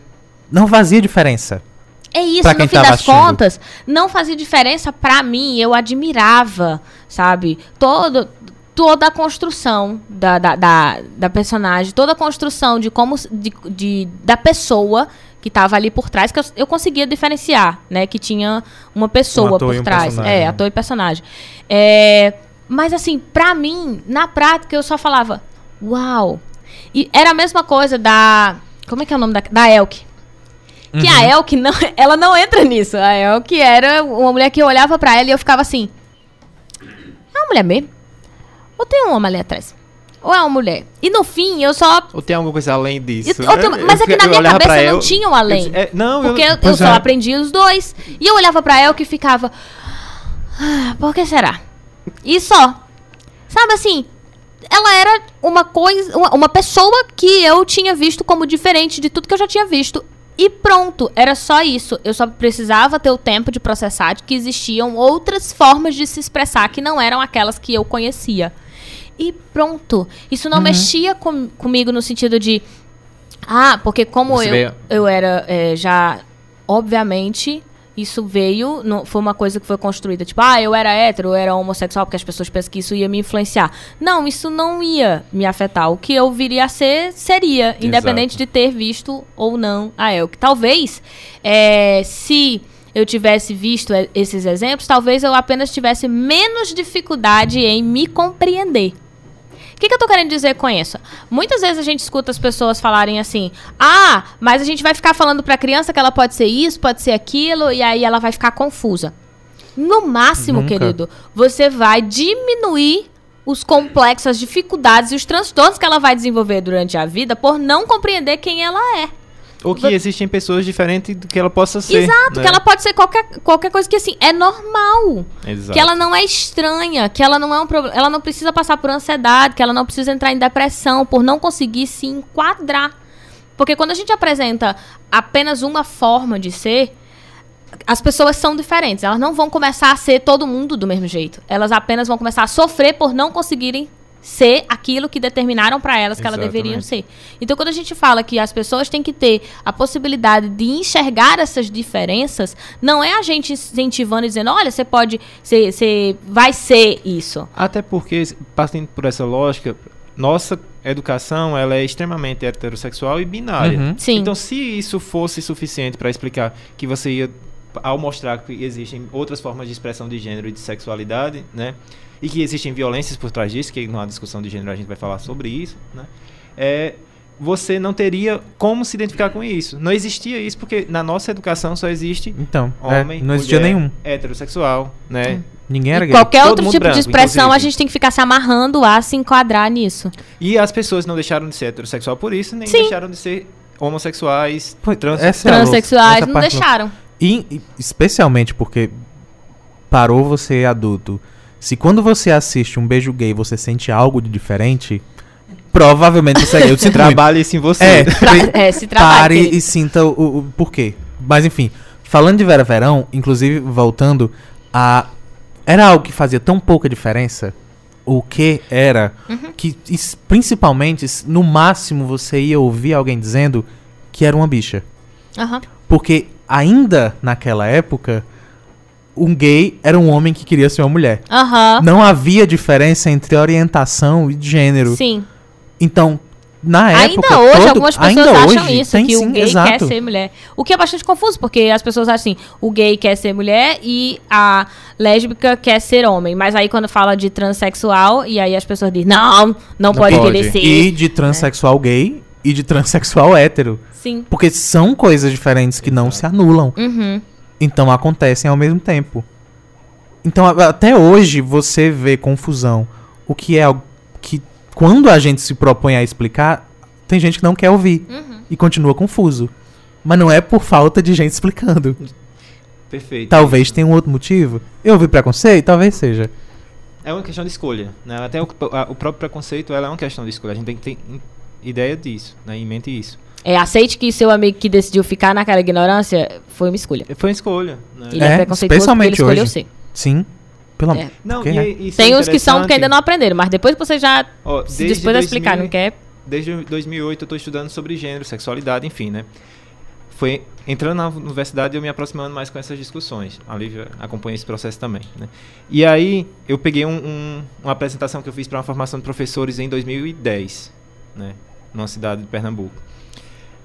não fazia diferença. É isso, Pra no quem fim tava das assistindo. contas, não fazia diferença pra mim. Eu admirava, sabe? Todo, toda a construção da, da, da, da personagem, toda a construção de como. De, de- da pessoa que tava ali por trás, que eu, eu conseguia diferenciar, né? Que tinha uma pessoa Um por um trás. personagem, É, ator e personagem. É, mas assim, pra mim, na prática, eu só falava, uau! E era a mesma coisa da. Como é que é o nome da. Da Elke. Que Uhum. a Elke não, [LAUGHS] ela não entra nisso. A Elke era uma mulher que eu olhava pra ela e eu ficava assim. É uma mulher mesmo? Ou tem um homem ali atrás? Ou é uma mulher? E no fim, eu só. Ou tem alguma coisa além disso? Eu- né? tenho- mas é que na minha cabeça não El- tinha um além. eu- é, não, Porque eu, eu, só é. aprendi os dois. E eu olhava pra Elke e ficava. "Ah, por que será? E só. Sabe assim? Ela era uma coisa. Uma, pessoa que eu tinha visto como diferente de tudo que eu já tinha visto. E pronto, era só isso. Eu só precisava ter o tempo de processar de que existiam outras formas de se expressar que não eram aquelas que eu conhecia. E pronto. Isso não mexia com- comigo no sentido de. Ah, porque como Você eu, veio- eu era é, já. Obviamente, isso veio. Não, foi uma coisa que foi construída. Tipo, ah, eu era hétero, eu era homossexual, porque as pessoas pensam que isso ia me influenciar. Não, isso não ia me afetar. O que eu viria a ser, seria. Independente de ter visto ou não a Elke. Talvez, é, se eu tivesse visto é, esses exemplos, talvez eu apenas tivesse menos dificuldade em me compreender. O que, que eu tô querendo dizer com isso? Muitas vezes a gente escuta as pessoas falarem assim: ah, mas a gente vai ficar falando pra criança que ela pode ser isso, pode ser aquilo, e aí ela vai ficar confusa. No máximo, Nunca. querido, você vai diminuir os complexos, as dificuldades e os transtornos que ela vai desenvolver durante a vida por não compreender quem ela é. Ou que existem pessoas diferentes do que ela possa ser. Exato, né? que ela pode ser qualquer, qualquer coisa que assim, é normal. Exato. Que ela não é estranha, que ela não é um problema, ela não precisa passar por ansiedade, que ela não precisa entrar em depressão por não conseguir se enquadrar. Porque quando a gente apresenta apenas uma forma de ser, as pessoas são diferentes. Elas não vão começar a ser todo mundo do mesmo jeito. Elas apenas vão começar a sofrer por não conseguirem ser aquilo que determinaram para elas que elas deveriam ser. Então, quando a gente fala que as pessoas têm que ter a possibilidade de enxergar essas diferenças, não é a gente incentivando e dizendo, olha, você pode, você, você vai ser isso. Até porque, partindo por essa lógica, nossa educação ela é extremamente heterossexual e binária. Uhum. Sim. Então, se isso fosse suficiente para explicar que você ia, ao mostrar que existem outras formas de expressão de gênero e de sexualidade, né? E que existem violências por trás disso, que numa discussão de gênero a gente vai falar sobre isso, né? É, você não teria como se identificar com isso. Não existia isso, porque na nossa educação só existe Então, é, homem, não existia mulher, nenhum. heterossexual, né? Ninguém era E gay. qualquer Todo outro tipo branco, de expressão, a inclusive. gente tem que ficar se amarrando a se enquadrar nisso. E as pessoas não deixaram de ser heterossexual por isso, nem Sim. deixaram de ser homossexuais, trans. essa é a essa não deixaram. E, especialmente porque parou você adulto. Se quando você assiste um beijo gay você sente algo de diferente, provavelmente você [LAUGHS] é gay. Muito. Trabalhe isso em você. É, [LAUGHS] Tra- é, se trabalha. pare querido. e sinta o, o, porquê. Mas enfim, falando de Vera Verão, inclusive voltando a era algo que fazia tão pouca diferença. O que era Uhum. que principalmente no máximo você ia ouvir alguém dizendo que era uma bicha. Aham. Porque ainda naquela época, um gay era um homem que queria ser uma mulher. Aham. Não havia diferença entre orientação e gênero. Sim. Então, na época. Ainda hoje, todo- algumas pessoas acham hoje, isso, tem que sim, o gay exato. quer ser mulher. O que é bastante confuso, porque as pessoas acham assim, o gay quer ser mulher e a lésbica quer ser homem. Mas aí quando fala de transexual, e aí as pessoas dizem, não, não, pode, pode. ser. E de transexual gay e de transexual hétero. Sim. Porque são coisas diferentes que não se anulam. Uhum. Então acontecem ao mesmo tempo. Então até hoje você vê confusão. O que é algo que quando a gente se propõe a explicar, tem gente que não quer ouvir Uhum. e continua confuso. Mas não é por falta de gente explicando. Perfeito. Talvez tenha um outro motivo. Eu ouvi preconceito? Talvez seja. É uma questão de escolha. Né? Até o, a- o próprio preconceito ela é uma questão de escolha. A gente tem que ter ideia disso, né? em mente isso. É, aceite que seu amigo que decidiu ficar naquela ignorância foi uma escolha. Foi uma escolha. Né? Ele é, É, preconceituoso porque ele escolheu hoje. ser. Sim. Pelo amor. É. Não, Porque e, é. isso Tem é uns que são porque ainda não aprenderam, mas depois que você já Ó, se desde dispôs a explicar, 2000 não quer? Desde 2008 eu estou estudando sobre gênero, sexualidade, enfim, né? Foi entrando na universidade eu me aproximando mais com essas discussões. A Lívia acompanha esse processo também, né? E aí eu peguei um- um- uma apresentação que eu fiz para uma formação de professores em 2010, né? Numa cidade de Pernambuco.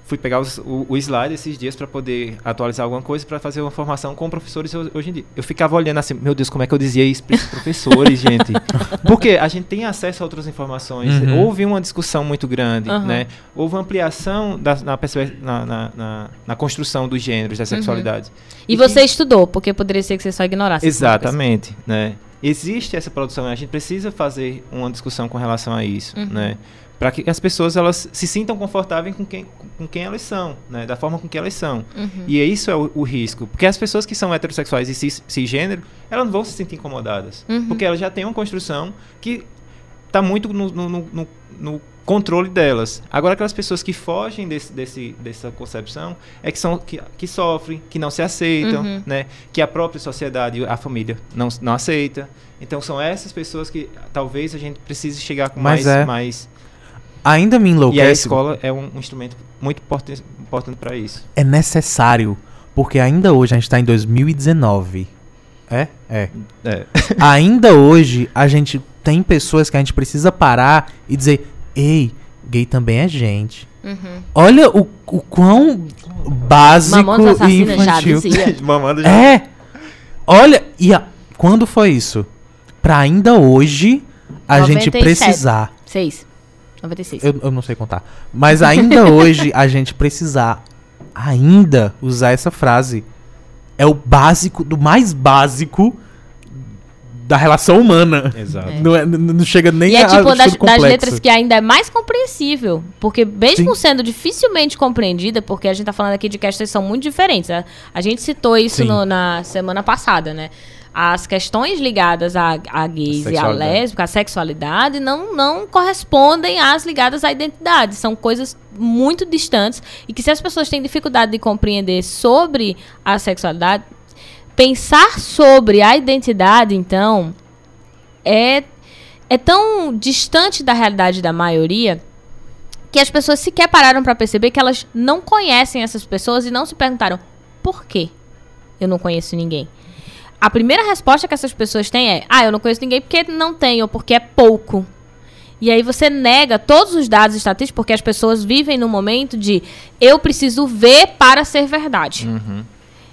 Fui pegar os- o, o slide esses dias para poder atualizar alguma coisa para fazer uma formação com professores ho- hoje em dia. Eu ficava olhando assim, meu Deus, como é que eu dizia isso para esses professores, gente? [LAUGHS] Porque a gente tem acesso a outras informações. Uhum. Houve uma discussão muito grande, Aham. né? Houve uma ampliação da- na, na, na, na- na construção dos gêneros, da sexualidade. E E você que- estudou, porque poderia ser que você só ignorasse. Exatamente, né? Existe essa produção, a gente precisa fazer uma discussão com relação a isso, Uhum. né? Para que as pessoas elas se sintam confortáveis com quem, com quem elas são, né? Da forma com que elas são. Uhum. E isso é o, o risco, porque as pessoas que são heterossexuais e cis, cisgênero, elas não vão se sentir incomodadas, Uhum. porque elas já têm uma construção que está muito no, no- no- no- controle delas. Agora aquelas pessoas que fogem desse, desse- dessa concepção é que são que, que sofrem, que não se aceitam, Uhum. né? Que a própria sociedade, a família não, não aceita. Então são essas pessoas que talvez a gente precise chegar com Mas mais, é. mais Ainda me e a enlouquece. escola é um, um instrumento muito importante, importante para isso. É necessário. Porque ainda hoje a gente tá em 2019. É? É. É. [LAUGHS] ainda hoje a gente tem pessoas que a gente precisa parar e dizer: Ei, gay também é gente. Uhum. Olha o, o quão básico e infantil. já. [LAUGHS] É! Olha, e a- quando foi isso? Pra ainda hoje a gente 97. precisar. Seis. 96. Eu, eu não sei contar. Mas ainda [LAUGHS] hoje a gente precisar ainda usar essa frase. É o básico, do mais básico da relação humana. Exato. É. Não, é- não chega nem E é a tipo uma das, das letras que ainda é mais compreensível. Porque mesmo Sim. sendo dificilmente compreendida, porque a gente tá falando aqui de questões que são muito diferentes. A, a gente citou isso no- na semana passada, né? As questões ligadas a, a gays e a Sexualidade. lésbica, a sexualidade, não, não correspondem às ligadas à identidade. São coisas muito distantes e que se as pessoas têm dificuldade de compreender sobre a sexualidade, pensar sobre a identidade, então, é, é tão distante da realidade da maioria que as pessoas sequer pararam para perceber que elas não conhecem essas pessoas e não se perguntaram por quê eu não conheço ninguém. A primeira resposta que essas pessoas têm é: ah, eu não conheço ninguém porque não tem ou porque é pouco. E aí você nega todos os dados estatísticos porque as pessoas vivem no momento de eu preciso ver para ser verdade. Uhum.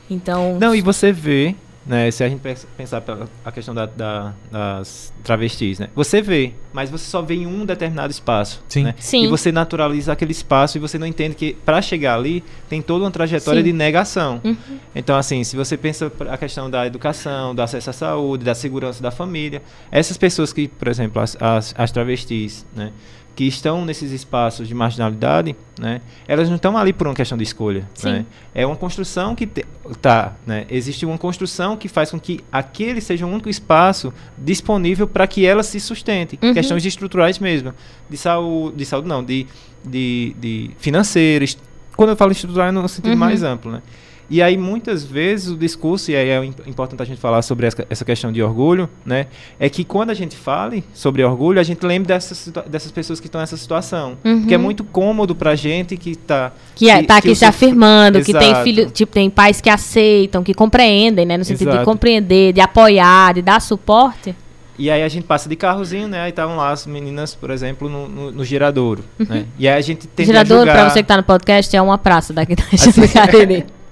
Então, Não, e você vê, né, se a gente pens- pensar a questão da- da- das travestis, né? Você vê, mas você só vê em um determinado espaço, Sim. né? Sim. E você naturaliza aquele espaço e você não entende que para chegar ali tem toda uma trajetória Sim. de negação. Uhum. Então, assim, se você pensa a questão da educação, do acesso à saúde, da segurança da família, essas pessoas que, por exemplo, as, as, as travestis, né, que estão nesses espaços de marginalidade, né, elas não estão ali por uma questão de escolha. Né? É uma construção que te, tá, né, existe uma construção que faz com que aquele seja o único espaço disponível para que elas se sustentem. Uhum. Questões estruturais mesmo, de saúde, de saúde não, de, de, de financeiras. Quando eu falo estrutural é no sentido Uhum. mais amplo, né? E aí, muitas vezes, o discurso, e aí é im- importante a gente falar sobre essa, questão de orgulho, né? É que quando a gente fale sobre orgulho, a gente lembre dessas, dessas pessoas que estão nessa situação. Uhum. Porque é muito cômodo pra gente que tá... Que, é, tá aqui o se afirmando, que tem filho, tipo, tem pais que aceitam, que compreendem, né? No sentido de Exato. compreender, de apoiar, de dar suporte. E aí a gente passa de carrozinho, né? Aí estavam lá as meninas, por exemplo, no, no, no giradouro, né? E aí a gente tenta Girador, julgar... pra você que tá no podcast, é uma praça daqui da de Cariri. [LAUGHS]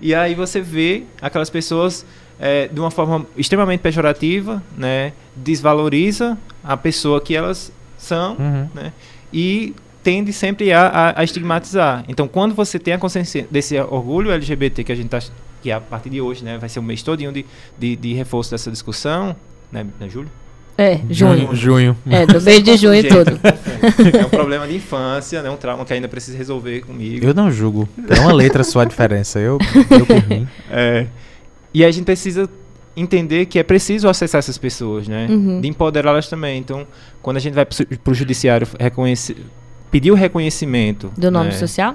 E aí você vê aquelas pessoas é, de uma forma extremamente pejorativa, né? Desvaloriza a pessoa que elas são, Uhum. né? E tende sempre a, a- a estigmatizar. Então, quando você tem a consciência desse orgulho LGBT que a gente tá, que a partir de hoje, né, vai ser um mês todinho de, de, de reforço dessa discussão, né, né Júlio? É, junho. Junho. É, do mês de junho todo. [LAUGHS] É um problema de infância, né, um trauma que ainda precisa resolver comigo. Eu não julgo. É uma letra só a diferença. Eu, eu por mim. [LAUGHS] É. E a gente precisa entender que é preciso acessar essas pessoas, né? Uhum. De empoderá-las também. Então, quando a gente vai para o judiciário reconhecer, pedir o reconhecimento Do nome né, social?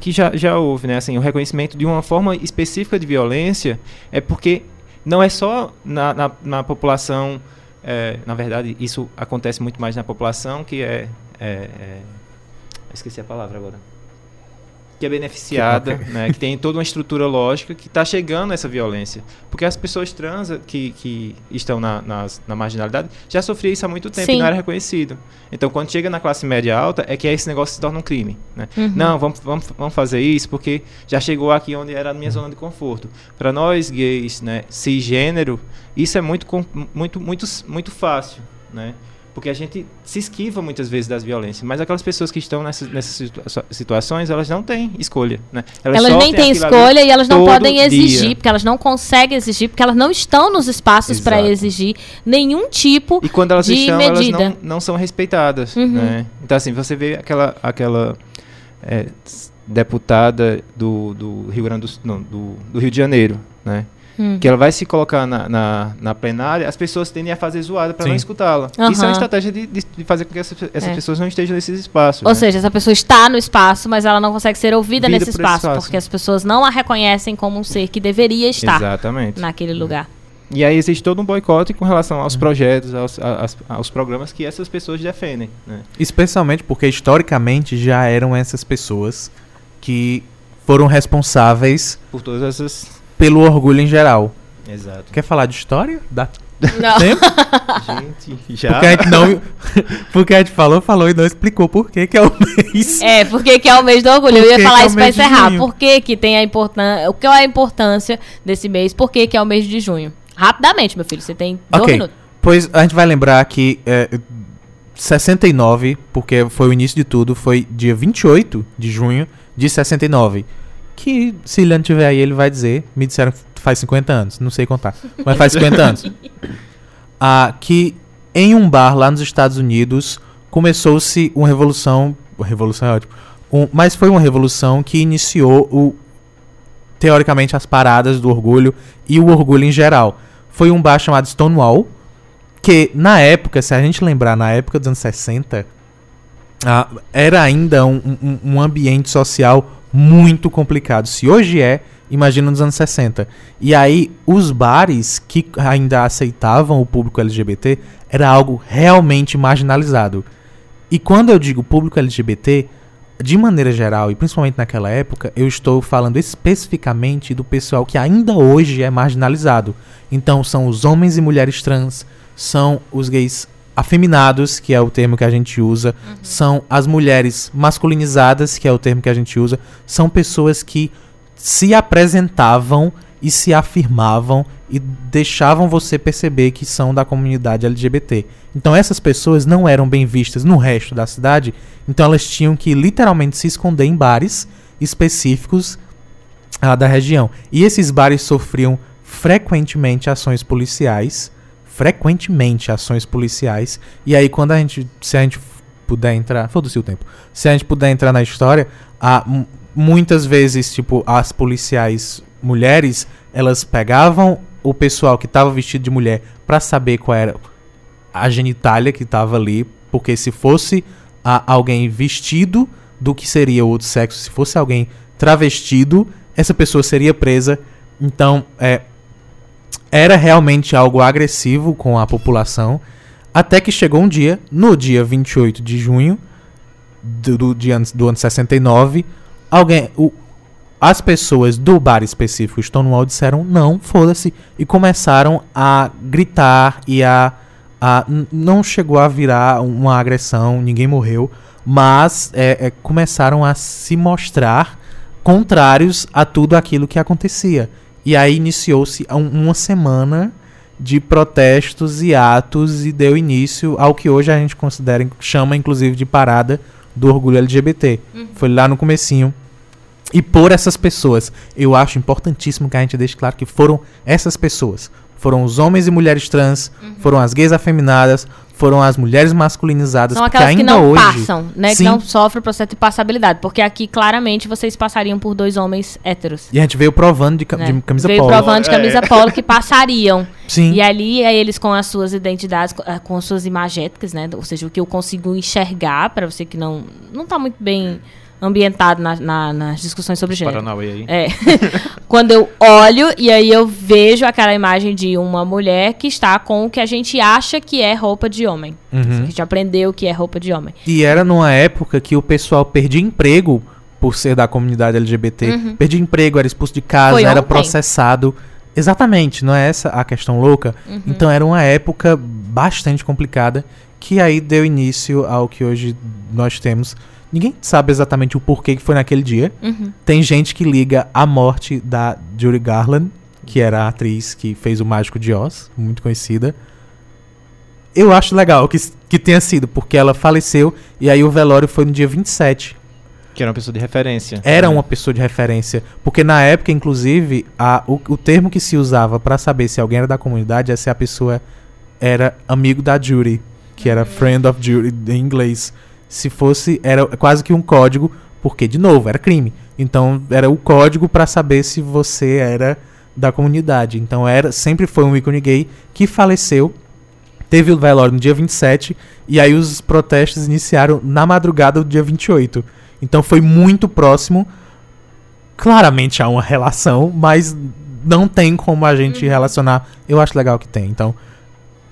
que já, já houve, né? Assim, o reconhecimento de uma forma específica de violência é porque não é só na, na, na população, é, na verdade, isso acontece muito mais na população que é, é, é- esqueci a palavra agora, que é beneficiada, Que- né? Que tem toda uma estrutura lógica que está chegando essa violência, porque as pessoas trans que, que estão na, nas- na marginalidade já sofriam isso há muito tempo Sim. e não era reconhecido. Então, quando chega na classe média alta, é que esse negócio se torna um crime, né? Uhum. Não, vamos, vamos, vamos fazer isso porque já chegou aqui onde era a minha zona de conforto. Para nós gays, né, cisgênero, isso é muito, muito, muito, muito fácil, né? Porque a gente se esquiva muitas vezes das violências, mas aquelas pessoas que estão nessas, nessas situa- situações, elas não têm escolha, né? Elas nem sofrem têm escolha e elas não podem exigir, dia. porque elas não conseguem exigir, porque elas não estão nos espaços para exigir nenhum tipo. E quando elas de estão, medida. elas não, não são respeitadas. Uhum. Né? Então, assim, você vê aquela, aquela é, deputada do, do Rio Grande do, não, do, do Rio de Janeiro, né? Hum. Que ela vai se colocar na, na, na plenária, as pessoas tendem a fazer zoada para não escutá-la. Isso é uma estratégia de, de, fazer com que essas, essas É. pessoas não estejam nesses espaços. Ou né? seja, essa pessoa está no espaço, mas ela não consegue ser ouvida Vida nesse espaço, espaço. porque as pessoas não a reconhecem como um ser que deveria estar Exatamente. naquele lugar. E aí existe todo um boicote com relação Uhum. aos projetos, aos, aos, aos programas que essas pessoas defendem. Né? Especialmente porque historicamente já eram essas pessoas que foram responsáveis Por todas essas. Pelo orgulho em geral. Exato. Quer falar de história? Dá Não. tempo? [LAUGHS] Gente, já. Porque a gente não. [LAUGHS] Porque a gente falou, falou e não explicou por que, que é o mês. É, porque que é o mês do orgulho. Eu Por ia que falar que é isso pra encerrar. Por que, que tem a importância. O que é a importância desse mês? Por que, que é o mês de junho? Rapidamente, meu filho. Você tem dois Ok. minutos. Pois a gente vai lembrar que é, 69, porque foi o início de tudo, foi dia 28 de junho de 69. Que se ele não tiver aí, ele vai dizer. Me disseram que faz 50 anos, não sei contar. Mas faz 50 anos. [LAUGHS] Ah, que em um bar lá nos Estados Unidos começou-se uma revolução. Revolução é ótimo. Um- mas foi uma revolução que iniciou o, teoricamente as paradas do orgulho e o orgulho em geral. Foi um bar chamado Stonewall, que na época, se a gente lembrar, na época dos anos 60, ah, era ainda um, um- um ambiente social muito complicado. Se hoje é, imagina nos anos 60. E aí, os bares que ainda aceitavam o público LGBT era algo realmente marginalizado. E quando eu digo público LGBT, de maneira geral, e principalmente naquela época, eu estou falando especificamente do pessoal que ainda hoje é marginalizado. Então, são os homens e mulheres trans, são os gays afeminados, que é o termo que a gente usa, são as mulheres masculinizadas, que é o termo que a gente usa, são pessoas que se apresentavam e se afirmavam e deixavam você perceber que são da comunidade LGBT. Então essas pessoas não eram bem vistas no resto da cidade, então elas tinham que literalmente se esconder em bares específicos ah, da região. E esses bares sofriam frequentemente ações policiais, frequentemente ações policiais. E aí quando a gente, se a gente puder entrar, foda-se o tempo. Se a gente puder entrar na história, há mu- muitas vezes, tipo, as policiais mulheres, elas pegavam o pessoal que estava vestido de mulher pra saber qual era a genitália que estava ali, porque se fosse a- alguém vestido do que seria o outro sexo, se fosse alguém travestido, essa pessoa seria presa. Então, é, era realmente algo agressivo com a população, até que chegou um dia, no dia 28 de junho do, do, dia, an- do ano 69, alguém, o, as pessoas do bar específico Stonewall disseram não, foda-se, e começaram a gritar e a n- não chegou a virar uma agressão, ninguém morreu, mas é, é, começaram a se mostrar contrários a tudo aquilo que acontecia. E aí iniciou-se um- uma semana de protestos e atos e deu início ao que hoje a gente considera, chama inclusive de parada do orgulho LGBT. Foi lá no comecinho. E por essas pessoas, eu acho importantíssimo que a gente deixe claro que foram essas pessoas. Foram os homens e mulheres trans, foram as gays afeminadas, foram as mulheres masculinizadas, São aquelas que ainda não hoje passam, né? Sim. Que não sofrem o processo de passabilidade. Porque aqui, claramente, vocês passariam por dois homens héteros. E a gente veio provando de, ca- né? de camisa Veio polo. provando de camisa É. [LAUGHS] polo que passariam. Sim. E ali, é eles com as suas identidades, ah, com as suas imagéticas, né? Ou seja, o que eu consigo enxergar, para você que não, não tá muito bem ambientado na- na- nas discussões sobre gênero. Paranauê aí. É. [LAUGHS] Quando eu olho e aí eu vejo aquela imagem de uma mulher que está com o que a gente acha que é roupa de homem. Uhum. A gente aprendeu que é roupa de homem. E era numa época que o pessoal perdia emprego por ser da comunidade LGBT. Perdia emprego, era expulso de casa, Uhum. Foi era ontem. processado. Exatamente, não é essa a questão louca? Uhum. Então era uma época bastante complicada que aí deu início ao que hoje nós temos. Ninguém sabe exatamente o porquê que foi naquele dia. Uhum. Tem gente que liga a morte da Judy Garland, que era a atriz que fez o Mágico de Oz, muito conhecida. Eu acho legal que, que tenha sido, porque ela faleceu e aí o velório foi no dia 27. Que era uma pessoa de referência. Era né? uma pessoa de referência. Porque na época, inclusive, a, o, o termo que se usava pra saber se alguém era da comunidade é se a pessoa era amigo da Judy, que era friend of Judy em inglês. Se fosse, era quase que um código, porque, de novo, era crime. Então, era o código pra saber se você era da comunidade. Então, era sempre foi um ícone gay que faleceu. Teve o velório no dia 27, e aí os protestos iniciaram na madrugada do dia 28. Então foi muito próximo. Claramente há uma relação, mas não tem como a gente relacionar. Eu acho legal que tem. Então,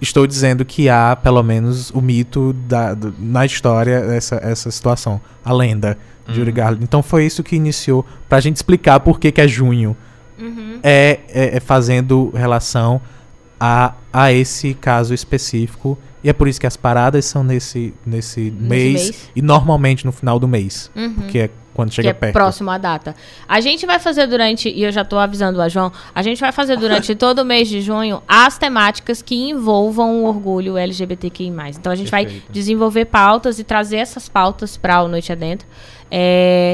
estou dizendo que há, pelo menos, o mito da, do- na história, essa, essa situação. A lenda de Yuri Garland. Então foi isso que iniciou pra gente explicar por que, que é junho. Uhum. É, é- é fazendo relação a, a esse caso específico. E é por isso que as paradas são nesse, nesse, mês, mês. e normalmente no final do mês. Uhum. Porque é quando que chega é perto. próximo à data. A gente vai fazer durante, e eu já tô avisando a João, a gente vai fazer durante [LAUGHS] todo o mês de junho as temáticas que envolvam o orgulho LGBTQI+. Então a gente vai Perfeito. desenvolver pautas e trazer essas pautas para o Noite Adentro é,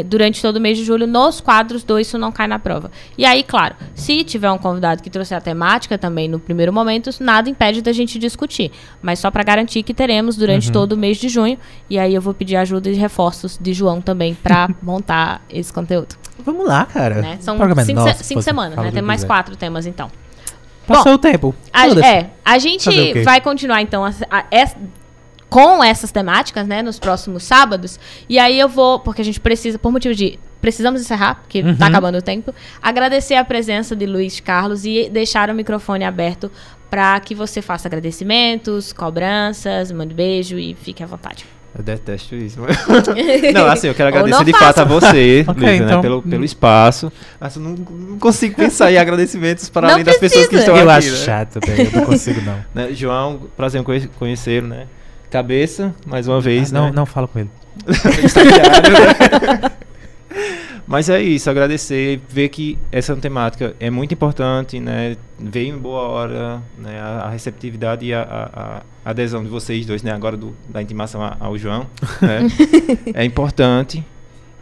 durante todo o mês de julho nos quadros do Isso Não Cai na Prova. E aí, claro, se tiver um convidado que trouxe a temática também no primeiro momento, nada impede da gente discutir. Mas só para garantir que teremos durante todo o mês de junho. E aí eu vou pedir ajuda e reforços de João também para [LAUGHS] montar esse conteúdo. Vamos lá, cara. né? São programa é cinco, nosso, se- cinco semanas, né? Tem mais quiser. quatro temas, então. Passou o tempo. A, é, a gente vai continuar, então, a- a- com essas temáticas, né, nos próximos sábados. E aí eu vou, porque a gente precisa, por motivo de. Precisamos encerrar, porque Uhum. tá acabando o tempo. Agradecer a presença de Luiz Carlos e deixar o microfone aberto para que você faça agradecimentos, cobranças, mande beijo e fique à vontade. Eu detesto isso. [LAUGHS] não, assim, eu quero agradecer de fato a você, [LAUGHS] Ok, Luísa, então. né, pelo, pelo espaço. Mas eu não, não consigo pensar em agradecimentos para Não além das pessoas que estão eu aqui. acho né? chato. Eu não consigo, não. [LAUGHS] Né, João, prazer em conhe- conhecê-lo, né? Cabeça, mais uma vez, não, né? não fala com ele. [LAUGHS] [LAUGHS] Mas é isso, agradecer, ver que essa temática é muito importante, né? Veio em boa hora, né? A, a receptividade e a, a- a adesão de vocês dois, né? Agora do- da intimação a- ao João, né? [LAUGHS] é importante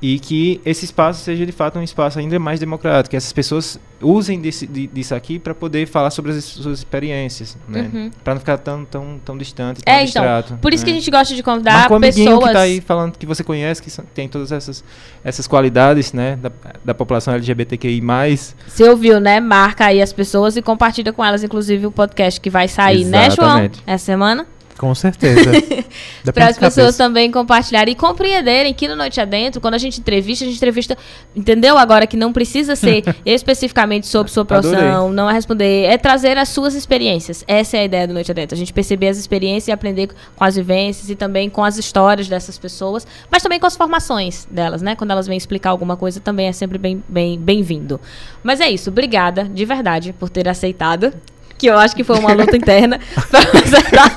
e que esse espaço seja de fato um espaço ainda mais democrático, que essas pessoas usem desse, de- disso aqui para poder falar sobre as suas experiências, né? Uhum. Para não ficar tão, tão, tão distante, tão É, então. Por isso que a né? gente gosta de convidar Marca um pessoas. que tá aí falando que você conhece, que tem todas essas, essas qualidades, né, da, da população LGBTQI+. Você ouviu, né? Marca aí as pessoas e compartilha com elas, inclusive, o podcast que vai sair, né, João? Exatamente. Essa semana. Com certeza. [LAUGHS] Para as pessoas também compartilharem e compreenderem que no Noite Adentro, quando a gente entrevista, a gente entrevista. Entendeu agora que não precisa ser [LAUGHS] especificamente sobre sua profissão, não é responder, é trazer as suas experiências. Essa é a ideia do Noite Adentro. A gente perceber as experiências e aprender com as vivências e também com as histórias dessas pessoas, mas também com as formações delas, né? Quando elas vêm explicar alguma coisa, também é sempre bem-vindo. Bem, bem bem-vindo. mas é isso. Obrigada, de verdade, por ter aceitado. Que eu acho que foi uma luta interna. [LAUGHS] acertar.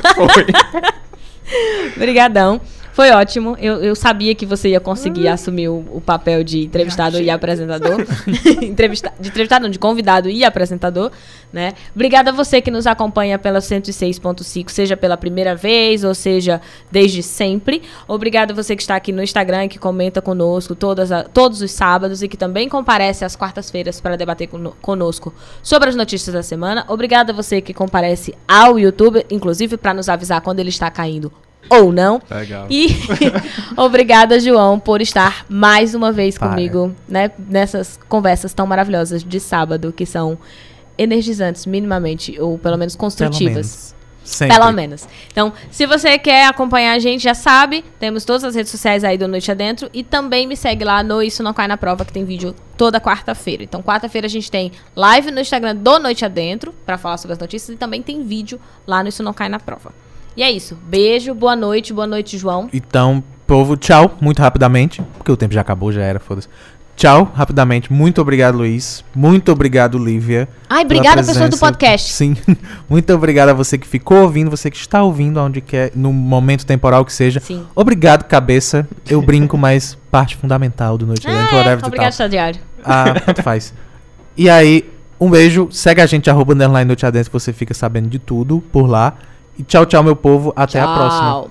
Obrigadão. Foi ótimo. Eu, eu sabia que você ia conseguir assumir o, o papel de entrevistado e apresentador. [LAUGHS] Entrevista, de entrevistado, não, de convidado e apresentador, né? Obrigada a você que nos acompanha pela 106.5, seja pela primeira vez ou seja desde sempre. Obrigada a você que está aqui no Instagram e que comenta conosco todas a- todos os sábados e que também comparece às quartas-feiras para debater cono- conosco sobre as notícias da semana. Obrigada a você que comparece ao YouTube, inclusive para nos avisar quando ele está caindo ou não. Legal. E [LAUGHS] obrigada, João, por estar mais uma vez Para. comigo, né, nessas conversas tão maravilhosas de sábado, que são energizantes, minimamente, ou pelo menos Pelo construtivas. menos. Sempre. Pelo menos. Então, se você quer acompanhar a gente, já sabe, temos todas as redes sociais aí do Noite Adentro e também me segue lá no Isso Não Cai na Prova, que tem vídeo toda quarta-feira. Então, quarta-feira a gente tem live no Instagram do Noite Adentro pra falar sobre as notícias e também tem vídeo lá no Isso Não Cai na Prova. E é isso. Beijo, boa noite, boa noite, João. Então, povo, tchau, muito rapidamente, porque o tempo já acabou, já era, foda-se. Tchau, rapidamente. Muito obrigado, Luiz. Muito obrigado, Lívia. Ai, obrigada, pessoas do podcast. [LAUGHS] Sim. Muito obrigado a você que ficou ouvindo, você que está ouvindo, aonde quer, no momento temporal que seja. Sim. Obrigado, cabeça. Eu brinco, [LAUGHS] mas parte fundamental do Noite Adentro, É, whatever e obrigado, estagiário. Ah, tanto faz. E aí, um beijo. Segue a gente, arroba underline Noite Adentro, que você fica sabendo de tudo por lá. E tchau, tchau, meu povo. Até a próxima. Tchau.